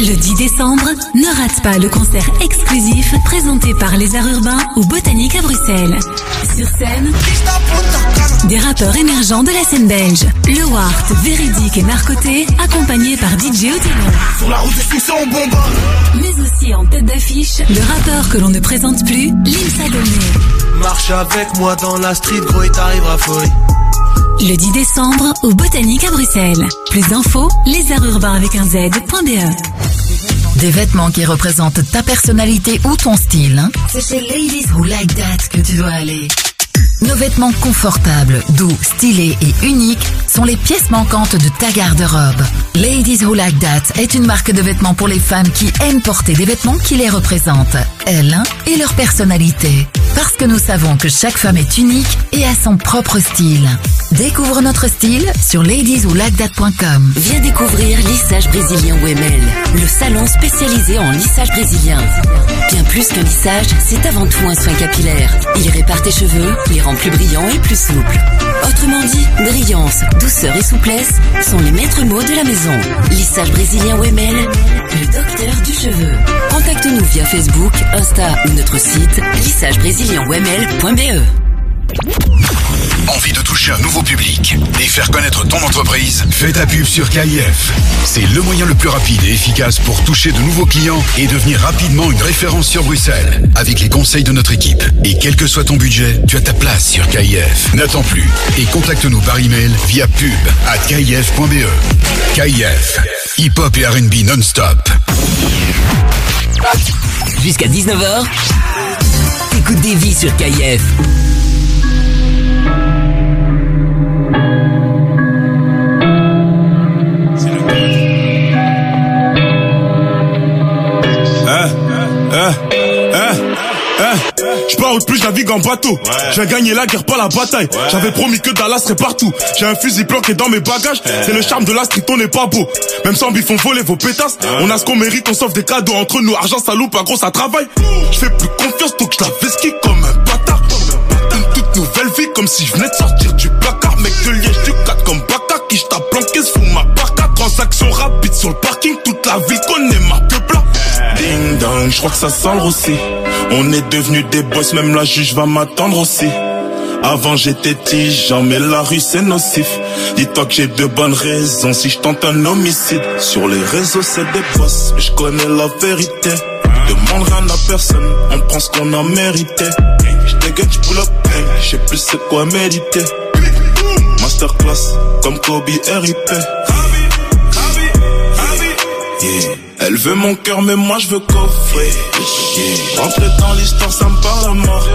Le 10 décembre, ne rate pas le concert exclusif présenté par les Arts Urbains au Botanique à Bruxelles. Sur scène, des rappeurs émergents de la scène belge. Le Wart, Véridique et Narcoté, accompagnés par DJ Odilon. Sur la route des succès, on bombarde. Mais aussi en tête d'affiche, le rappeur que l'on ne présente plus, Limsa Dolné. Marche avec moi dans la street, gros, et t'arriveras folie. Le 10 décembre, au Botanique à Bruxelles. Plus d'infos, les arts urbains avec un Z.be. Des vêtements qui représentent ta personnalité ou ton style. hein. C'est chez Ladies Who Like That que tu dois aller. Nos vêtements confortables, doux, stylés et uniques sont les pièces manquantes de ta garde-robe. Ladies Who Like That est une marque de vêtements pour les femmes qui aiment porter des vêtements qui les représentent, elles et leur personnalité. Parce que nous savons que chaque femme est unique et a son propre style. Découvre notre style sur ladieswholikeThat.com. Viens découvrir Lissage Brésilien WML, le salon spécialisé en lissage brésilien. Bien plus que lissage, c'est avant tout un soin capillaire. Il répare tes cheveux, les rend plus brillants et plus souples. Autrement dit, brillance, douceur et souplesse sont les maîtres mots de la maison. Lissage brésilien WML, le docteur du cheveu. Contacte-nous via Facebook, Insta ou notre site lissagebrésilien.wml.be. Envie de toucher un nouveau public et faire connaître ton entreprise? Fais ta pub sur KIF. C'est le moyen le plus rapide et efficace pour toucher de nouveaux clients et devenir rapidement une référence sur Bruxelles. Avec les conseils de notre équipe. Et quel que soit ton budget, tu as ta place sur KIF. N'attends plus et contacte-nous par email via pub à kif.be. KIF. Hip-hop et R&B non-stop. Jusqu'à 19h, écoute des vies sur KIF. Je plus, je navigue en bateau. J'ai gagné la guerre, pas la bataille. J'avais promis que Dallas serait partout. J'ai un fusil planqué dans mes bagages. C'est le charme de la street, on n'est pas beau. Même sans bif, on volait vos pétasses. On a ce qu'on mérite, on sauve des cadeaux entre nous. Argent, ça loupe, pas gros, ça travaille. Je fais plus confiance, donc je la vesquille comme un bâtard. Une toute nouvelle vie, comme si je venais de sortir du placard. Mec de liège du 4 comme Baka, qui je tape planqué, se fout ma barca. Transaction rapide sur le parking, toute la ville connaît ma blanc. Ding dong, je crois que ça sent le. On est devenus des boss, même la juge va m'attendre aussi. Avant j'étais tigeant, mais la rue c'est nocif. Dis-toi que j'ai de bonnes raisons si je tente un homicide. Sur les réseaux c'est des boss, mais je connais la vérité. Demande rien à personne, on prend ce qu'on a mérité. Je dégaine, je pull up, je sais plus c'est quoi méditer. Masterclass, comme Kobe RIP. Yeah. Elle veut mon cœur, mais moi je veux coffrer. Rentrer dans l'histoire, ça me parle à mort.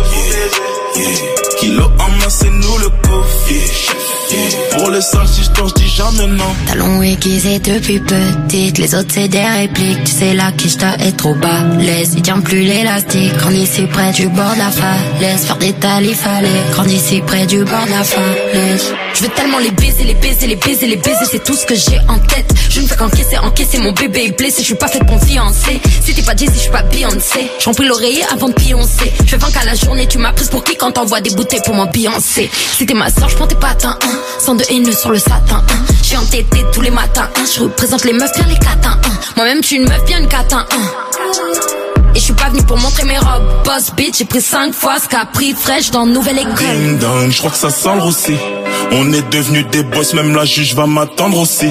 Yeah. Yeah. Kilo en main, c'est nous le coffre. Yeah. Pour les sales histoires, je dis jamais non. Talons aiguisés depuis petite, les autres c'est des répliques. Tu sais là qui j't'a est trop bas. Laisse, il tient plus l'élastique. Grandi ici près du bord de la falaise. Faire des talis fallait. Grandi ici près du bord de la falaise. Je veux tellement les baiser, les baiser, les baiser, les baiser. C'est tout ce que j'ai en tête. Je ne fais qu'encaisser, encaisser. Mon bébé est blessé. Je suis pas faite pour fiancer. Si t'es pas Jay, si je suis pas Beyoncé. J'en prie l'oreiller avant de pioncer. Je 20 qu'à la journée. Tu m'as prise pour qui quand t'envoies des pour m'ambiancer. T'es ma soeur, je tes patins. Hein. Sans de haineux sur le satin. Hein. Je suis entêtée tous les matins. Hein. Je représente les meufs bien les catins. Hein. Moi-même, suis une meuf bien une catin. Hein. Et je suis pas venue pour montrer mes robes. Boss bitch, j'ai pris 5 fois ce qu'a pris fraîche dans nouvelle école. Je crois que ça sent le. On est devenus des boss, même la juge va m'attendre aussi.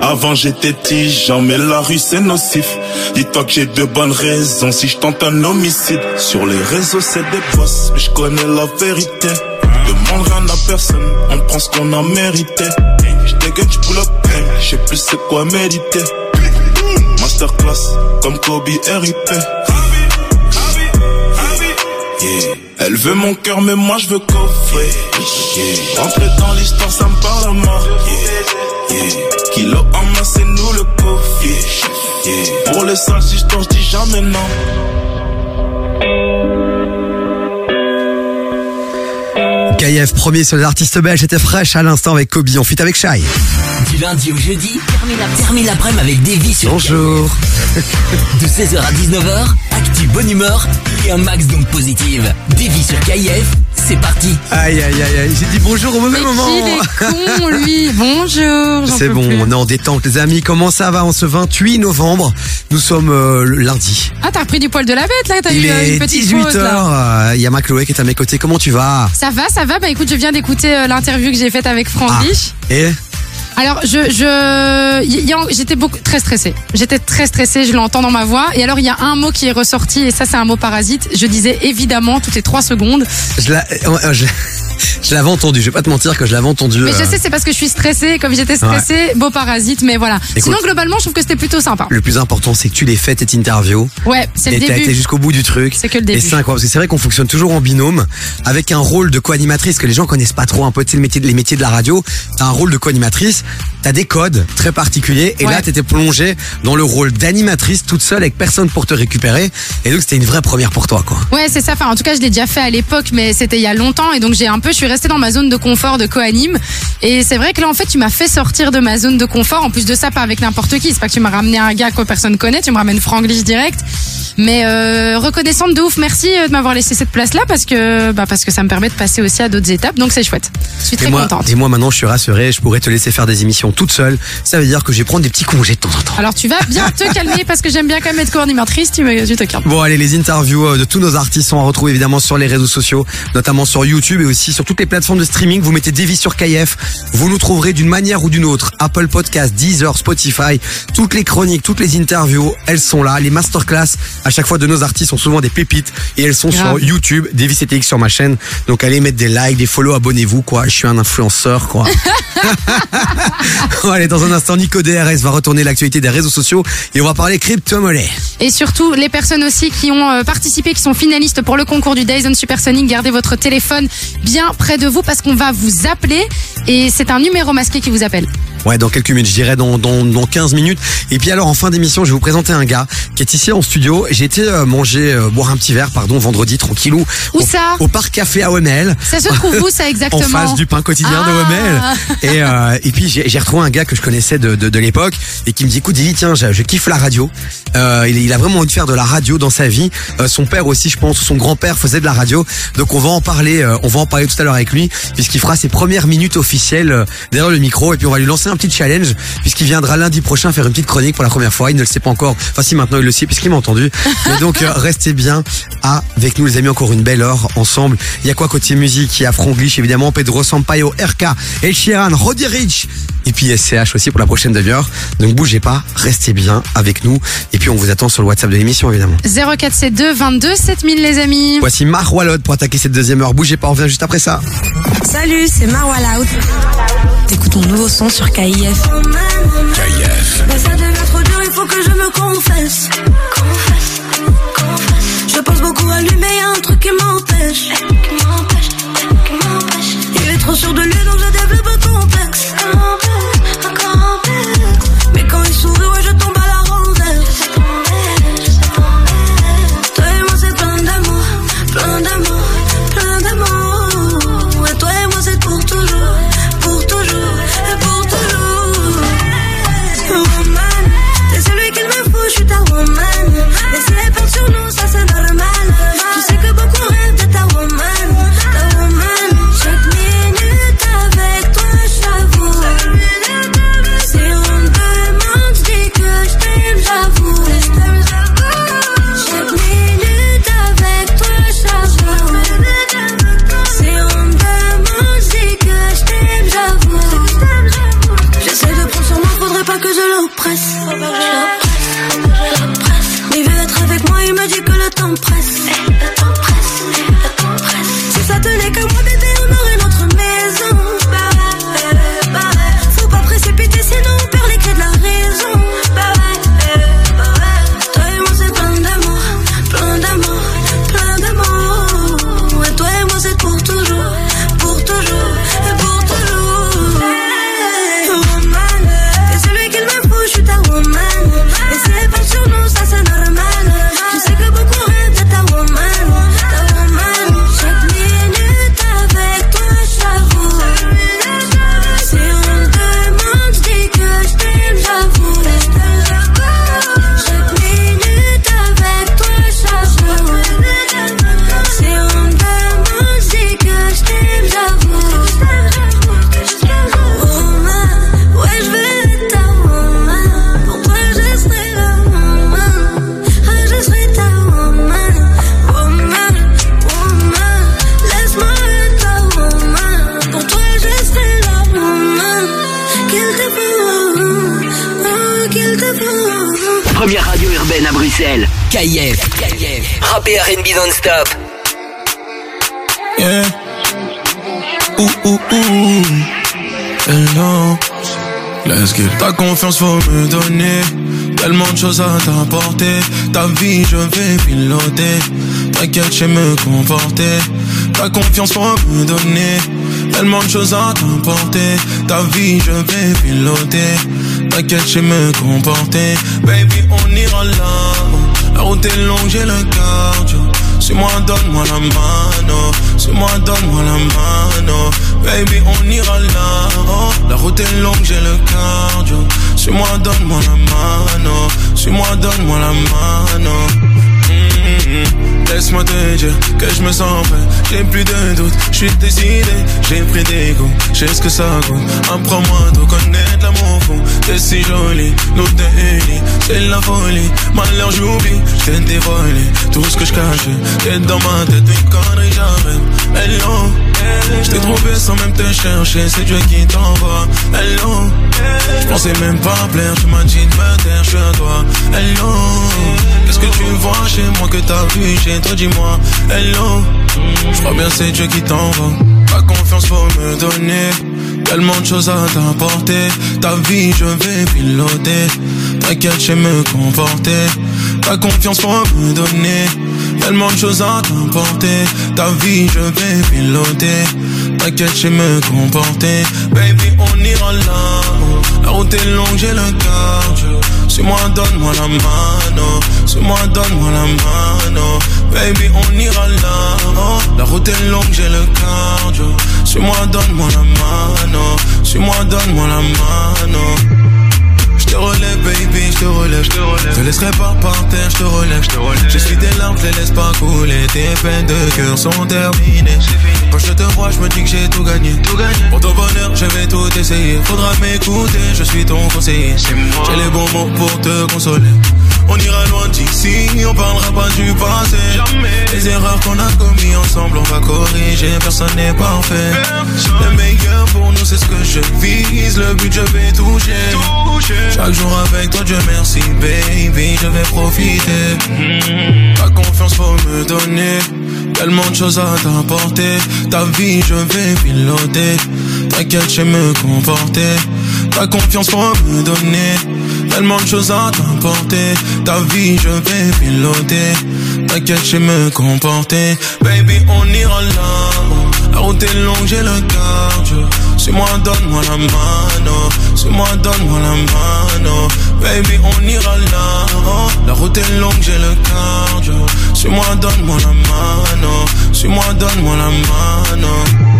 Avant j'étais tigeant, mais la rue c'est nocif. Dis-toi que j'ai de bonnes raisons si je tente un homicide. Sur les réseaux c'est des boss, mais je connais la vérité. Demande rien à personne, on prend ce qu'on a mérité. Je dégaine, je pull up, je sais plus c'est quoi méditer. Masterclass, comme Kobe RIP. Elle veut mon cœur, mais moi je veux coffrer. Rentrer dans l'histoire, ça me parle à mort. Yeah. Kilo en main, c'est nous le coffre. Yeah. Yeah. Pour les sales histoires, je dis jamais non. KF, premier sur les artistes belges, c'était fraîche à l'instant avec Kobe, on fit avec Shai. Du lundi au jeudi, termine la- termine l'après-midi avec Davy sur Bonjour. [LAUGHS] De 16h à 19h, actu bonne humeur et un max d'ondes positives. Davy sur KIF, c'est parti. Aïe aïe aïe aïe, j'ai dit bonjour au mauvais moment. Il est con, lui. [LAUGHS] Bonjour. C'est bon, plus. on est en détente les amis, comment ça va en ce 28 novembre? Nous sommes euh, le lundi. Ah, t'as repris du poil de la bête, là. T'as eu euh, est une petite pause, là. 18h, il y a ma Chloé qui est à mes côtés, comment tu vas? Ça va, ça va. Bah écoute, je viens d'écouter euh, l'interview que j'ai faite avec Franck Ah. Et? Alors, je, je, j'étais beaucoup très stressée. J'étais très stressée, je l'entends dans ma voix. Et alors, il y a un mot qui est ressorti, et ça, c'est un mot parasite. Je disais évidemment toutes les trois secondes. je l'a- euh, je- je l'avais entendu, je vais pas te mentir que je l'avais entendu. Mais je euh, sais, c'est parce que je suis stressée. Comme j'étais stressée, beau parasite. Mais voilà. Écoute. Sinon, globalement, je trouve que c'était plutôt sympa. Le plus important, c'est que tu l'aies fait cette interview. Ouais, c'est le et début. été jusqu'au bout du truc. C'est que le Et début. c'est incroyable, parce que c'est vrai qu'on fonctionne toujours en binôme, avec un rôle de co-animatrice que les gens connaissent pas trop, un peu, tu sais, le métier, les métiers de la radio. T'as un rôle de co-animatrice, t'as des codes très particuliers, et Ouais. là, t'étais plongée dans le rôle d'animatrice toute seule avec personne pour te récupérer. Et donc, c'était une vraie première pour toi, quoi. Ouais, c'est ça. Enfin, en tout cas, je l'ai déjà fait à l'époque, mais c'était il y a longtemps. Et donc, j'ai un peu, je suis restée dans ma zone de confort de co-anime. Et c'est vrai que là, en fait, tu m'as fait sortir de ma zone de confort. En plus de ça, pas avec n'importe qui. C'est pas que tu m'as ramené un gars que personne connaît. Tu me ramènes Franglish direct. Mais euh, reconnaissante de ouf. Merci euh, de m'avoir laissé cette place-là parce que, bah, parce que ça me permet de passer aussi à d'autres étapes. Donc, c'est chouette. Je suis très et moi, contente. et moi, maintenant, je suis rassuré, je pourrais te laisser faire des émissions toute seule. Ça veut dire que je vais prendre des petits congés de temps en temps. Alors, tu vas bien te calmer parce que j'aime bien quand même être co-animatrice. Tu, me, tu te calmes. Bon allez, les interviews euh, de tous nos artistes sont à retrouver évidemment sur les réseaux sociaux, notamment sur YouTube et aussi sur toutes les plateformes de streaming. Vous mettez Davy sur KF, vous nous trouverez d'une manière ou d'une autre. Apple Podcast, Deezer, Spotify, toutes les chroniques, toutes les interviews, elles sont là. Les masterclass à chaque fois de nos artistes sont souvent des pépites et elles sont Grave. sur YouTube, Davy CTX sur ma chaîne. Donc allez mettre des likes, des follow, abonnez-vous quoi. Je suis un influenceur quoi. [LAUGHS] Bon, allez, dans un instant, Nico DRS va retourner l'actualité des réseaux sociaux et on va parler crypto-monnaie. Et surtout, les personnes aussi qui ont euh, participé, qui sont finalistes pour le concours du Dyson Supersonic, gardez votre téléphone bien près de vous parce qu'on va vous appeler et c'est un numéro masqué qui vous appelle. Ouais, dans quelques minutes, je dirais dans, dans, dans 15 minutes. Et puis alors, en fin d'émission, je vais vous présenter un gars qui est ici en studio. J'ai été euh, manger, euh, boire un petit verre, pardon, vendredi, tranquillou. Où au, ça Au parc café à OML. Ça se trouve où ça [LAUGHS] exactement En face du pain quotidien de Ah. OML. Et, euh, et puis j'ai j'ai retrouvé un gars que je connaissais de, de, de l'époque et qui me dit écoute Dilly, tiens je, je kiffe la radio. Euh, il, il a vraiment envie de faire de la radio dans sa vie. Euh, son père aussi je pense, son grand-père faisait de la radio. Donc on va en parler, euh, on va en parler tout à l'heure avec lui puisqu'il fera ses premières minutes officielles euh, derrière le micro et puis on va lui lancer un petit challenge puisqu'il viendra lundi prochain faire une petite chronique pour la première fois. Il ne le sait pas encore. Enfin si maintenant il le sait puisqu'il m'a entendu. [LAUGHS] Mais donc euh, restez bien avec nous les amis encore une belle heure ensemble. Il y a quoi côté musique? Il y a Franglish évidemment, Pedro Sampaio, RK, El Sheeran, Roddy Rich et puis SCH aussi pour la prochaine demi-heure. Donc bougez pas, restez bien avec nous et puis on vous attend sur le WhatsApp de l'émission évidemment. 0472 22 7000 les amis. Voici Marwalod pour attaquer cette deuxième heure. Bougez pas, on revient juste après ça. Salut, c'est Marwa Loud. T'écoutes mon nouveau son sur KIF. KIF. Mais ça devient trop dur, il faut que je me confesse. Je pense beaucoup à lui, mais y a un truc qui m'empêche. Il est trop sûr de lui, donc je développe un complexe. Il veut être avec moi, il me dit que le temps presse. Première radio urbaine à Bruxelles. KIF. Rap et R&B non-stop. Yeah. Ouh, ouh, ouh. Hello. Ta confiance faut me donner. Tellement de choses à t'apporter. Ta vie, je vais piloter. T'inquiète, je me comporter. Ta confiance faut me donner. Tellement de choses à t'apporter. Ta vie, je vais piloter. T'inquiète, je me comporter. Baby, on ira là. La route est longue, j'ai le cardio. Suis-moi, donne-moi la mano. Suis-moi, donne-moi la mano. Baby, on ira là. Oh, la route est longue, j'ai le cardio. Suis-moi, donne-moi la mano. Suis-moi, donne-moi la mano. Mhm. Laisse-moi te dire que je me sens prêt. J'ai plus de doute, je suis décidé. J'ai pris des je sais ce que ça coûte. Apprends-moi de connaître l'amour fou. T'es si jolie, nous t'es unis. C'est la folie, malheur j'oublie. Je t'ai dévoilé tout ce que je cache. T'es dans ma tête, une connerie jamais. Hello, je t'ai trouvé sans même te chercher. C'est Dieu qui t'envoie. Hello, je pensais même pas plaire. Tu m'as dit de me taire, je suis à toi. Hello, qu'est-ce que tu vois chez moi que t'as vu chez toi, dis-moi. Hello, je crois bien c'est Dieu qui t'envoie. Ta confiance faut me donner. Tellement de choses à t'apporter. Ta vie, je vais piloter. T'inquiète, je me comporter. Ta confiance faut me donner. Tellement de choses à t'apporter. Ta vie, je vais piloter. T'inquiète, je me comporter. Baby, on ira là. La route est longue, j'ai le cardio. Suis-moi, donne-moi la mano. Suis-moi, donne-moi la mano. Baby, on ira là. Oh, la route est longue, j'ai le cardio. Suis-moi, donne-moi la mano. Suis-moi, donne-moi la mano. Je te relève, baby, je te relève, je te relève. Je te laisserai pas par terre, je te relève, je te relève. Je suis tes larmes, je les laisse pas couler. Tes peines de cœur sont terminées. Quand je te vois, je me dis que j'ai tout gagné. Tout gagné. Pour ton bonheur, je vais tout essayer. Faudra m'écouter, je suis ton conseiller. J'ai les bons mots pour te consoler. On ira loin d'ici, on parlera pas du passé. Jamais. Les erreurs qu'on a commis ensemble, on va corriger. Personne n'est parfait. Le meilleur pour nous, c'est ce que je vise. Le but, je vais toucher. Chaque jour avec toi, Dieu merci, baby, je vais profiter. Ta confiance faut me donner. Tellement de choses à t'apporter. Ta vie, je vais piloter. T'inquiète, je sais me comporter. Ta confiance faut me donner. Tellement de choses à t'apporter. Ta vie, je vais piloter. T'inquiète, je me comporter. Baby, on ira là. La route est longue, j'ai le cardio. Suis-moi, donne-moi la mano. Suis-moi, donne-moi la mano. Baby, on ira là. La route est longue, j'ai le cardio. Suis-moi, donne-moi la mano. Suis-moi, donne-moi la mano.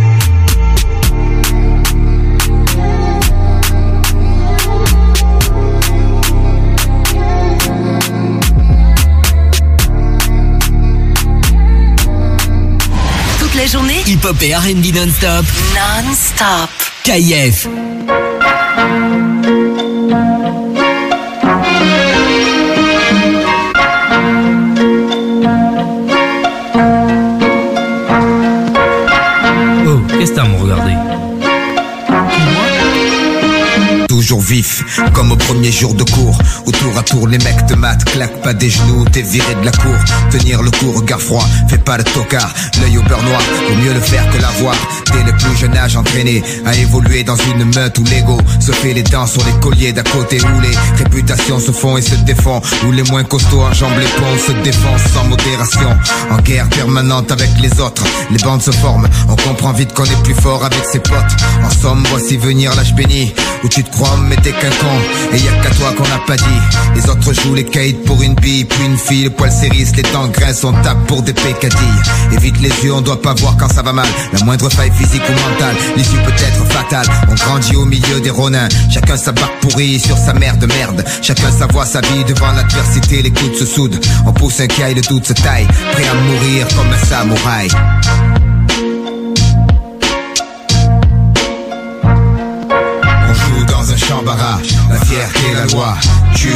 La journée, hip-hop et R&B non-stop. Non-stop. KIF. Vif, comme au premier jour de cours. Où tour à tour les mecs te matent, claque pas des genoux, t'es viré de la cour. Tenir le coup, regard froid, fais pas le tocard. L'œil au beurre noir, vaut mieux le faire que l'avoir. Le plus jeune âge entraîné à évoluer dans une meute où l'ego se fait les dents sur les colliers d'à côté où les réputations se font et se défont. Où les moins costauds enjambent les ponts, se défoncent sans modération. En guerre permanente avec les autres, les bandes se forment. On comprend vite qu'on est plus fort avec ses potes. En somme, voici venir l'âge béni où tu te crois mais t'es qu'un con. Et y a qu'à toi qu'on n'a pas dit. Les autres jouent les kites pour une bille, puis une fille, le poil s'érisse, les dents grincent, on tape pour des pécadilles. Évite les yeux, on doit pas voir quand ça va mal. La moindre faille physique ou mentale, l'issue peut être fatale. On grandit au milieu des ronins. Chacun sa barque pourrie sur sa mère de merde. Chacun sa voix, sa vie devant l'adversité, les coudes se soudent. On pousse un caille, le doute se taille, prêt à mourir comme un samouraï. On joue dans un champ barrage, la fierté, la loi. Tue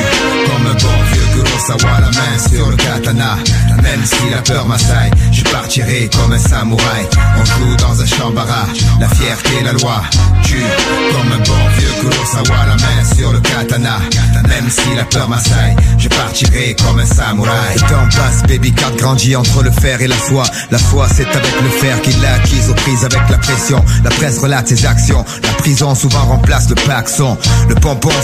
comme un bon vieux Kurosawa, la main sur le katana. Même si la peur m'assaille, je partirai comme un samouraï. On joue dans un champ barrage, la fierté, la loi. Tue comme un bon vieux Kurosawa, la main sur le katana. Même si la peur m'assaille, je partirai comme un samouraï. Le temps passe, baby card grandit entre le fer et la foi. La foi, c'est avec le fer qu'il l'a acquise aux prises avec la pression. La presse relate ses actions. La prison souvent remplace le paxon. Le pompon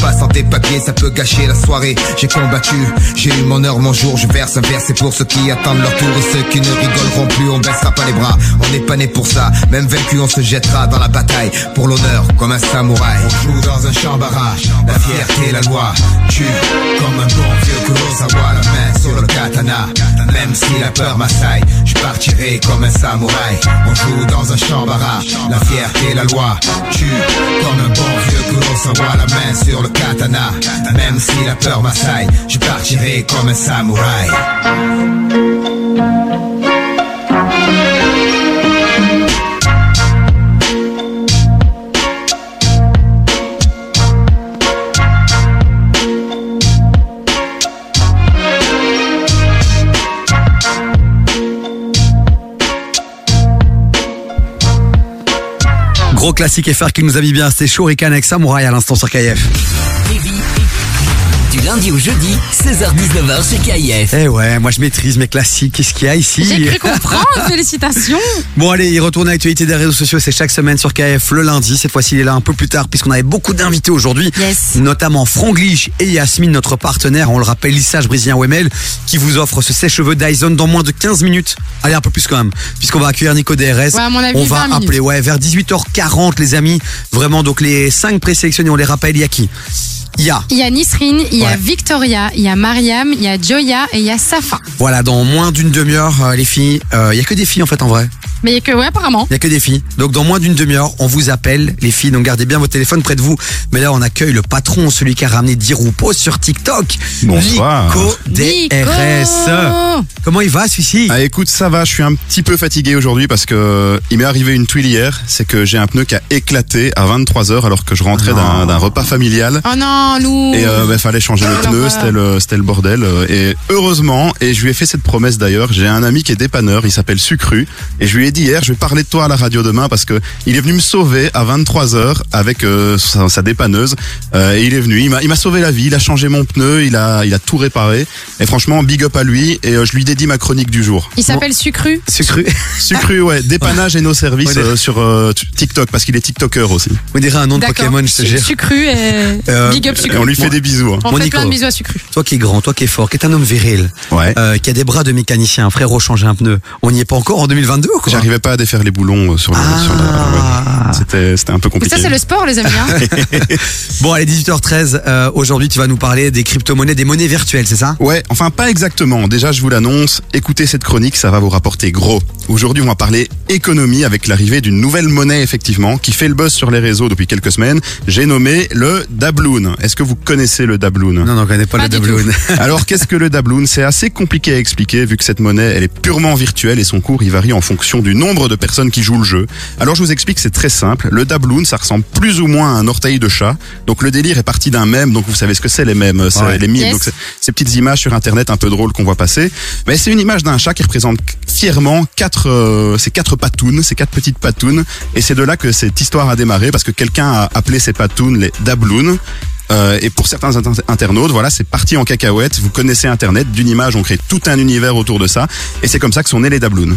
pas sans tes papiers, ça peut gâcher la soirée. J'ai combattu, j'ai eu mon heure, mon jour, je verse un verre, c'est pour ceux qui attendent leur tour et ceux qui ne rigoleront plus, on baissera pas les bras. On n'est pas né pour ça, même vaincu, on se jettera dans la bataille pour l'honneur, comme un samouraï. On joue dans un champ barrage, la fierté, la loi. Tue comme un bon vieux Kurosawa, la main sur le katana. Même si la peur m'assaille, je partirai comme un samouraï. On joue dans un champ barrage, la fierté, la loi. Tue comme un bon vieux Kurosawa, la main sur le katana. Même si la peur m'assaille, je partirai comme un samouraï. Gros classique FR qui nous a mis bien, c'était Shuriken avec Samouraï à l'instant sur KF. Du lundi au jeudi, 16h-19h chez KIF. Eh ouais, moi je maîtrise mes classiques. Qu'est-ce qu'il y a ici J'ai cru comprendre, [LAUGHS] félicitations. Bon allez, il retourne à l'actualité des réseaux sociaux, c'est chaque semaine sur KF le lundi. Cette fois-ci, il est là un peu plus tard puisqu'on avait beaucoup d'invités aujourd'hui, notamment Franglish et Yasmine, notre partenaire, on le rappelle, lissage brésilien Wemel, qui vous offre ce sèche-cheveux Dyson dans moins de 15 minutes. Allez, un peu plus quand même, puisqu'on va accueillir Nico DRS. Ouais, à mon avis, on va 20 minutes. appeler, ouais, vers 18h40 les amis. Vraiment, donc les 5 présélectionnés, on les rappelle, il y a qui? Il y a Il y a Nisrine, il y a Ouais. Victoria, il y a Mariam, il y a Joya et il y a Safa. Voilà, dans moins d'une demi-heure, euh, les filles, euh, il y a que des filles en fait en vrai. Mais il y a que, ouais, apparemment. Il y a que des filles. Donc dans moins d'une demi-heure, on vous appelle, les filles. Donc gardez bien votre téléphone près de vous. Mais là, on accueille le patron, celui qui a ramené Diroupo sur TikTok. Bonsoir. Nico DRS. Comment il va celui-ci? Ah écoute, ça va, je suis un petit peu fatigué aujourd'hui parce que il m'est arrivé une tuile hier, c'est que j'ai un pneu qui a éclaté à 23h alors que je rentrais d'un d'un repas familial. Oh non, Lou. Et euh, bah, fallait changer le pneu, c'était le, c'était le bordel. euh, Et heureusement, et je lui ai fait cette promesse d'ailleurs, j'ai un ami qui est dépanneur, il s'appelle Sucru, et je lui ai dit hier, je vais parler de toi à la radio demain parce que il est venu me sauver à 23h avec euh, sa, sa dépanneuse. Euh, et il est venu, il m'a, il m'a sauvé la vie, il a changé mon pneu, il a, il a tout réparé. Et franchement, big up à lui, et euh, je lui dédie ma chronique du jour. Il s'appelle Sucru. Sucru. [LAUGHS] Sucru, ouais, dépannage et nos services Ouais, euh, sur euh, TikTok parce qu'il est TikToker aussi. On dirait un nom de D'accord. Pokémon, je te jure. Sucru et Euh, Big Up Sucru. Et on lui fait des bisous. hein. On Mon fait Nico. plein de bisous à Sucru. Toi qui es grand, toi qui es fort, qui est un homme viril, Ouais. euh, qui a des bras de mécanicien, frérot, changer un pneu. On n'y est pas encore en 2022 ou quoi? J'arrivais pas à défaire les boulons euh, sur le. sur la- ouais. C'était, c'était un peu Mais compliqué. ça, c'est le sport, les amis. Hein. [LAUGHS] Bon, allez, 18h13. euh, Aujourd'hui, tu vas nous parler des crypto-monnaies, des monnaies virtuelles, c'est ça? Ouais, enfin pas exactement. Déjà, je vous l'annonce, écoutez cette chronique, ça va vous rapporter gros. Aujourd'hui, on va parler économie avec l'arrivée d'une nouvelle monnaie, effectivement, qui fait le buzz sur les réseaux depuis quelques semaines. J'ai nommé le Dabloon. Est-ce que vous connaissez le Dabloon? Non, non, on connaît pas, le Dabloon. [LAUGHS] Alors, qu'est-ce que le Dabloon? C'est assez compliqué à expliquer vu que cette monnaie, elle est purement virtuelle et son cours, il varie en fonction du nombre de personnes qui jouent le jeu. Alors, je vous explique, c'est très simple. Le Dabloon, ça ressemble plus ou moins à un orteil de chat. Donc, le délire est parti d'un mème. Donc, vous savez ce que c'est les mèmes, Ouais. les mimes. Yes. Donc, c'est ces petites images sur Internet un peu drôles qu'on voit passer. Mais c'est une image d'un chat qui représente fièrement quatre, euh, ces quatre patounes, ces quatre petites patounes. Et c'est de là que cette histoire a démarré parce que quelqu'un a appelé ces patounes les Dabloons. Euh, et pour certains inter- internautes, voilà, c'est parti en cacahuète. Vous connaissez Internet, d'une image, on crée tout un univers autour de ça. Et c'est comme ça que sont nés les Dabloons.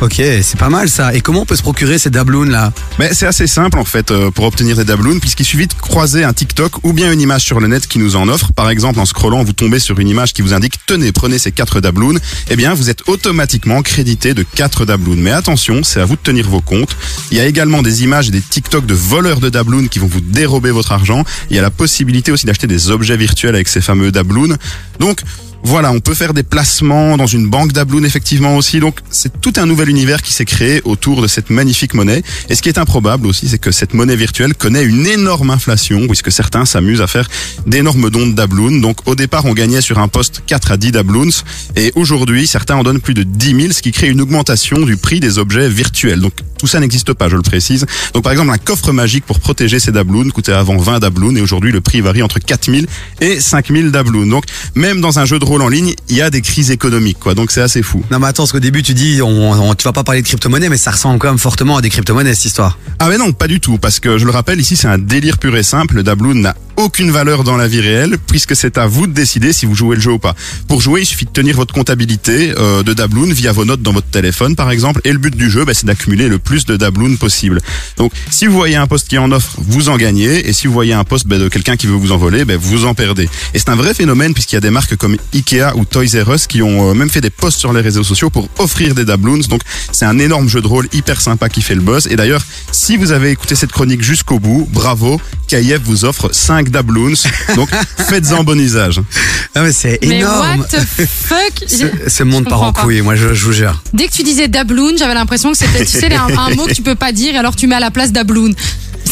Ok, c'est pas mal ça. Et comment on peut se procurer ces Dabloons là? Mais c'est assez simple en fait euh, pour obtenir des Dabloons puisqu'il suffit de croiser un TikTok ou bien une image sur le net qui nous en offre. Par exemple, en scrollant, vous tombez sur une image qui vous indique tenez, prenez ces quatre Dabloons. Eh bien, vous êtes automatiquement crédité de quatre Dabloons. Mais attention, c'est à vous de tenir vos comptes. Il y a également des images et des TikTok de voleurs de Dabloons qui vont vous dérober votre argent. Il y a la possibilité aussi d'acheter des objets virtuels avec ces fameux Dabloons. Donc voilà, on peut faire des placements dans une banque Dabloon effectivement aussi. Donc c'est tout un nouvel univers qui s'est créé autour de cette magnifique monnaie. Et ce qui est improbable aussi, c'est que cette monnaie virtuelle connaît une énorme inflation puisque certains s'amusent à faire d'énormes dons de. Donc au départ, on gagnait sur un poste 4 à 10 Dabloons et aujourd'hui, certains en donnent plus de 10 000, ce qui crée une augmentation du prix des objets virtuels. Donc tout ça n'existe pas, je le précise. Donc par exemple, un coffre magique pour protéger ces Dabloons coûtait avant 20 Dabloons et aujourd'hui le prix varie entre 4 000 et 5 000 Dabloons. Donc même dans un jeu de rôle en ligne, il y a des crises économiques, quoi. Donc c'est assez fou. Non mais attends, parce qu'au début tu dis, on, on- tu vas pas parler de crypto-monnaie, mais ça ressemble quand même fortement à des crypto-monnaies cette histoire. Ah mais non, pas du tout, parce que je le rappelle, ici c'est un délire pur et simple. Le Dabloon n'a aucune valeur dans la vie réelle, puisque c'est à vous de décider si vous jouez le jeu ou pas. Pour jouer, il suffit de tenir votre comptabilité euh, de Dabloon via vos notes dans votre téléphone, par exemple, et le but du jeu, bah, c'est d'accumuler le plus de Dabloon possible. Donc, si vous voyez un poste qui en offre, vous en gagnez, et si vous voyez un poste bah, de quelqu'un qui veut vous en voler, bah, vous en perdez. Et c'est un vrai phénomène, puisqu'il y a des marques comme Ikea ou Toys R Us qui ont euh, même fait des posts sur les réseaux sociaux pour offrir des Dabloons. Donc, c'est un énorme jeu de rôle hyper sympa qui fait le buzz. Et d'ailleurs, si vous avez écouté cette chronique jusqu'au bout, bravo, KIF vous offre 5 Dabloons. Donc, [LAUGHS] faites-en bon usage. Ah mais c'est Mais énorme. what the fuck? [LAUGHS] Ce, ce monde part en couille, moi je, je vous jure. Dès que tu disais dabloon, j'avais l'impression que c'était, tu sais, un, un mot que tu peux pas dire, et alors tu mets à la place dabloon.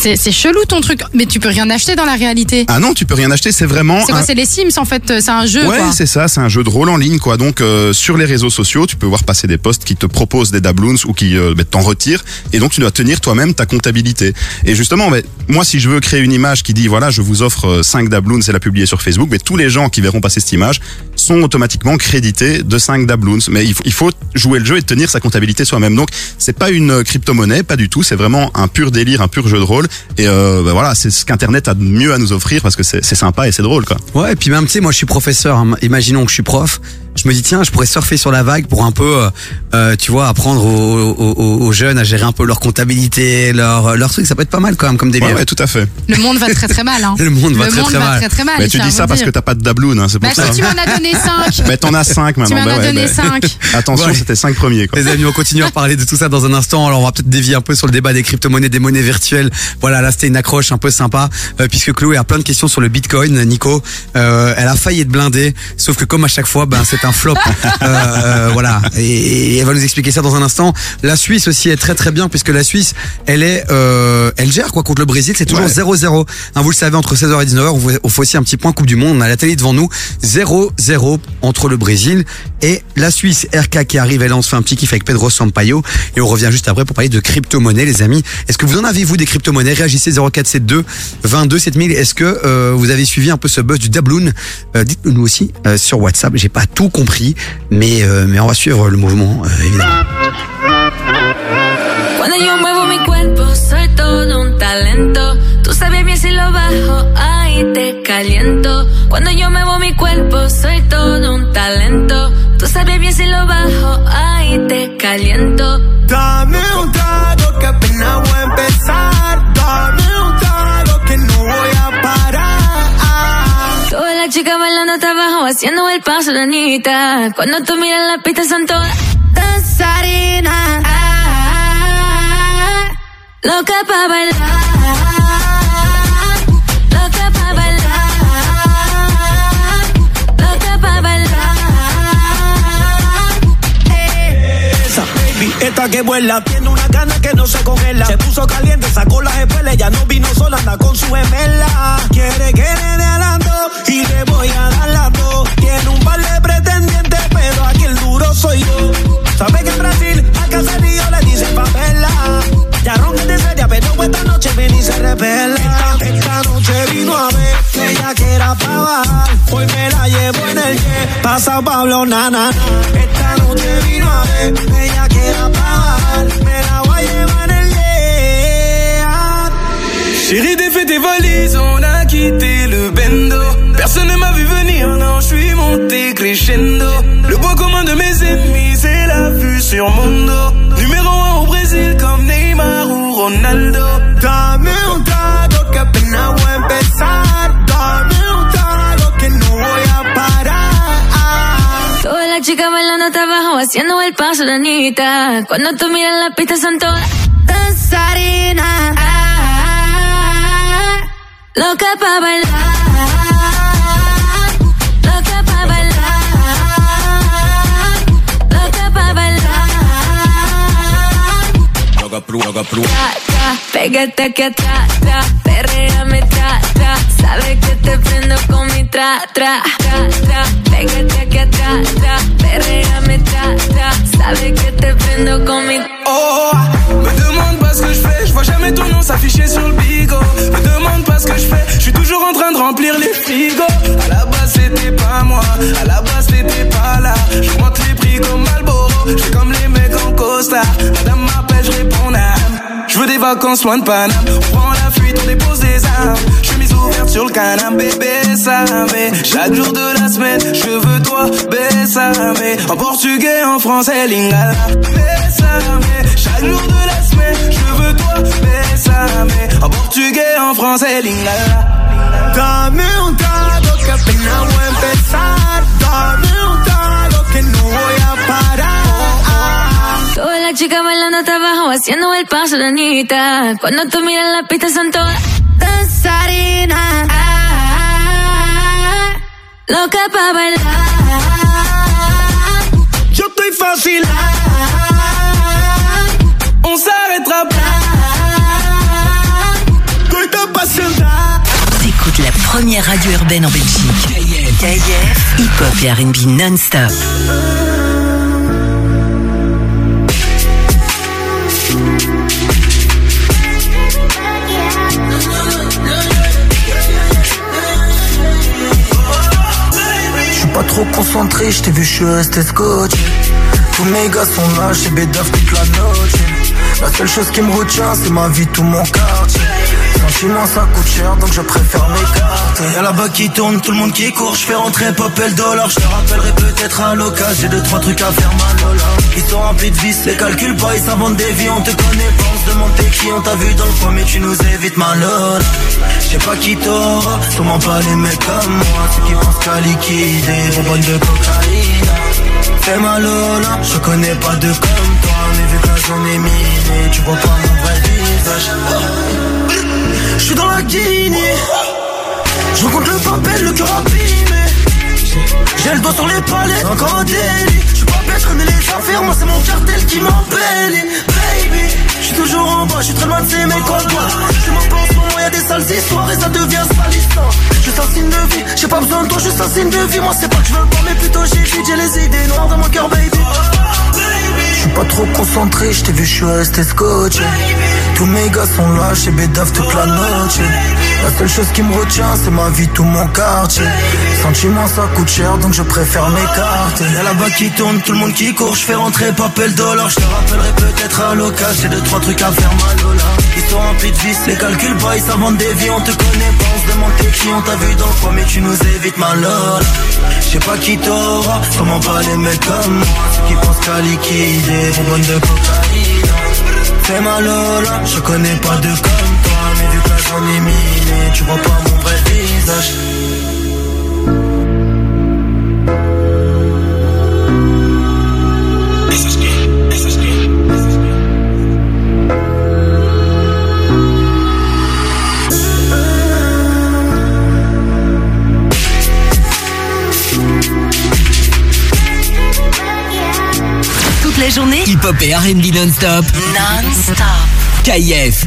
C'est, c'est chelou ton truc, mais tu peux rien acheter dans la réalité. Ah non, tu peux rien acheter, c'est vraiment... c'est quoi un- C'est les Sims en fait, c'est un jeu Ouais, quoi. c'est ça, c'est un jeu de rôle en ligne quoi. Donc euh, sur les réseaux sociaux, tu peux voir passer des posts qui te proposent des dabloons ou qui euh, bah, t'en retirent et donc tu dois tenir toi-même ta comptabilité. Et justement, bah, moi si je veux créer une image qui dit voilà, je vous offre 5 dabloons et la publier sur Facebook, mais tous les gens qui verront passer cette image sont automatiquement crédités de 5 dabloons. Mais il faut, il faut jouer le jeu et tenir sa comptabilité soi-même. Donc c'est pas une euh, crypto-monnaie, pas du tout, c'est vraiment un pur délire, un pur jeu de rôle et euh, bah, voilà, c'est ce qu'internet a de mieux à nous offrir parce que c'est sympa et c'est drôle quoi. Ouais, et puis même, tu sais, moi je suis professeur, hein. imaginons que je suis prof, je me dis, tiens, je pourrais surfer sur la vague pour un peu, euh, euh, tu vois, apprendre aux, aux- aux- jeunes à gérer un peu leur comptabilité, leur, leur truc, ça peut être pas mal quand même comme délire. Ouais, ouais, tout à fait. Le monde va très très mal. Hein. [LAUGHS] Le monde va très, très mal. très très mal. Mais tu dis ça parce dire. que t'as pas de dabloon, hein, c'est pour Bah ça. si tu m'en as donné 5 [LAUGHS] Mais t'en as 5 maintenant. m'en bah as ouais, donné bah- cinq. [LAUGHS] Attention, Ouais. c'était 5 premiers. Quoi. Les amis, on continue à parler de tout ça dans un instant. Alors, on va peut-être dévier un peu sur le débat des crypto-monnaies, des monnaies virtuelles. Voilà, là, c'était une accroche un peu sympa, euh, puisque Chloé a plein de questions sur le Bitcoin. Nico, euh, elle a failli être blindée, sauf que comme à chaque fois, ben, c'est un flop. [LAUGHS] Euh, euh, voilà. Et, et elle va nous expliquer ça dans un instant. La Suisse aussi est très très bien, puisque la Suisse, elle est, euh, elle gère quoi contre le Brésil. C'est toujours Ouais. 0-0. Hein, vous le savez, entre 16h et 19h, on fait- aussi un petit point Coupe du Monde. On a la télé devant nous. 0-0 entre le Brésil et la Suisse. RK qui arrive, elle on se fait un petit kiff avec Pedro Sampaio. Et on revient juste après pour parler de crypto-monnaie, les amis. Est-ce que vous en avez, vous, des crypto-monnaies? Réagissez 0472 22 7000. Est-ce que euh, vous avez suivi un peu ce buzz du Dabloon Euh, Dites-le nous aussi euh, sur WhatsApp. J'ai pas tout compris, mais, euh, mais on va suivre le mouvement, euh, évidemment. Cuando yo muevo mi cuerpo, soy todo un talento. Tú sabes bien si lo bajo, ahí te caliento. Cuando yo muevo mi cuerpo, soy todo un talento. Tú sabes bien si lo bajo, ahí te caliento. Dame un haciendo el paso de Anita. Cuando tú miras la pista son todas danzarinas. Ah, Loca pa' bailar. Loca pa' bailar. Loca pa' bailar. Esa baby, esta que vuela, tiene una gana que no se congela. Se puso caliente, sacó las espuelas, ya no vino sola, anda con su gemela. Quiere que le dé y le voy a dar las dos. Tiene un par de pretendientes, pero aquí el duro soy yo. Sabe que en Brasil a Casarillo le dicen papela. Ya ronca seria, pero esta noche ven y se revela. Esta, noche vino a ver que ella quiera pa' bajar. Hoy me la llevo en el jet, pasa Pablo Nana. Esta noche vino a ver que ella quiera pa' bajar. Me la voy a llevar en el jet. Chérie, défais tes valises, on a quitté le bendo. Personne ne m'a vu venir, non, je suis monté crescendo. Le point commun de mes ennemis, c'est la vue sur mon dos. Numéro un au Brésil, comme Neymar ou Ronaldo. Dame un trago que apenas voy a empezar. Dame un trago que no voy a parar. Todas las chicas bailando hasta abajo, haciendo el paso de Anita. Cuando tú miras la pista son todas danzarinas. Loca pa' bailar. Loca pa' bailar. Loca pa' bailar. Tra, tra, pégate aquí atrás, tra, perréame, tra, tra. Sabes que te prendo con mi tra, tra, tra, tra. Pégate aquí atrás, tra, perréame, tra, tra. Sabes que te prendo con mi Oh, me demande pas que je je vois jamais ton nom s'afficher sur le bigot. Me demande pas ce que je fais, je suis toujours en train de remplir les frigos. À la base c'était pas moi, à la base t'étais pas là. J'augmente les prix comme Malboro, j'ai comme les mecs en costard. Madame m'appelle, je réponds n'âme. Je veux des vacances loin de Paname, on prend la fuite, on dépose des armes. Chemise ouverte sur le canapé, bébé, ça mais chaque jour de la semaine, je veux toi, bésame. En portugais, en français, lingala, bésame. Chaque jour de la je veux toi, bésame. En portugais, en français, lingala. Dame un trago que apenas voy a empezar. Dame un trago que no voy a parar. Todas las chicas bailando hasta abajo, haciendo el paso de Anita. Cuando tú miras la pista son todas danzarinas. Loca pa' bailar. Yo estoy fácil. T'écoutes la première radio urbaine en Belgique. KIF, hip-hop et R&B non-stop. Je suis pas trop concentré, je t'ai vu, je suis resté scotché. Tous mes gars sont là, j'ai bédaf toute la noche. La seule chose qui me retient, c'est ma vie, tout mon quartier. Sentiment, ça coûte cher, donc je préfère m'écarter. Y'a là-bas qui tourne, tout le monde qui court, je fais rentrer pop et le dollar. Je te rappellerai peut-être à l'occasion, j'ai deux, trois trucs à faire, ma lola. Ils sont remplis de vices, les calculs pas, ils s'inventent des vies, on te connaît pas, on se demande t'es qui, on vu dans le coin, mais tu nous évites, ma lola. Je pas qui t'aura, sûrement pas les mecs comme moi, ceux qui pensent qu'à liquider, bonbonne de cocaïne. Fais ma lola, je connais pas de comme toi, mais vu que la zone est tu vois pas mon vrai visage. Je suis dans la Guinée, je rencontre le papel, le cœur abîmé. J'ai le doigt sur les palais, encore un délit. Je suis pas bête, je connais les affaires, moi c'est mon cartel qui m'appelle. Baby, je suis toujours en bas, je suis très loin de ces mecs en toi. Je m'en pense moi, y'a des sales histoires et ça devient salissant. Un signe de vie, j'ai pas besoin de toi, juste un signe de vie. Moi c'est pas que je veux pas, mais plutôt j'ai j'ai les idées noires dans mon cœur, baby. Je suis pas trop concentré, je t'ai vu, je suis resté scotché. Tous mes gars sont là, chez Bédaf toute la noche. La seule chose qui me retient, c'est ma vie, tout mon quartier. Sentiment, ça coûte cher, donc je préfère m'écarter. Y'a là-bas qui tourne, tout le monde qui court, je fais rentrer papel dollar. Je te rappellerai peut-être à l'occasion, j'ai deux, trois trucs à faire, ma lola. Ils sont remplis de vices, les calculs pas, ils s'inventent des vies, on te connaît pas, on se demande qui, on t'a vu dans coin, mais tu nous évites, ma lola. Je sais pas qui t'aura, comment pas les mecs comme moi, ceux qui pensent qu'à liquider, de cocaïne. Fais ma lola, je connais pas de comme toi, j'en ai mis, tu vois pas mon vrai visage. Toute la journée, hip-hop et R&B non-stop. Non-stop. KIF.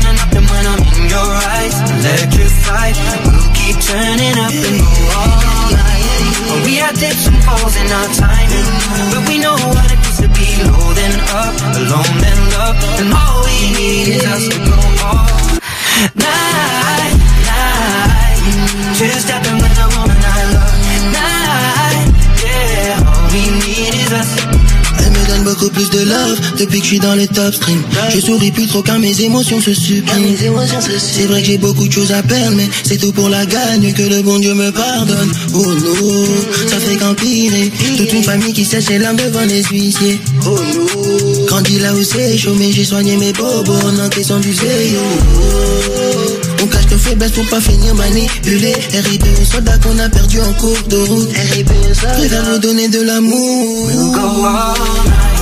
standing up and when I'm in your eyes, electrified. We'll keep turning up and go all night. We had dips and falls in our timing, but we know what it is to be low then up, alone then love, and all we need is us to go all night, night. Two stepping beaucoup plus de love depuis que je suis dans les top streams. Je souris plus trop quand mes émotions se suppriment. C'est vrai que j'ai beaucoup de choses à perdre, mais c'est tout pour la gagne que le bon Dieu me pardonne. Oh non, ça fait qu'empirer. Toute une famille qui sèche ses larmes devant les huissiers. Oh non, grandi là où c'est chaud, mais j'ai soigné mes bobos en encaissant du zéro. On cache nos faiblesses pour pas finir manipulé. RIP aux soldats qu'on a perdu en cours de route. RIP aux soldats. Préfère nous donner de l'amour. We'll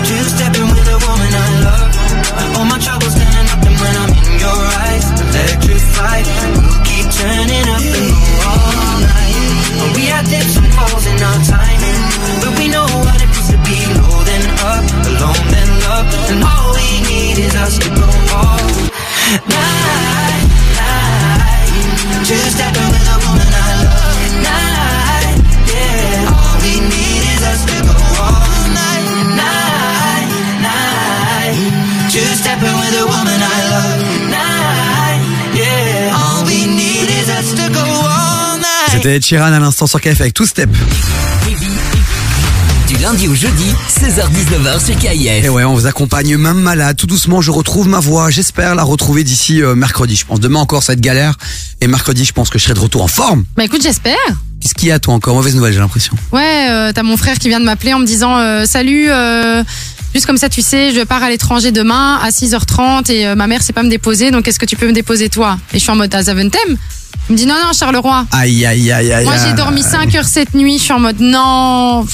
go all night. Two stepping with woman I love. All my troubles up and when I'm in your eyes, electrified. We'll keep turning up and all night. We had falls in our timing, but we know what it to be low then up, alone then love, and all we need is us to go all night, C'était Sheeran à l'instant sur KF avec Two Step. Du lundi au jeudi, 16h-19h sur KIF. Et ouais, on vous accompagne même malade. Tout doucement, je retrouve ma voix. J'espère la retrouver d'ici euh, mercredi. Je pense demain encore ça va être galère. Et mercredi, je pense que je serai de retour en forme. Bah écoute, j'espère. Qu'est-ce qu'il y a toi encore? Mauvaise nouvelle, j'ai l'impression. Ouais, euh, t'as mon frère qui vient de m'appeler en me disant euh, salut. Juste comme ça, tu sais, je pars à l'étranger demain à 6h30 et euh, ma mère sait pas me déposer, donc est-ce que tu peux me déposer toi? Et je suis en mode à Zaventem. Il me dit non, non, Charleroi. Aïe, aïe, aïe, aïe. Moi, j'ai dormi 5 heures cette nuit, je suis en mode non.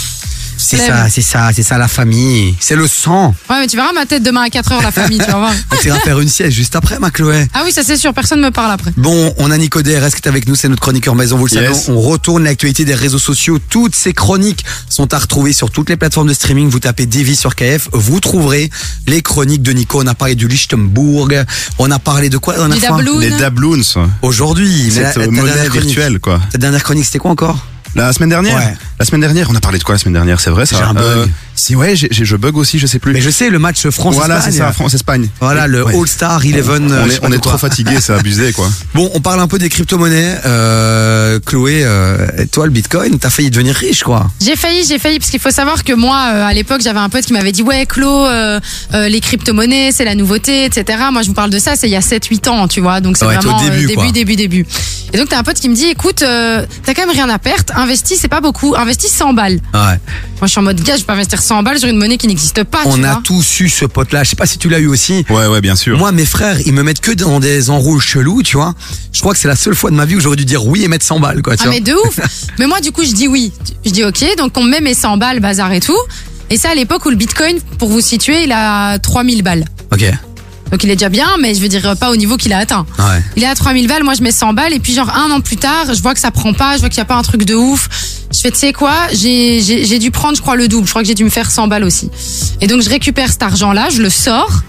C'est ça, c'est ça, c'est ça la famille. C'est le sang. Ouais, mais tu verras ma tête demain à 4 heures, la famille, tu vas voir. [LAUGHS] Tu iras faire une sieste juste après, ma Chloé. Ah oui, ça c'est sûr, personne me parle après. Bon, on a Nico DRS qui est avec nous, c'est notre chroniqueur maison, vous le Yes. savez. On retourne l'actualité des réseaux sociaux. Toutes ces chroniques sont à retrouver sur toutes les plateformes de streaming. Vous tapez Davy sur KF, vous trouverez les chroniques de Nico. On a parlé du Lichtenburg. On a parlé de quoi la dernière Du fois Dabloon. Les Dabloons. Aujourd'hui. mais la- dernière monnaie chronique- virtuelle, quoi. Ta dernière chronique, c'était quoi encore? La semaine dernière Ouais. La semaine dernière, on a parlé de quoi la semaine dernière C'est vrai ça J'ai un bug. Euh, Si ouais, j'ai- j'ai- je bug aussi, je sais plus. Mais je sais, le match France-Espagne. Voilà, c'est ça, France-Espagne. Voilà, le Ouais. All-Star 11. On euh, est, on trop fatigué, c'est abusé quoi. [LAUGHS] Bon, on parle un peu des crypto-monnaies. Euh, Chloé, euh, toi, le Bitcoin, t'as failli devenir riche, quoi. J'ai failli, j'ai failli, parce qu'il faut savoir que moi, euh, à l'époque, j'avais un pote qui m'avait dit, ouais, euh, euh, les crypto-monnaies, c'est la nouveauté, etc. Moi, je vous parle de ça, c'est il y a 7-8 ans, tu vois. Donc, c'est Ouais, t'es au vraiment début, euh, début, début, début. Et donc, t'as un pote qui me dit, écoute, euh, t'as quand même rien à perdre, investis, c'est pas beaucoup, investis 100 balles. Ouais. Moi, je suis en mode, gars, je peux investir 100 balles sur une monnaie qui n'existe pas, On tu a vois. tous eu ce pote-là. Je sais pas si tu l'as eu aussi. Ouais, ouais, bien sûr. Moi, mes frères, ils me mettent que dans des enroules chelous, tu vois. Je crois que c'est la seule fois de ma vie où j'aurais dû dire oui et mettre 100 balles, quoi. Tu Ah vois. mais de ouf [LAUGHS] Mais moi du coup je dis oui. Je dis ok, donc on me met mes 100 balles, bazar et tout. Et ça à l'époque où le bitcoin, pour vous situer, il a 3000 balles. Ok. Donc il est déjà bien, mais je veux dire pas au niveau qu'il a atteint. Ouais. Il est à 3000 balles, moi je mets 100 balles, et puis genre un an plus tard, je vois que ça prend pas, je vois qu'il y a pas un truc de ouf. Je fais, tu sais quoi, j'ai dû prendre, je crois, le double. Je crois que j'ai dû me faire 100 balles aussi. Et donc je récupère cet argent-là, je le sors.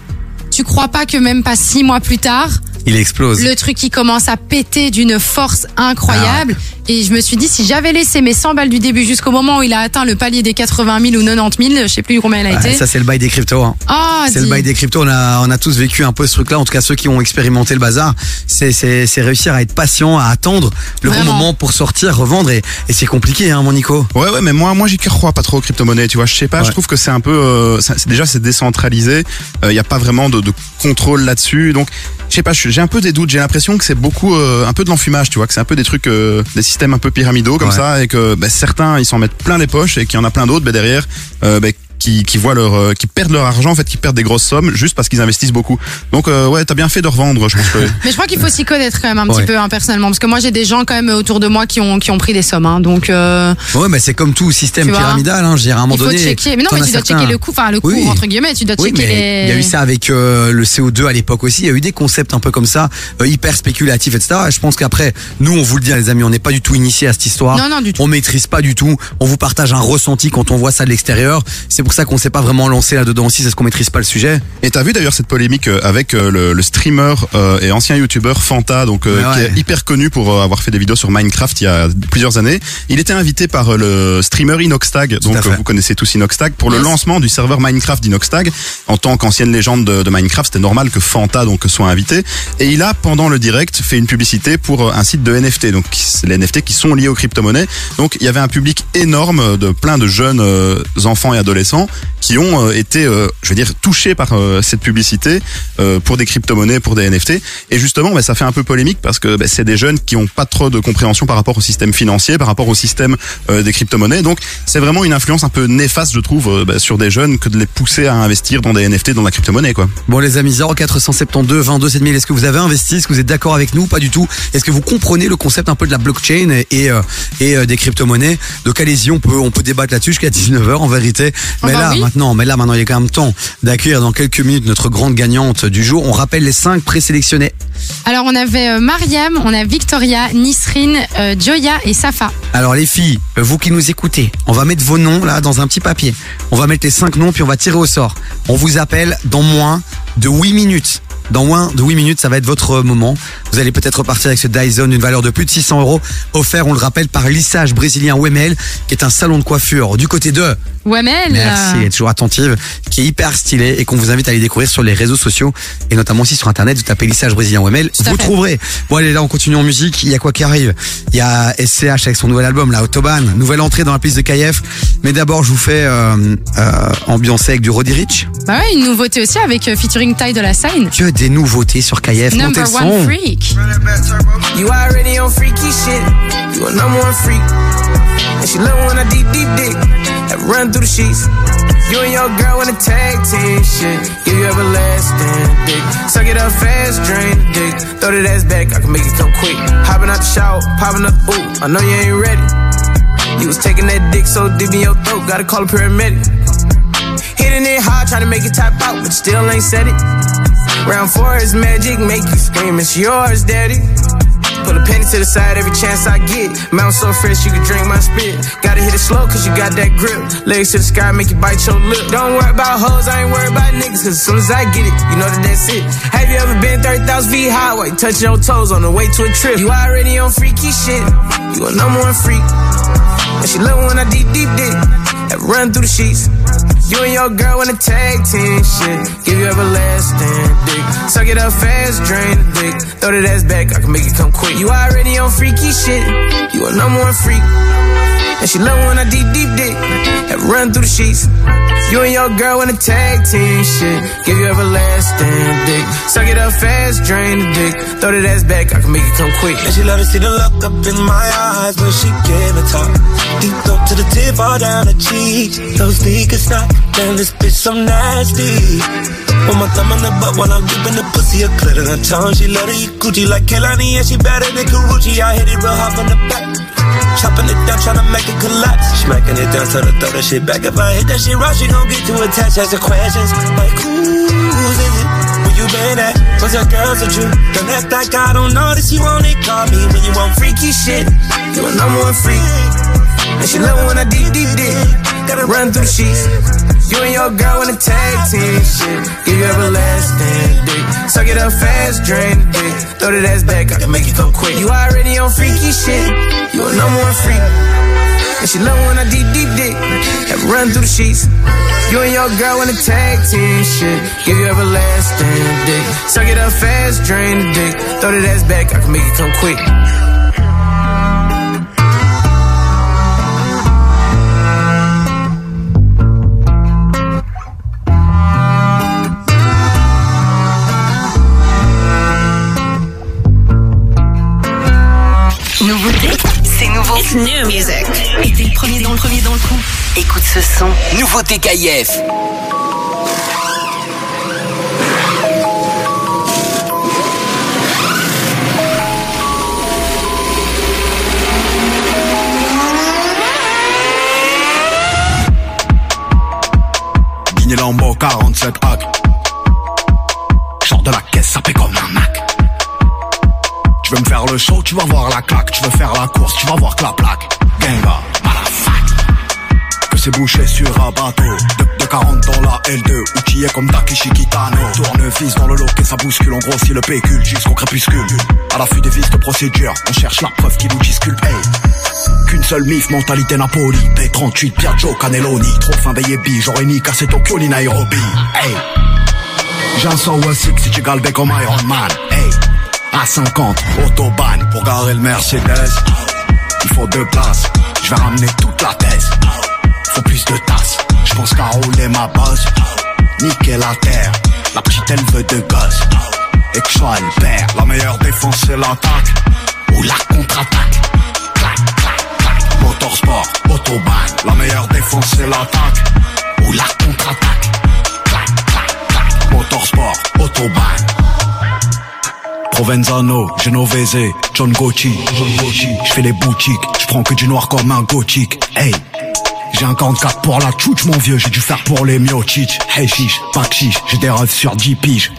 Tu crois pas que même pas six mois plus tard, Il explose. Le truc qui commence à péter d'une force incroyable. Et je me suis dit, si j'avais laissé mes 100 balles du début jusqu'au moment où il a atteint le palier des 80 000 ou 90 000, je sais plus combien il a Ah, été. ça c'est le bail des cryptos. Hein. Ah, c'est le bail des cryptos. On a, on a tous vécu un peu ce truc-là. En tout cas, ceux qui ont expérimenté le bazar, c'est, réussir à être patient, à attendre le Vraiment. bon moment pour sortir, revendre. Et, et c'est compliqué, hein, mon Nico. Ouais, ouais, mais moi, moi, j'y crois pas trop aux crypto-monnaies. Tu vois, je sais pas. Je trouve que c'est un peu, euh, ça- déjà, c'est décentralisé. Il y a pas vraiment de, de contrôle là-dessus. Donc, je sais pas. J'ai un peu des doutes. J'ai l'impression que c'est beaucoup, euh, un peu de l'enfumage. Tu vois, que c'est un peu des trucs, euh, des systèmes un peu pyramidaux comme Ouais. ça, et que bah, certains, ils s'en mettent plein les poches, et qu'il y en a plein d'autres, bah, derrière. Euh, bah, qui, qui voient leur euh, qui perdent leur argent en fait qui perdent des grosses sommes juste parce qu'ils investissent beaucoup donc euh, ouais t'as bien fait de revendre je pense que [LAUGHS] Mais je crois qu'il faut s'y connaître quand même un Ouais. petit peu hein, personnellement, parce que moi j'ai des gens quand même autour de moi qui ont qui ont pris des sommes, hein, donc euh, Ouais, mais c'est comme tout système pyramidal. Hein, je dirais à un moment il faut donné. checker. Mais non, mais tu dois certains- checker le coût, enfin le coût Oui. entre guillemets, tu dois Oui, checker les. il y a eu ça avec euh, le CO2 à l'époque aussi. Il y a eu des concepts un peu comme ça, euh, hyper spéculatifs, etc. Et je pense qu'après, nous, on vous le dit, les amis, on n'est pas du tout initié à cette histoire. Non, non, du tout. On maîtrise pas du tout. On vous partage un ressenti quand on voit ça de l'extérieur. C'est pour ça qu'on s'est pas vraiment lancé là-dedans aussi, c'est parce qu'on maîtrise pas le sujet. Et t'as vu d'ailleurs cette polémique euh, avec euh, le, le streamer euh, et ancien youtubeur Fanta, donc euh, Ouais, qui est hyper connu pour euh, avoir fait des vidéos sur Minecraft il y a plusieurs années. Il était invité par le streamer Inoxtag, donc vous connaissez tous Inoxtag, pour le lancement du serveur Minecraft d'Inoxtag. En tant qu'ancienne légende de, de Minecraft, c'était normal que Fanta donc soit invité. Et il a pendant le direct fait une publicité pour un site de NFT, donc les NFT qui sont liés aux crypto-monnaies. Donc il y avait un public énorme de plein de jeunes euh, enfants et adolescents qui ont euh, été, euh, je veux dire, touchés par euh, cette publicité pour des crypto-monnaies, pour des NFT. Et justement, bah, ça fait un peu polémique parce que bah, c'est des jeunes qui ont pas trop de compréhension par rapport au système financier, par rapport au système des crypto-monnaies. Donc c'est vraiment une influence un peu néfaste, je trouve, bah, sur des jeunes que de les pousser à investir dans des NFT, dans la crypto-monnaie, quoi. Bon les amis, 0472 22 7000, est-ce que vous avez investi? Est-ce que vous êtes d'accord avec nous? Pas du tout. Est-ce que vous comprenez le concept un peu de la blockchain et, et, des crypto-monnaies? Donc allez-y, on peut, on peut débattre là-dessus jusqu'à 19h en vérité. Mais bah là, oui. maintenant, mais là, maintenant, il y a quand même temps d'accueillir dans quelques minutes notre grande gagnante du jour. On rappelle les cinq présélectionnés. Alors on avait euh, Mariam, on a Victoria, Nisrine, euh, Joya et Safa. Alors les filles, euh, vous qui nous écoutez, on va mettre vos noms là dans un petit papier. On va mettre les cinq noms puis on va tirer au sort. On vous appelle dans moins de 8 minutes. Dans moins de 8 minutes, ça va être votre moment. Vous allez peut-être repartir avec ce Dyson d'une valeur de plus de 600 euros, offert, on le rappelle, par lissage brésilien Wemel, qui est un salon de coiffure du côté de Wemel. Merci, elle est toujours attentive, qui est hyper stylée et qu'on vous invite à aller découvrir sur les réseaux sociaux et notamment aussi sur internet. Vous tapez lissage brésilien à vous fait. trouverez. Bon allez là on continue en musique. Il y a quoi qui arrive? Il y a SCH avec son nouvel album, la Autobahn, nouvelle entrée dans la piste de KF. Mais d'abord je vous fais euh, euh, ambiancer avec du Roddy Rich. Bah ouais, une nouveauté aussi avec euh, featuring Ty de la Sign. Que des nouveautés sur KF. Montez Number le one son. freak. You already on freaky shit. You a number one freak. And she love when I deep, deep dick. Have run through the sheets. You and your girl wanna tag team shit. Give you everlasting dick. Suck it up fast, drain the dick. Throw that ass back, I can make it come quick. Hopping out the shower, popping up, ooh, I know you ain't ready. You was taking that dick so deep in your throat, gotta call a paramedic. Hitting it hard, trying to make it tap out, but still ain't said it. Round four is magic, make you scream, it's yours, daddy. Put a penny to the side every chance I get. Mount so fresh you can drink my spit. Gotta hit it slow cause you got that grip. Legs to the sky make you bite your lip. Don't worry about hoes, I ain't worried about niggas cause as soon as I get it, you know that that's it. Have you ever been 30,000 feet high while you touching your toes on the way to a trip? You already on freaky shit. You a number one freak. And she love when I deep, deep deep. Have run through the sheets. You and your girl wanna tag team shit. Give you everlasting dick. Suck it up fast, drain the dick. Throw that ass back, I can make it come quick. You already on freaky shit. You a number one freak. And she love when I deep, deep dick. Have run through the sheets. You and your girl in a tag team shit. Give you everlasting dick. Suck it up fast, drain the dick. Throw that ass back, I can make it come quick. And she love to see the look up in my eyes when she give it top. Deep throat to the tip, all down the cheeks. Those sneakers not, damn this bitch so nasty. With my thumb in the butt while I'm gripping the pussy, a clit in her tongue. She love to eat Gucci like Kelani and she better than Karuchi. I hit it real hard from the back. Chopping it down, trying to make it collapse. Smacking it down, tell her throw that shit back. If I hit that shit right, she gon' get too attached. Ask her questions like, who's is it? Where you been at? What's that girls with you? Don't act like I don't that you it. Call me when you want freaky shit. You a number one freak. And she love when I deep, deep dick. Gotta run through the sheets. You and your girl wanna tag team shit. Give you everlasting dick. Suck it up fast, drain the dick. Throw that ass back, I can make it come quick. You already on freaky shit. You a number one freak. And she love when I deep, deep dick. Have run through the sheets. You and your girl in a tag team shit. Give you everlasting dick. Suck it up fast, drain the dick. Throw that ass back, I can make it come quick. It's new music. Et t'es le premier dans le premier dans le coup. Écoute ce son. Nouveauté KIF. Guiné Lambo 47 hack. Tu veux me faire le show, tu vas voir la claque. Tu veux faire la course, tu vas voir que la plaque. Ganga, motherfuck. Que c'est bouché sur un bateau. De, de 40 dans la L2, outillé comme Takeshi Kitano. Tournevis dans le loquet, ça bouscule. On grossit le pécule jusqu'au crépuscule. À l'affût des vis de procédure, on cherche la preuve qui nous disculpe. Hey. Qu'une seule mif, mentalité Napoli. P38, Piaggio, Cannelloni. Trop fin baby, j'aurais ni cassé Tokyo ni Nairobi. Hey. J'ai un 106 si tu galbais comme Iron Man. Hey. À 50, autobahn pour garer le Mercedes. Il faut deux places, je vais ramener toute la thèse. Faut plus de tasses, je pense qu'à rouler ma bosse. Niquer la terre, la petite elle veut de gosse. Et que je sois le père, la meilleure défense c'est l'attaque. Ou la contre-attaque. Clac, clac, clac. Motorsport, autobahn, la meilleure défense c'est l'attaque. Ou la contre-attaque. Clac, clac, clac. Motorsport, autobahn. Provenzano, Genovese, John Gucci, John. Je fais les boutiques, je prends que du noir comme un gothique. Hey, j'ai un 44 pour la tchouch mon vieux, j'ai dû faire pour les miochich. Hey chiche, pas chiche, j'ai des rêves sur 10 piges.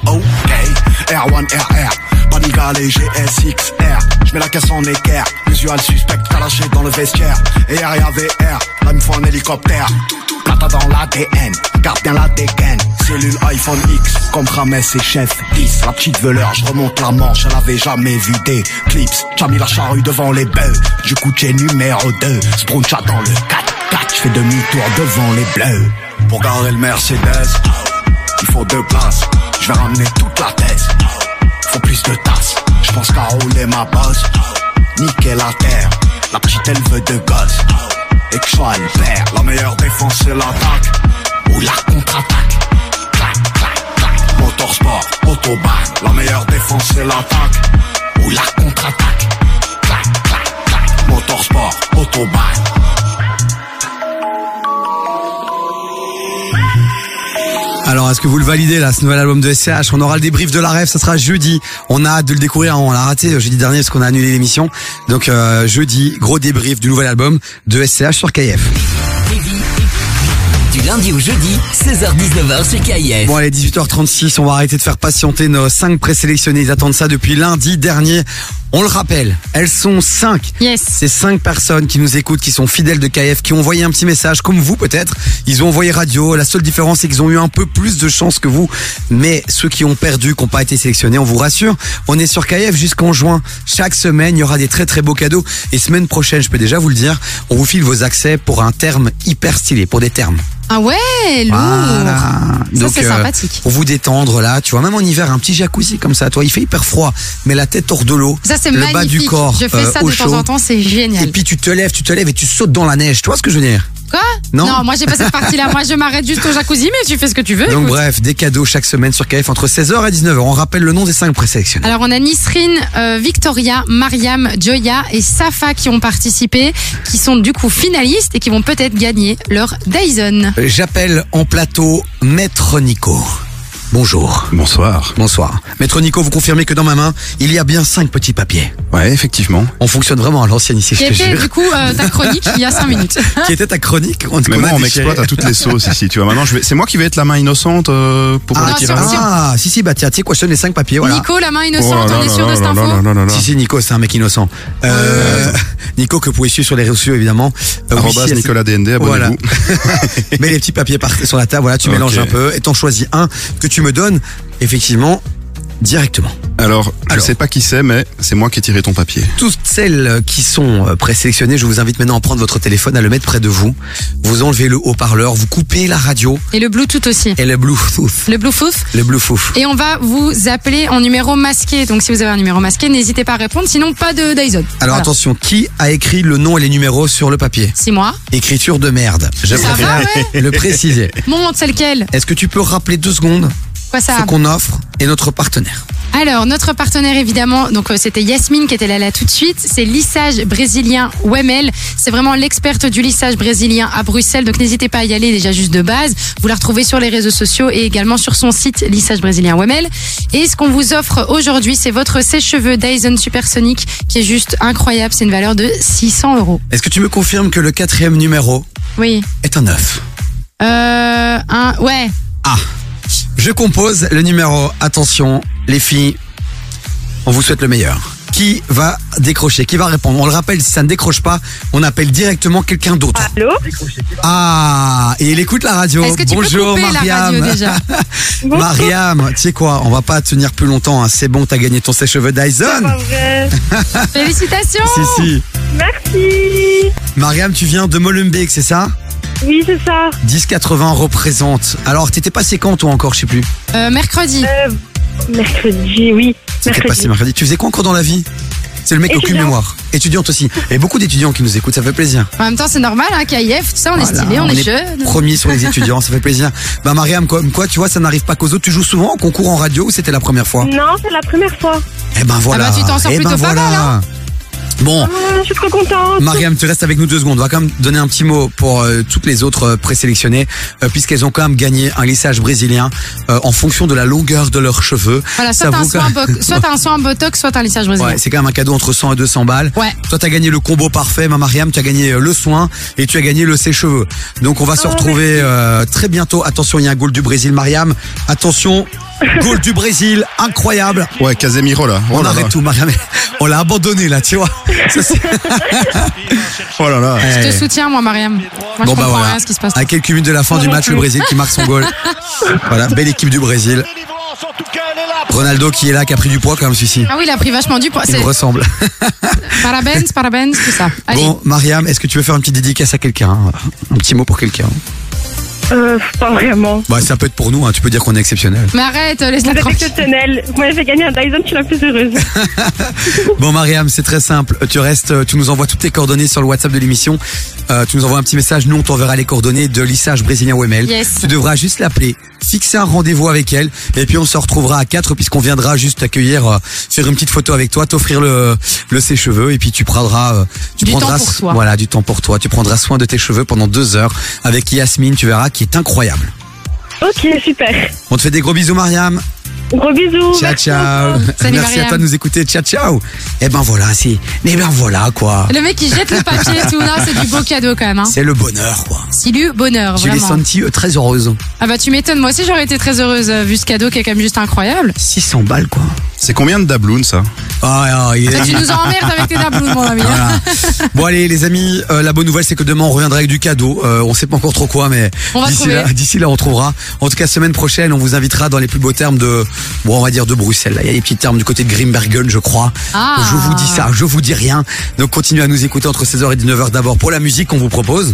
R1 RR, Paniga léger SXR. Je mets la caisse en équerre, usual suspect lâché dans le vestiaire. Et RIA VR, là il me faut un hélicoptère. Plata dans l'ADN, garde bien la dégaine. Cellule iPhone X, comme Rames et Chef 10. La petite veleur, je remonte la manche, elle avait jamais vu des clips. J'ai mis la charrue devant les bœufs, du coup j'ai numéro 2. Spruncha dans le 4 4 je fais demi-tour devant les bleus. Pour garer le Mercedes, il faut deux places. Je vais ramener toute la thèse. Faut plus de tasses. Je pense qu'à rouler ma bosse. Niquer la terre. La petite elle veut de gosse. Et que je sois. La meilleure défense c'est l'attaque. Ou la contre-attaque. Clac, clac, clac. Motorsport, autobahn. La meilleure défense c'est l'attaque. Ou la contre-attaque. Clac, clac, clac. Motorsport, autobahn. Alors, est-ce que vous le validez là, ce nouvel album de SCH On aura le débrief de la rêve, ça sera jeudi. On a hâte de le découvrir, on l'a raté jeudi dernier parce qu'on a annulé l'émission. Donc euh, jeudi, gros débrief du nouvel album de SCH sur KF. Du lundi au jeudi, 16h-19h sur KIF. Bon allez, 18h36, on va arrêter de faire patienter nos 5 présélectionnés. Ils attendent ça depuis lundi dernier. On le rappelle, elles sont 5. Yes. C'est 5 personnes qui nous écoutent, qui sont fidèles de KF, qui ont envoyé un petit message, comme vous peut-être. Ils ont envoyé radio. La seule différence, c'est qu'ils ont eu un peu plus de chance que vous. Mais ceux qui ont perdu, qui n'ont pas été sélectionnés, on vous rassure, on est sur KF jusqu'en juin. Chaque semaine, il y aura des très très beaux cadeaux. Et semaine prochaine, je peux déjà vous le dire, on vous file vos accès pour un terme hyper stylé, pour des termes. Ah ouais, lourd. Voilà. Donc, c'est euh, sympathique. Pour vous détendre là, tu vois, même en hiver, un petit jacuzzi comme ça, toi, il fait hyper froid, mais la tête hors de l'eau, Ça, c'est le magnifique. bas du corps Je fais euh, ça au de temps chaud. en temps, c'est génial. Et puis tu te lèves, tu te lèves et tu sautes dans la neige. Tu vois ce que je veux dire? Quoi? Non? moi j'ai pas cette partie-là. Moi je m'arrête juste au jacuzzi, mais tu fais ce que tu veux. Donc écoute. bref, des cadeaux chaque semaine sur KF entre 16h et 19h. On rappelle le nom des 5 présélectionnés. Alors on a Nisrine, euh, Victoria, Mariam, Joya et Safa qui ont participé, qui sont du coup finalistes et qui vont peut-être gagner leur Dyson. Euh, J'appelle en plateau Maître Nico. Bonjour. Bonsoir. Bonsoir. Maître Nico, vous confirmez que dans ma main, il y a bien 5 petits papiers. Ouais, effectivement. On fonctionne vraiment à l'ancienne ici, Qui je te était jure. du coup euh, ta chronique il y a 5 [LAUGHS] minutes. Qui était ta chronique on te Mais moi, on m'exploite à toutes les sauces ici, tu vois. Maintenant, je vais... c'est moi qui vais être la main innocente euh, pour Ah, les tirages. ah, si, si, bah tiens, tu sais quoi, je te donne les 5 papiers, voilà. Nico, la main innocente, Oh là on est là sûr de cette info là là là là. Si, si, Nico, c'est un mec innocent. Euh, [LAUGHS] Nico, que vous pouvez suivre sur les réseaux sociaux, évidemment. Euh, Arrobas oui, si, Nicolas DND, Voilà. abonnez-vous. [LAUGHS] Mets les petits papiers par sur la table, voilà, tu Ok. mélanges un peu et t'en choisis un que tu me donnes. Effectivement, directement. Alors, je sais pas qui c'est, mais c'est moi qui ai tiré ton papier. Toutes celles qui sont euh, présélectionnées, je vous invite maintenant à prendre votre téléphone, à le mettre près de vous. Vous enlevez le haut-parleur, vous coupez la radio Et le Bluetooth aussi. et le Bluetooth. Le Bluetooth. Le Bluetooth. Et on va vous appeler en numéro masqué. Donc si vous avez un numéro masqué, n'hésitez pas à répondre, sinon pas de Dyson. Alors Voilà. attention, qui a écrit le nom et les numéros sur le papier C'est moi. Écriture de merde. Je préfère [LAUGHS] le préciser. Monte, c'est lequel Est-ce que tu peux rappeler deux secondes Quoi ça ce qu'on offre et notre partenaire Alors, notre partenaire évidemment, donc euh, c'était Yasmine qui était là, là tout de suite. C'est lissage brésilien Wemel. C'est vraiment l'experte du lissage brésilien à Bruxelles. Donc n'hésitez pas à y aller déjà juste de base. Vous la retrouvez sur les réseaux sociaux et également sur son site lissage brésilien Wemel. Et ce qu'on vous offre aujourd'hui, c'est votre sèche-cheveux Dyson Supersonic qui est juste incroyable. C'est une valeur de 600 euros. Est-ce que tu me confirmes que le quatrième numéro Oui. est un 9 Euh, un, ouais. Ah Je compose le numéro. Attention, les filles, on vous souhaite le meilleur. Qui va décrocher? Qui va répondre? On le rappelle, si ça ne décroche pas, on appelle directement quelqu'un d'autre. Allô? Ah, et il écoute la radio. Est-ce que tu peux Bonjour la Mariam. radio déjà [LAUGHS] Mariam, tu sais quoi On va pas tenir plus longtemps. hein. C'est bon, t'as gagné ton sèche-cheveux Dyson. [LAUGHS] Félicitations Si si. Merci Mariam, tu viens de Molenbeek, c'est ça? Oui, c'est ça. 1080 représente. Alors, t'étais passé quand toi encore, je sais plus. Euh, mercredi. mercredi, oui. T'étais passé mercredi. Tu faisais quoi encore dans la vie? C'est le mec aucune Étudiante. mémoire. Étudiante aussi. Et beaucoup d'étudiants qui nous écoutent, ça fait plaisir. En même temps, c'est normal, hein, KIF, tout ça, on est Voilà, stylé, on, est, jeune. Premier sur les étudiants, ça fait plaisir. Bah Mariam, comme quoi, tu vois, ça n'arrive pas qu'aux autres. Tu joues souvent en concours en radio ou c'était la première fois? Non, c'est la première fois. Eh ben voilà. Ah bah, tu t'en sors eh plutôt ben pas voilà. mal, hein. Bon. Ah, je suis trop contente. Mariam, tu restes avec nous deux secondes. On va quand même donner un petit mot pour euh, toutes les autres euh, présélectionnées, euh, puisqu'elles ont quand même gagné un lissage brésilien euh, en fonction de la longueur de leurs cheveux. Voilà, soit un, soin bo- soit un soin botox, soit t'as un lissage brésilien. Ouais, c'est quand même un cadeau entre 100 et 200 balles. Ouais. Toi, t'as gagné le combo parfait, ma Mariam. Tu as gagné le soin et tu as gagné le sèche-cheveux. Donc, on va se Oh, retrouver euh, très bientôt. Attention, il y a un goal du Brésil, Mariam. Attention, [LAUGHS] goal du Brésil, incroyable. Ouais, Casemiro là. On Oh là arrête là. tout, Mariam. On l'a abandonné là, tu vois. [LAUGHS] Ça, Oh là là. Je Eh. te soutiens, moi, Mariam. Moi, je Bon bah comprends voilà. rien à ce qui se passe. À quelques minutes de la fin du match, le Brésil qui marque son goal. [LAUGHS] Voilà, belle équipe du Brésil. Ronaldo qui est là, qui a pris du poids quand même celui-ci. Ah oui, il a pris vachement du poids. Il me ressemble. parabens, parabens, tout ça. Allez. Bon, Mariam, est-ce que tu veux faire une petite dédicace à quelqu'un Un petit mot pour quelqu'un? Euh, pas vraiment. Bah, ça peut être pour nous, hein. tu peux dire qu'on est exceptionnel. Mais arrête, Vous laisse-la êtes tranquille. exceptionnel. Vous m'avez fait gagner un Dyson, je suis la plus heureuse. [LAUGHS] Bon, Mariam, c'est très simple. Tu restes, tu nous envoies toutes tes coordonnées sur le WhatsApp de l'émission. Euh, tu nous envoies un petit message. Nous, on t'enverra les coordonnées de lissage brésilien OML. Yes. Tu devras juste l'appeler, fixer un rendez-vous avec elle, et puis on se retrouvera à quatre puisqu'on viendra juste t'accueillir, euh, faire une petite photo avec toi, t'offrir le, le sèche-cheveux, et puis tu prendras, euh, tu Du temps prendras, pour toi. voilà, du temps pour toi. Tu prendras soin de tes cheveux pendant deux heures avec Yasmine, tu verras, qui est incroyable. Ok, super. On te fait des gros bisous, Mariam. Gros bisous. Ciao, Merci ciao. beaucoup. [LAUGHS] Salut, Merci à toi de nous écouter. Ciao, ciao. Eh ben voilà, c'est, eh ben voilà, quoi. Le mec, il jette le papier et tout. Non, c'est du beau cadeau quand même. Hein. C'est le bonheur, quoi. Silu, bonheur, Je l'ai vraiment. senti euh, très heureuse. Ah bah tu m'étonnes, moi aussi j'aurais été très heureuse euh, vu ce cadeau qui est quand même juste incroyable. 600 balles, quoi. C'est combien de dabloons ça? Ah, ah, il est- Ah, tu nous emmerdes avec tes dabloons, mon ami. Voilà. [LAUGHS] Bon allez les amis, euh, la bonne nouvelle c'est que demain on reviendra avec du cadeau. Euh, on sait pas encore trop quoi, mais On va d'ici trouver. là, d'ici là on trouvera. En tout cas semaine prochaine on vous invitera dans les plus beaux termes de, bon on va dire de Bruxelles. Là. Il y a des petits termes du côté de Grimbergen je crois. Ah. Je vous dis ça, je vous dis rien. Donc continuez à nous écouter entre 16h et 19h d'abord pour la musique qu'on vous propose,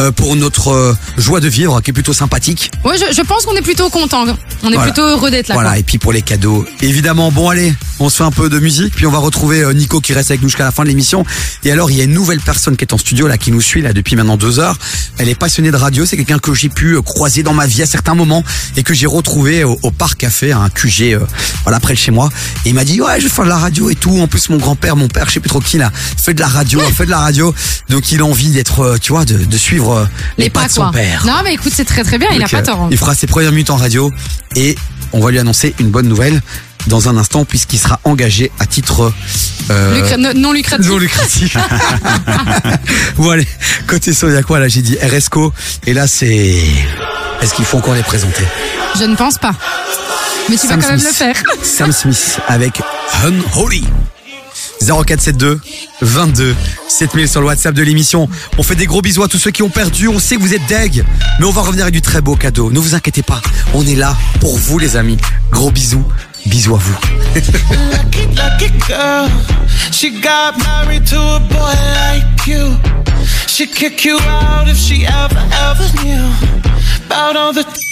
euh, pour notre euh, joie de vivre qui est plutôt sympathique. Ouais, je, je pense qu'on est plutôt content. On est Voilà. plutôt heureux d'être là. Voilà, quoi. et puis pour les cadeaux, évidemment, bon allez, on se fait un peu de musique, puis on va retrouver euh, Nico qui reste avec nous jusqu'à la fin de l'émission. Et alors, il y a une nouvelle personne qui est en studio là, qui nous suit là depuis maintenant deux heures. Elle est passionnée de radio, c'est quelqu'un que j'ai pu euh, croiser dans ma vie à certains moments et que j'ai retrouvé au, au Parc Café, un QG, euh, voilà, près de chez moi. Et il m'a dit, ouais, je vais faire de la radio et tout. En plus, mon grand-père, mon père, je sais plus trop qui là, fait de la radio, fait de la radio. Donc, il a envie d'être, euh, tu vois, de, de suivre euh, les, pas, pas, de son quoi. père. Non, mais écoute, c'est très très bien, il a pas tort. hein. Il fera ses premières minutes en radio et on va lui annoncer une bonne nouvelle dans un instant puisqu'il sera engagé à titre euh, Lucra- non- non lucratif. non lucratif. [LAUGHS] bon allez, côté son, il y a quoi là J'ai dit RSCO et là c'est... Est-ce qu'il faut encore les présenter? Je ne pense pas. Mais tu Sam vas quand même Smith. le faire. Sam Smith avec Unholy. 0472 22 7000 sur le WhatsApp de l'émission. On fait des gros bisous à tous ceux qui ont perdu. On sait que vous êtes deg, mais on va revenir avec du très beau cadeau. Ne vous inquiétez pas, on est là pour vous les amis. Gros bisous Bisous à vous. [LAUGHS]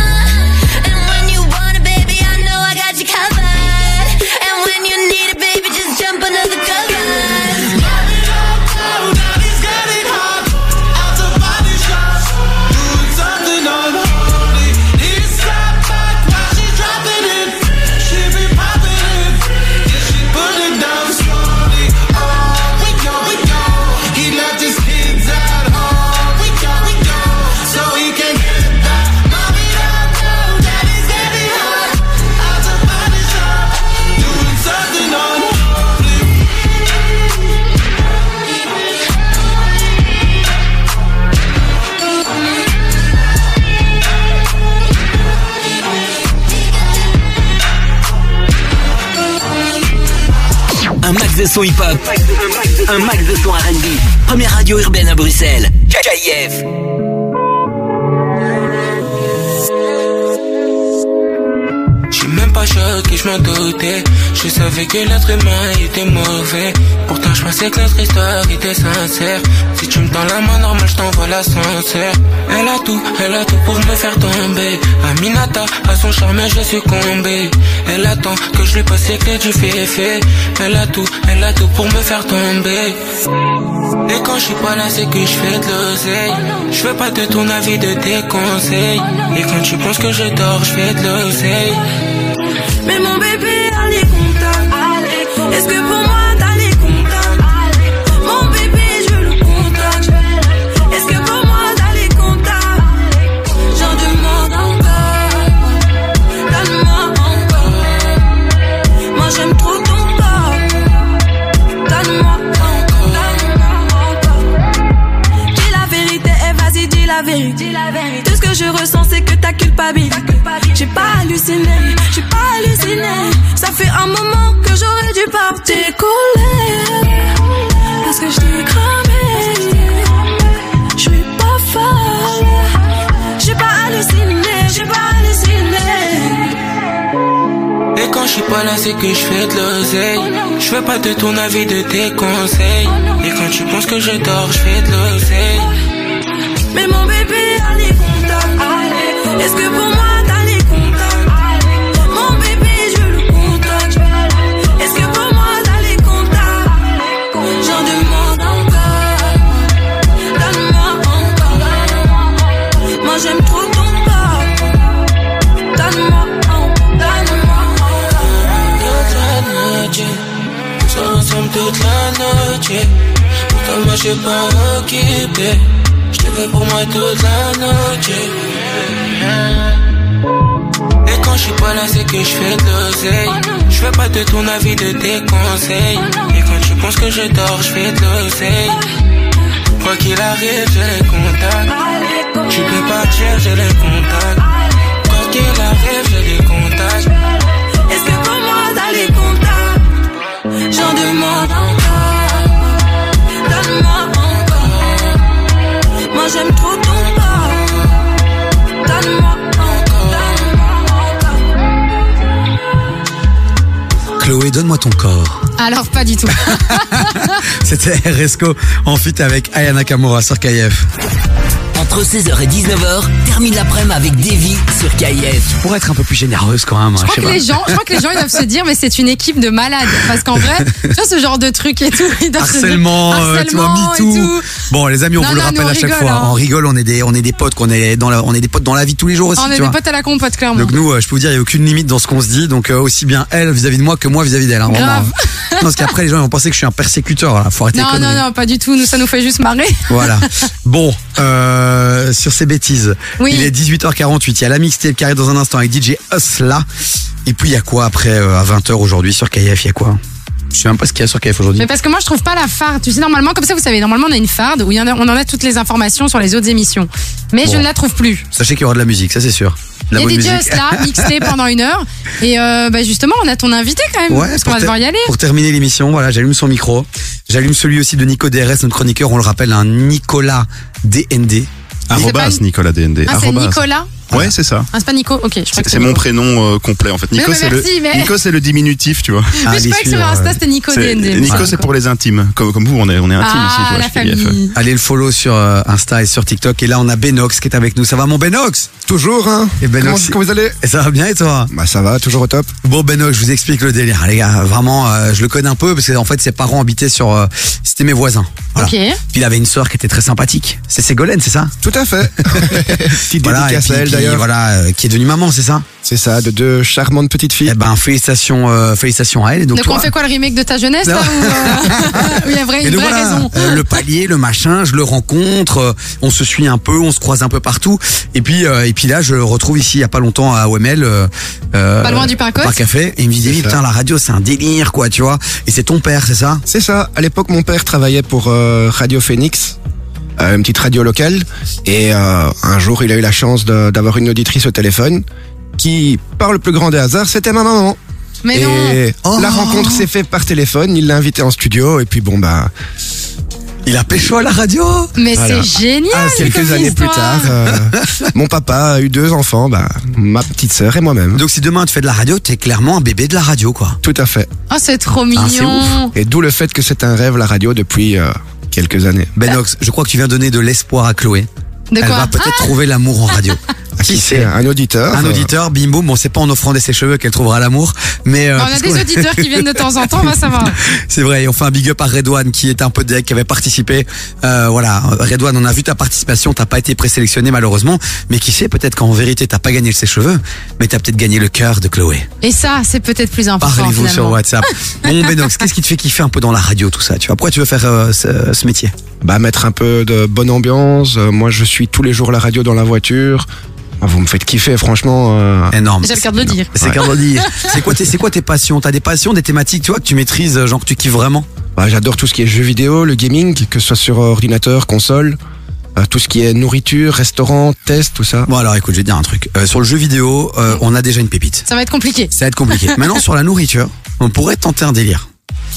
Un max de son R&B. Première radio urbaine à Bruxelles. KIF. Choqué, je doutais. Je savais que l'être humain était mauvais. Pourtant, je pensais que notre histoire était sincère. Si tu me tends la main normale, je t'envoie l'ascenseur. Elle a tout, elle a tout pour me faire tomber. Aminata, à son charme, j'ai succombé. Elle attend que je lui passe les clés du féfé. Elle a tout, elle a tout pour me faire tomber. Et quand je suis pas là, c'est que je fais de l'oseille. Je fais pas de ton avis, de tes conseils. Et quand tu penses que je dors, je fais de l'oseille. Mais mon bébé un moment que j'aurais dû partir coller. Parce que je t'ai cramé. Je suis pas folle. J'ai pas halluciné, j'ai pas halluciné. Et quand je suis pas là, c'est que je fais de l'oseille. Je fais pas de ton avis, de tes conseils. Et quand tu penses que je dors, je fais de l'oseille. Mais mon bébé a les contacts. Est-ce que pour moi noche. Pourtant moi je suis pas occupé. Je te veux pour moi toute la noche. Et quand je suis pas là, c'est que je fais de l'oseille. Je fais pas de ton avis, de tes conseils. Et quand tu penses que je dors, je fais de l'oseille. Quoi qu'il arrive, j'ai les contacts. Tu peux partir, j'ai les contacts. Quoi qu'il arrive, j'ai les contacts. Est-ce que pour moi t'as les contacts? J'en demande encore. J'aime trop ton corps. Donne-moi encore. Chloé, donne-moi ton corps. Alors, pas du tout. [LAUGHS] C'était Resco en fit avec Aya Nakamura sur KF. Entre 16h et 19h, termine l'après-midi avec Davy sur KIF. Pour être un peu plus généreuse quand même. Je crois, que les gens, je crois que les gens ils doivent se dire mais c'est une équipe de malades parce qu'en vrai tu vois ce genre de truc et tout ils doivent se dire- Harcèlement, euh, tu vois, harcèlement et MeToo. tout. Bon, les amis, on Non, vous le rappelle à chaque rigole, fois. hein. On rigole, on est des, on est des potes, qu'on est dans la, on est des potes dans la vie de tous les jours aussi. on tu est des vois. potes à la compote clairement. Donc nous, euh, je peux vous dire, il n'y a aucune limite dans ce qu'on se dit. Donc euh, aussi bien elle vis-à-vis de moi que moi vis-à-vis d'elle. Hein, parce qu'après les gens vont penser que je suis un persécuteur. Voilà, faut arrêter non non non pas du tout nous ça nous fait juste marrer. Voilà. Bon, euh, sur ces bêtises. Oui. Il est 18h48. Il y a la mixtape qui arrive dans un instant avec DJ Usla. Et puis il y a quoi après euh, à 20h aujourd'hui sur KF Il y a quoi? Je sais même pas ce qu'il y a sur KF aujourd'hui. Mais parce que moi je trouve pas la farde. Tu sais normalement comme ça vous savez normalement on a une farde où il y en a, on en a toutes les informations sur les autres émissions. Mais je ne la trouve plus. Sachez qu'il y aura de la musique, ça c'est sûr. De La Il y a bonne musique. là [LAUGHS] mixé pendant une heure et euh, bah justement on a ton invité quand même Ouais, parce qu'on pour va ter- devoir y aller. Pour terminer l'émission, voilà, j'allume son micro. J'allume celui aussi de Nico DRS, notre chroniqueur, on le rappelle, un Nicolas DND. Arrobas pas- Nicolas DND. Ah c'est Arrobas. Nicolas. Ouais, c'est ça. Ah c'est pas Nico. Ok. C'est mon Nico. prénom euh, complet en fait. Nico c'est le merci, mais- Nico c'est le diminutif, tu vois. Mais je croyais que sur Insta c'était Nico C'est- DND. Nico c'est pour les intimes. Comme, comme vous, on est on est intimes Ah, ici, tu vois. la chez KIF. famille. Allez le follow sur euh, Insta et sur TikTok. Et là, on a Benox qui est avec nous. Ça va, mon Benox? Toujours, hein Et Benox. Comment, comment vous allez? Et ça va bien et toi? Bah ça va, toujours au top. Bon Benox, je vous explique le délire. Les gars, vraiment, euh, je le connais un peu parce que en fait, ses parents habitaient sur. euh, C'était mes voisins. Voilà. Ok. Puis il avait une sœur qui était très sympathique. C'est Ségolène, c'est ça? Tout à fait. [LAUGHS] Petite dédicace à elle d'ailleurs. Voilà, euh, qui est devenue maman, c'est ça? C'est ça, de deux charmantes petites filles. Eh ben, félicitations, euh, félicitations à elle. Et donc, Donc toi, on fait quoi le remake de ta jeunesse là Non. ou, euh, Il y a vrai, Et une donc vraie voilà, raison. euh, le palier, le machin, je le rencontre, euh, on se suit un peu, on se croise un peu partout. Et puis euh, et puis là, je le retrouve ici il y a pas longtemps à OML. euh, euh, Pas loin du Pain Côte. Par café. Et il me dit, ça. putain, la radio, c'est un délire, quoi, tu vois. Et c'est ton père, c'est ça? C'est ça. À l'époque, mon père travaillait pour euh, Radio Phoenix, une petite radio locale. Et euh, un jour, il a eu la chance d'avoir une auditrice au téléphone qui, par le plus grand des hasards, c'était ma maman. Mais et non. Oh. la rencontre s'est faite par téléphone. Il l'a invité en studio. Et puis bon, bah, Il a pécho à la radio Mais Voilà. c'est génial. Ah, quelques années plus tard, euh, mon papa a eu deux enfants, bah, ma petite sœur et moi-même. Donc si demain tu fais de la radio, t'es clairement un bébé de la radio, quoi. Tout à fait. Oh c'est trop Ah, mignon. Et d'où le fait que c'est un rêve la radio depuis euh, quelques années. Benox, je crois que tu viens donner de l'espoir à Chloé. De Elle quoi va peut-être trouver l'amour en radio. [LAUGHS] Qui c'est Un auditeur. Un euh, auditeur, bim boum. Bon, c'est pas en offrant des sèche-cheveux qu'elle trouvera l'amour, mais euh, on a des auditeurs qui viennent de temps en temps, on va savoir. [LAUGHS] C'est vrai, on fait un big up à Redouane qui est un peu deck, qui avait participé. Euh, voilà, Redouane, on a vu ta participation, t'as pas été présélectionné malheureusement, mais qui sait, peut-être qu'en vérité t'as pas gagné ses cheveux, mais t'as peut-être gagné le cœur de Chloé. Et ça, c'est peut-être plus important. Parlez-vous sur. WhatsApp. [LAUGHS] Bon Benox, qu'est-ce qui te fait kiffer un peu dans la radio, tout ça Tu vois, pourquoi tu veux faire euh, ce, ce métier? Bah, mettre un peu de bonne ambiance. Moi, je suis tous les jours la radio dans la voiture. Ah, Vous me faites kiffer, franchement. euh, Énorme. J'ai le cœur de le dire. C'est Ouais. le dire. [LAUGHS] C'est quoi, tes- c'est quoi tes passions? T'as des passions, des thématiques, tu vois, que tu maîtrises, euh, genre que tu kiffes vraiment? Bah, J'adore tout ce qui est jeux vidéo, le gaming, que ce soit sur ordinateur, console. euh, tout ce qui est nourriture, restaurant, test, tout ça. Bon alors écoute, je vais te dire un truc. Euh, sur le jeu vidéo, euh, on a déjà une pépite. Ça va être compliqué. Ça va être compliqué. Maintenant sur la nourriture, on pourrait tenter un délire.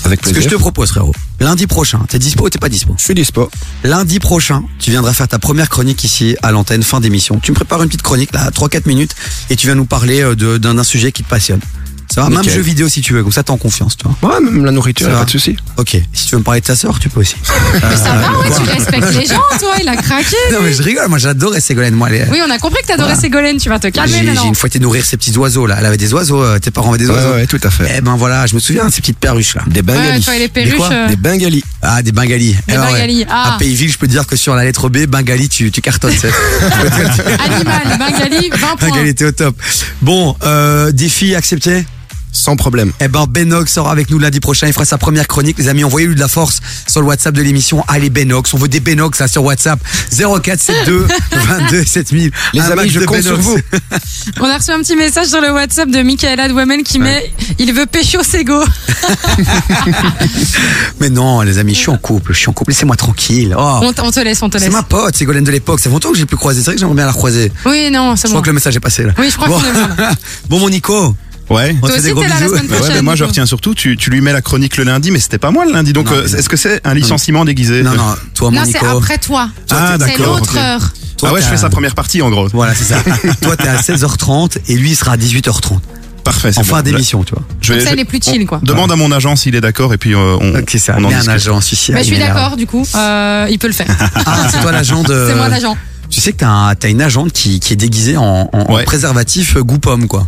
Avec Ce que plaisir. je te propose frérot, lundi prochain, t'es dispo ou t'es pas dispo? Je suis dispo. Lundi prochain, tu viendras faire ta première chronique ici à l'antenne, fin d'émission. Tu me prépares une petite chronique là, 3-4 minutes, et tu viens nous parler euh, d'un sujet qui te passionne. Ça va, même Nickel. jeu vidéo si tu veux, comme ça t'es en confiance, toi. Ouais, même la nourriture, Ça y a va. pas de souci. Ok. Si tu veux me parler de ta sœur, tu peux aussi. Mais [LAUGHS] ça Euh, va, ouais, quoi tu respectes les gens, toi, il a craqué. Non mais je rigole, moi j'adorais Ségolène, moi. Elle est- Oui, on a compris que t'adorais Voilà. Ségolène, tu vas te calmer J'ai j'ai maintenant. une fois été nourrir ces petits oiseaux là. Elle avait des oiseaux, euh, tes parents avaient des Ouais, oiseaux. ouais, tout à fait. Eh ben voilà, je me souviens de ces petites perruches là. Des Ouais, bengalis. toi et les Des perruches. quoi euh, Des bengalis. Ah, des bengalis. Des ouais. bengalis, ah. À Pays-Ville, je peux te dire que sur la lettre B, bengali, tu, tu cartonnes. [LAUGHS] Animal, Bengali, 20 [LAUGHS] points. bengali, t'es au top. Bon, euh, défi accepté? Sans problème. Eh ben, Benox sera avec nous lundi prochain. Il fera sa première chronique. Les amis, envoyez-lui de la force sur le WhatsApp de l'émission. Allez, Benox. On veut des Benox, là, sur WhatsApp. 0472 22 7000. Les Un amis, je compte sur vous. [LAUGHS] On a reçu un petit message sur le WhatsApp de Michaela Dwemel qui met Il veut pécho Sego. [LAUGHS] [LAUGHS] Mais non, les amis, je suis en couple. Je suis en couple. Laissez-moi tranquille. Oh. On, te laisse, on te C'est laisse. ma pote, Ségolène de l'époque. Fait longtemps que j'ai plus croisé. C'est vrai que j'aimerais bien la croiser. Oui, non, c'est Je bon. crois que le message est passé là. Oui, je crois bon. bon, mon Nico. Ouais. On te Toi fait des aussi, gros t'es là la bisous. semaine ouais, prochaine. mais moi je retiens surtout, tu, tu lui mets la chronique le lundi, mais c'était pas moi le lundi. Donc Non, euh, mais- est-ce que c'est un licenciement déguisé? Non, non, toi, mon Non, c'est Nico. après toi. Ah C'est d'accord. l'autre ok. heure. Toi, Ah ouais, je t'as- fais sa première partie en gros. Voilà, c'est ça. [LAUGHS] toi, t'es à 16h30 et lui, il sera à 18h30. Parfait. c'est En fin bon. d'émission, tu vois. Je vais- ça, elle est plus chill, quoi. Demande à mon agent s'il est d'accord et puis euh, on, Ok, ça. on en Mais un discute. agent, si, si. Bah, je suis il est là. d'accord, du coup. Euh, il peut le faire. Ah, c'est toi l'agent de. [LAUGHS] C'est moi l'agent. Tu sais que t'as un- t'as une agente qui, qui est déguisée en, en- en préservatif euh, goût pomme, quoi.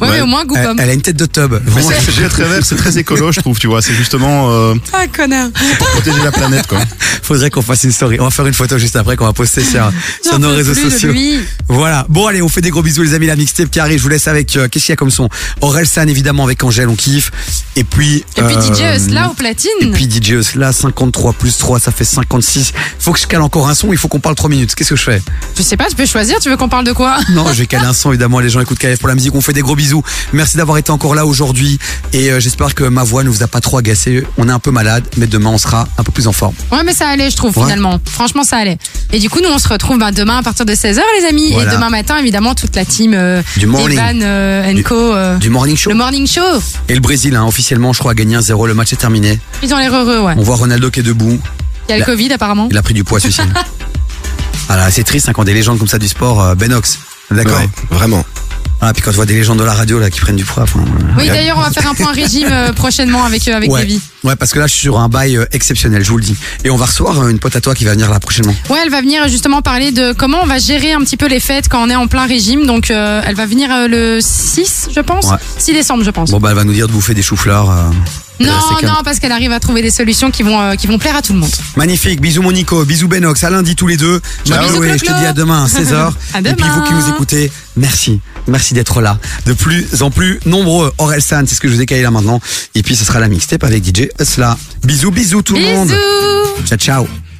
Ouais, mais au moins, goût Elle, pomme. elle a une tête de tub. Vraiment, c'est c'est très vert, c'est très écolo, je trouve, tu vois. C'est justement euh, Ah, connard. pour protéger la planète, quoi. [LAUGHS] Faudrait qu'on fasse une story. On va faire une photo juste après qu'on va poster sur, sur J'en nos peux réseaux plus de sociaux. lui. Voilà. Bon, allez, on fait des gros bisous, les amis. La mixtape qui arrive. Je vous laisse avec, euh, qu'est-ce qu'il y a comme son? Orelsan, évidemment, avec Angèle, on kiffe. Et puis, Et puis euh, DJ Eusla au platine. Et puis DJ Eusla, 53 plus 3, ça fait 56. Faut que je cale encore un son, il faut qu'on parle 3 minutes. Qu'est-ce que je fais? Je sais pas, tu peux choisir, tu veux qu'on parle de quoi? Non, je vais caler un son, évidemment. Les gens écoutent KF pour la musique. On fait des gros bisous. Merci d'avoir été encore là aujourd'hui. Et euh, j'espère que ma voix ne vous a pas trop agacé. On est un peu malade, mais demain, on sera un peu plus en forme. Ouais, mais ça allait, je trouve, Ouais. finalement. Franchement, ça allait. Et du coup, nous, on se retrouve ben, demain à partir de 16h, les amis. Voilà. Et demain matin, évidemment, toute la team euh, Du morning. Evan euh, Co. euh, Du morning show. le morning show. Et le Brésil, hein, officiellement, je crois, a gagné 1-0. Le match est terminé. Ils ont l'air heureux, ouais. On voit Ronaldo qui est debout. Il y a le Covid, apparemment. Il a pris du poids, celui-ci. [LAUGHS] voilà, c'est triste hein, quand des légendes comme ça du sport, euh, Benox. D'accord. Ouais, vraiment. Ah, puis quand tu vois des légendes de la radio là qui prennent du poids. enfin, Oui, regarde. d'ailleurs, on va faire un point régime euh, prochainement avec, euh, avec ouais. Davy. ouais, parce que là, je suis sur un bail euh, exceptionnel, je vous le dis. Et on va recevoir euh, une pote à toi qui va venir là prochainement. Ouais, elle va venir justement parler de comment on va gérer un petit peu les fêtes quand on est en plein régime. Donc, euh, elle va venir euh, le 6, je pense. Ouais. 6 décembre, je pense. Bon, bah, elle va nous dire de bouffer des choux-fleurs. Non, calme. non, parce qu'elle arrive à trouver des solutions qui vont, euh, qui vont plaire à tout le monde. Magnifique, bisous mon Nico, bisous Benox, à lundi tous les deux. Ciao. Bisous, je te dis à demain [LAUGHS] à 16h. À Et puis demain. vous qui nous écoutez, merci. Merci d'être là. De plus en plus nombreux. Aurel San, c'est ce que je vous ai calé là maintenant. Et puis ce sera la mixtape avec DJ Usla. Bisous, bisous tout le monde. Bisous Ciao, ciao.